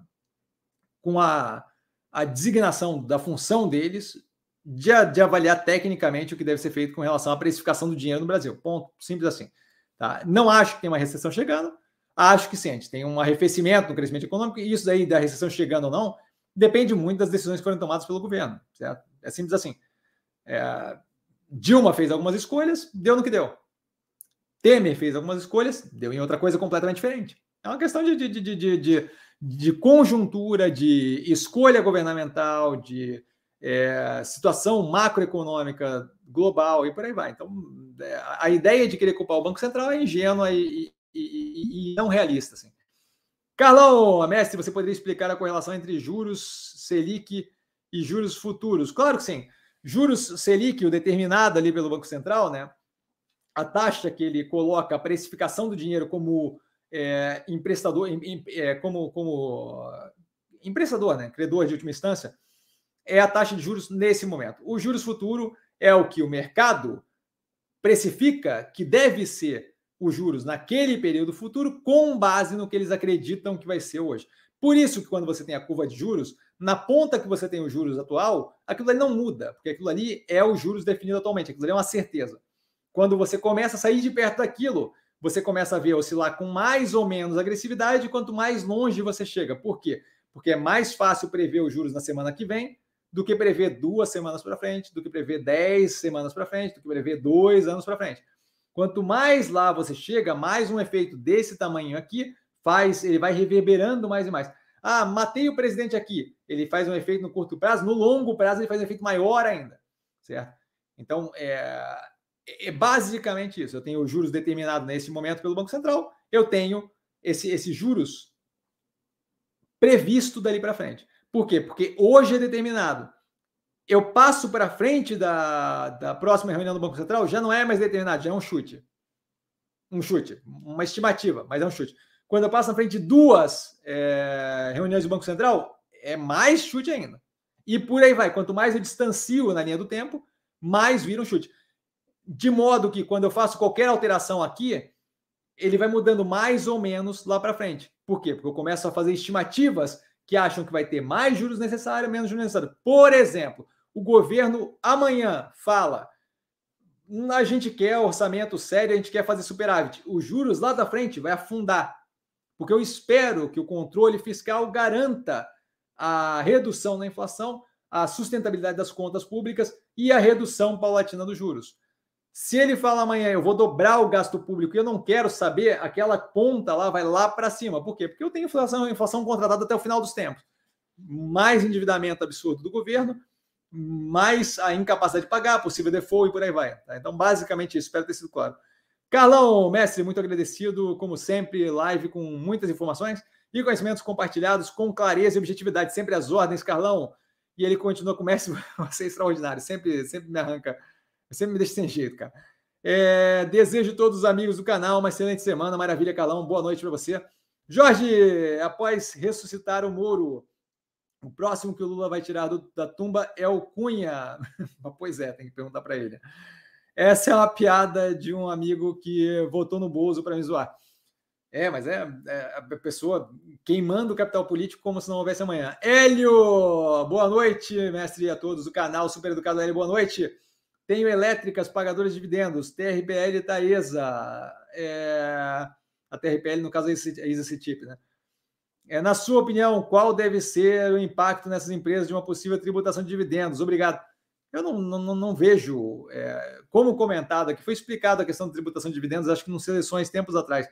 com a, a designação da função deles de, de, avaliar tecnicamente o que deve ser feito com relação à precificação do dinheiro no Brasil. Ponto. Simples assim. Tá? Não acho que tem uma recessão chegando. Acho que sim, a gente tem um arrefecimento no crescimento econômico, e isso daí da recessão chegando ou não depende muito das decisões que foram tomadas pelo governo. Certo? É simples assim. É, Dilma fez algumas escolhas, deu no que deu. Temer fez algumas escolhas, deu em outra coisa completamente diferente. É uma questão de, de, de, de, de, de conjuntura, de escolha governamental, de é, situação macroeconômica global e por aí vai. Então, é, a ideia de querer culpar o Banco Central é ingênua e, e, e, não realista. Assim. Carlão, mestre, você poderia explicar a correlação entre juros Selic e juros futuros? Claro que sim. Juros Selic, o determinado ali pelo Banco Central, né? A taxa que ele coloca, a precificação do dinheiro como é, emprestador, é, como, como emprestador, né? Credor de última instância, é a taxa de juros nesse momento. O juros futuro é o que o mercado precifica que deve ser os juros naquele período futuro com base no que eles acreditam que vai ser hoje. Por isso que quando você tem a curva de juros, na ponta que você tem os juros atual, aquilo ali não muda, porque aquilo ali é os juros definido atualmente, aquilo ali é uma certeza. Quando você começa a sair de perto daquilo, você começa a ver oscilar com mais ou menos agressividade quanto mais longe você chega. Por quê? Porque é mais fácil prever os juros na semana que vem do que prever duas semanas para frente, do que prever dez semanas para frente, do que prever dois anos para frente. Quanto mais lá você chega, mais um efeito desse tamanho aqui faz, ele vai reverberando mais e mais. Ah, matei o presidente aqui. Ele faz um efeito no curto prazo, no longo prazo ele faz um efeito maior ainda, certo? Então, é, é basicamente isso. Eu tenho os juros determinados nesse momento pelo Banco Central, eu tenho esse, esses juros previsto dali para frente. Por quê? Porque hoje é determinado. Eu passo para frente da, da próxima reunião do Banco Central, já não é mais determinado, já é um chute. Um chute, uma estimativa, mas é um chute. Quando eu passo na frente de duas é, reuniões do Banco Central, é mais chute ainda. E por aí vai. Quanto mais eu distancio na linha do tempo, mais vira um chute. De modo que quando eu faço qualquer alteração aqui, ele vai mudando mais ou menos lá para frente. Por quê? Porque eu começo a fazer estimativas que acham que vai ter mais juros necessários, menos juros necessários. Por exemplo, o governo amanhã fala: a gente quer orçamento sério, a gente quer fazer superávit. Os juros lá da frente vai afundar. Porque eu espero que o controle fiscal garanta a redução da inflação, a sustentabilidade das contas públicas e a redução paulatina dos juros. Se ele fala amanhã, eu vou dobrar o gasto público e eu não quero saber, aquela ponta lá vai lá para cima. Por quê? Porque eu tenho inflação, inflação contratada até o final dos tempos. Mais endividamento absurdo do governo, mais a incapacidade de pagar, possível default e por aí vai. Tá? Então, basicamente isso. Espero ter sido claro. Carlão, mestre, muito agradecido, como sempre, live com muitas informações e conhecimentos compartilhados com clareza e objetividade, sempre às ordens, Carlão. E ele continua com o mestre, você é extraordinário, sempre, sempre me arranca sempre me deixa sem jeito, cara. É, desejo a todos os amigos do canal uma excelente semana. Maravilha, Calão. Boa noite para você. Jorge, após ressuscitar o Moro, o próximo que o Lula vai tirar do, da tumba é o Cunha. pois é, tem que perguntar para ele. Essa é uma piada de um amigo que votou no Bozo para me zoar. É, mas é, é, a pessoa queimando o capital político como se não houvesse amanhã. Hélio, boa noite, mestre a todos do canal Super Educado Hélio, boa noite. Tenho elétricas pagadoras de dividendos, TRPL e Taesa. É, a TRPL, no caso, é Isa Citip, né? É, na sua opinião, qual deve ser o impacto nessas empresas de uma possível tributação de dividendos? Obrigado. Eu não, não, não vejo, é, como comentado aqui, foi explicado a questão da tributação de dividendos, acho que nos seleções tempos atrás.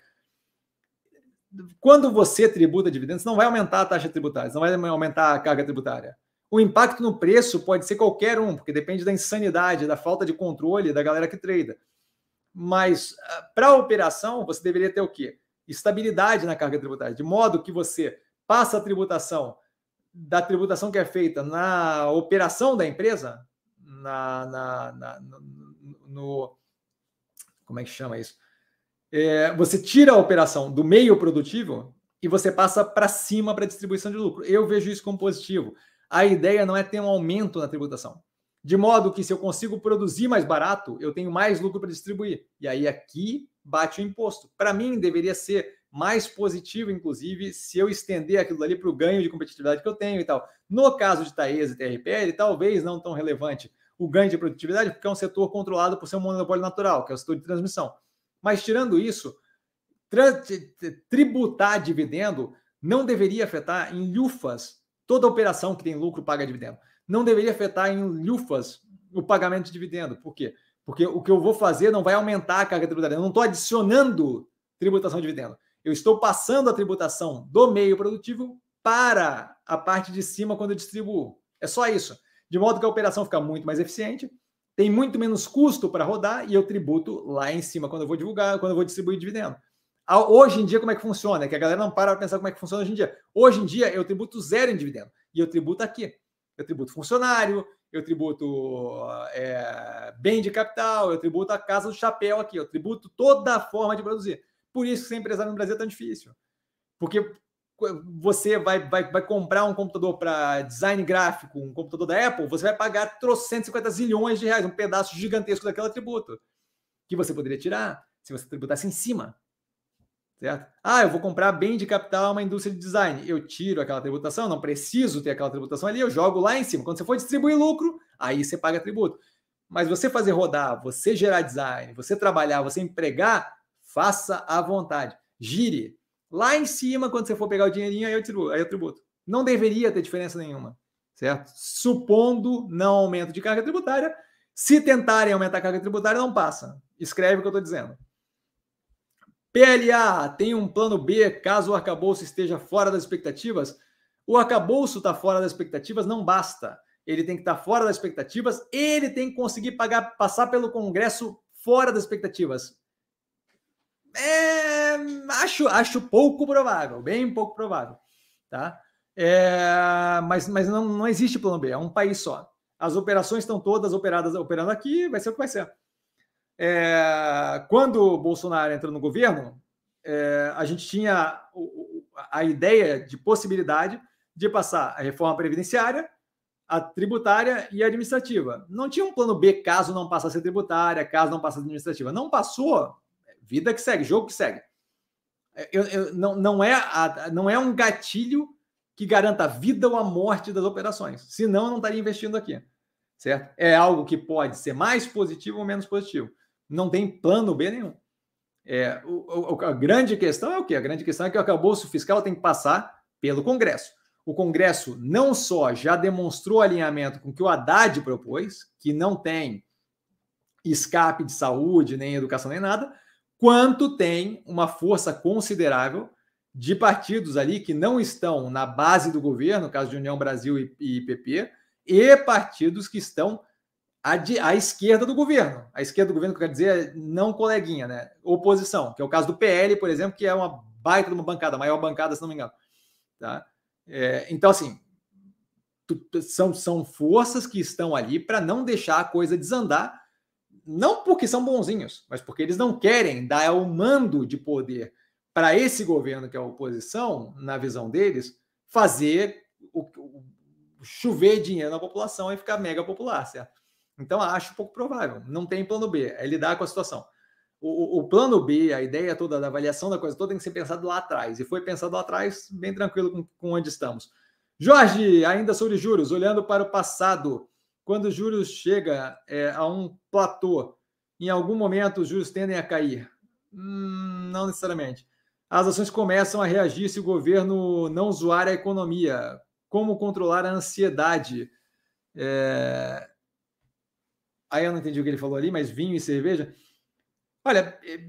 Quando você tributa dividendos, não vai aumentar a taxa tributária, não vai aumentar a carga tributária. O impacto no preço pode ser qualquer um, porque depende da insanidade, da falta de controle da galera que trada. Mas ah, para a operação, você deveria ter o quê? Estabilidade na carga tributária, de modo que você passa a tributação da tributação que é feita na operação da empresa, na, na, na no, no, como é que chama isso? É, você tira a operação do meio produtivo e você passa para cima para distribuição de lucro. Eu vejo isso como positivo. A ideia não é ter um aumento na tributação. De modo que se eu consigo produzir mais barato, eu tenho mais lucro para distribuir. E aí aqui bate o imposto. Para mim, deveria ser mais positivo, inclusive, se eu estender aquilo ali para o ganho de competitividade que eu tenho e tal. No caso de Taesa e TRPL, talvez não tão relevante o ganho de produtividade, porque é um setor controlado por ser um monopólio natural, que é o setor de transmissão. Mas tirando isso, tributar dividendo não deveria afetar em lufas toda operação que tem lucro paga dividendo. Não deveria afetar em lufas o pagamento de dividendo. Por quê? Porque o que eu vou fazer não vai aumentar a carga tributária. Eu não estou adicionando tributação de dividendo. Eu estou passando a tributação do meio produtivo para a parte de cima quando eu distribuo. É só isso. De modo que a operação fica muito mais eficiente, tem muito menos custo para rodar e eu tributo lá em cima quando eu vou divulgar, quando eu vou distribuir dividendo. Hoje em dia, como é que funciona? É que a galera não para para pensar como é que funciona hoje em dia. Hoje em dia, eu tributo zero em dividendo. E eu tributo aqui. Eu tributo funcionário, eu tributo é, bem de capital, eu tributo a casa do chapéu aqui, eu tributo toda a forma de produzir. Por isso que ser empresário no Brasil é tão difícil. Porque você vai, vai, vai comprar um computador para design gráfico, um computador da Apple, você vai pagar 350 zilhões de reais, um pedaço gigantesco daquela tributo, que você poderia tirar se você tributasse em cima. Certo? Ah, eu vou comprar bem de capital uma indústria de design. Eu tiro aquela tributação, não preciso ter aquela tributação ali, eu jogo lá em cima. Quando você for distribuir lucro, aí você paga tributo. Mas você fazer rodar, você gerar design, você trabalhar, você empregar, faça à vontade. Gire. Lá em cima, quando você for pegar o dinheirinho, aí eu tributo. Aí eu tributo. Não deveria ter diferença nenhuma, certo? Supondo não aumento de carga tributária, se tentarem aumentar a carga tributária, não passa. Escreve o que eu estou dizendo. PLA tem um plano B caso o arcabouço esteja fora das expectativas? O arcabouço está fora das expectativas, não basta. Ele tem que estar tá fora das expectativas, ele tem que conseguir pagar, passar pelo Congresso fora das expectativas. É, acho, acho pouco provável, bem pouco provável. Tá? É, mas mas não, não existe plano B, é um país só. As operações estão todas operadas operando aqui, vai ser o que vai ser. É, quando o Bolsonaro entrou no governo, é, a gente tinha a ideia de possibilidade de passar a reforma previdenciária, a tributária e a administrativa. Não tinha um plano B caso não passasse a tributária, caso não passasse a administrativa. Não passou, vida que segue, jogo que segue. Eu, eu, não, não, é a, não é um gatilho que garanta a vida ou a morte das operações. Senão, eu não estaria investindo aqui. Certo? É algo que pode ser mais positivo ou menos positivo não tem plano B nenhum. É, o, o, a grande questão é o quê? A grande questão é que o arcabouço fiscal tem que passar pelo Congresso. O Congresso não só já demonstrou alinhamento com o que o Haddad propôs, que não tem escape de saúde, nem educação, nem nada, quanto tem uma força considerável de partidos ali que não estão na base do governo, caso de União Brasil e, e PP, e partidos que estão a, de, a esquerda do governo. A esquerda do governo, que quer dizer, não coleguinha, né? Oposição, que é o caso do PL, por exemplo, que é uma baita de uma bancada, a maior bancada, se não me engano. Tá? É, então, assim, são, são forças que estão ali para não deixar a coisa desandar, não porque são bonzinhos, mas porque eles não querem dar o mando de poder para esse governo, que é a oposição, na visão deles, fazer o, o, chover dinheiro na população e ficar mega popular, certo? Então, acho pouco provável. Não tem plano B, é lidar com a situação. O, o, plano B, a ideia toda da avaliação da coisa toda tem que ser pensado lá atrás. E foi pensado lá atrás, bem tranquilo com, com onde estamos. Jorge, ainda sobre juros, olhando para o passado, quando os juros chega é, a um platô, em algum momento os juros tendem a cair? Hum, não necessariamente. As ações começam a reagir se o governo não zoar a economia. Como controlar a ansiedade? É, Aí eu não entendi o que ele falou ali, mas vinho e cerveja. Olha, eh,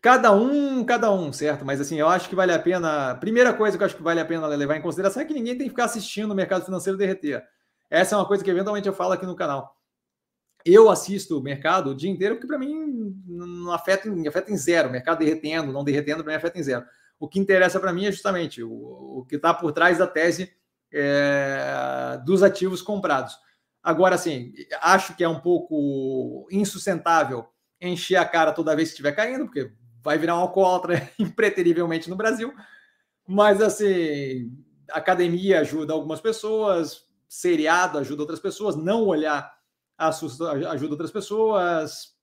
cada um, cada um, certo? Mas assim, eu acho que vale a pena. Primeira coisa que eu acho que vale a pena levar em consideração é que ninguém tem que ficar assistindo o mercado financeiro derreter. Essa é uma coisa que eventualmente eu falo aqui no canal. Eu assisto o mercado o dia inteiro, porque para mim não afeta, afeta em zero. O mercado derretendo, não derretendo, para mim afeta em zero. O que interessa para mim é justamente o, o que está por trás da tese é, dos ativos comprados. Agora, assim, acho que é um pouco insustentável encher a cara toda vez que estiver caindo, porque vai virar um alcoólatra impreterivelmente no Brasil. Mas, assim, academia ajuda algumas pessoas, seriado ajuda outras pessoas, não olhar ajuda outras pessoas,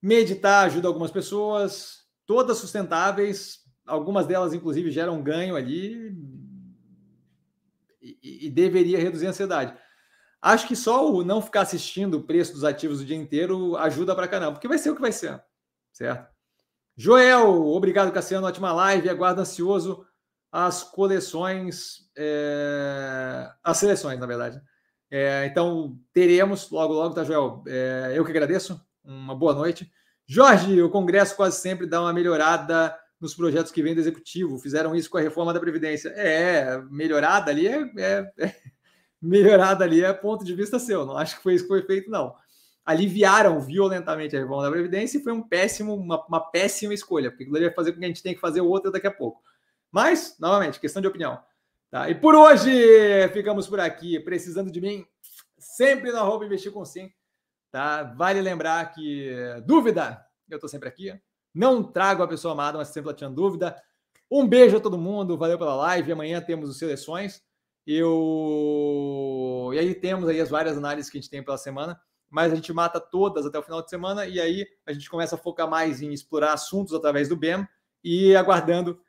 meditar ajuda algumas pessoas, todas sustentáveis, algumas delas, inclusive, geram ganho ali e, e deveria reduzir a ansiedade. Acho que só o não ficar assistindo o preço dos ativos o dia inteiro ajuda para caramba, porque vai ser o que vai ser, certo? Joel, obrigado, Cassiano, ótima live, aguardo ansioso as coleções, é, as seleções, na verdade. É, então, teremos logo, logo, tá, Joel? É, eu que agradeço, uma boa noite. Jorge, o Congresso quase sempre dá uma melhorada nos projetos que vêm do Executivo, fizeram isso com a reforma da Previdência. É, melhorada ali é, é, é melhorada ali é ponto de vista seu, não acho que foi isso que foi feito, não. Aliviaram violentamente a reforma da Previdência e foi um péssimo, uma, uma péssima escolha, porque aquilo fazer com que a gente tenha que fazer outra daqui a pouco. Mas, novamente, questão de opinião. Tá? E por hoje ficamos por aqui. Precisando de mim, sempre no arroba investir com sim. Tá? Vale lembrar que dúvida, eu estou sempre aqui. Não trago a pessoa amada, mas sempre ela tinha dúvida. Um beijo a todo mundo, valeu pela live. Amanhã temos os seleções. Eu... E aí temos aí as várias análises que a gente tem pela semana, mas a gente mata todas até o final de semana e aí a gente começa a focar mais em explorar assuntos através do BEM e aguardando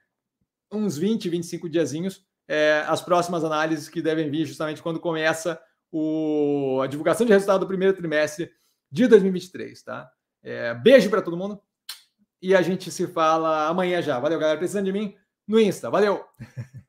uns 20, 25 diazinhos, é, as próximas análises que devem vir justamente quando começa o, a divulgação de resultado do primeiro trimestre de 2023, tá? É, beijo para todo mundo e a gente se fala amanhã já. Valeu, galera. Precisando de mim no Insta. Valeu!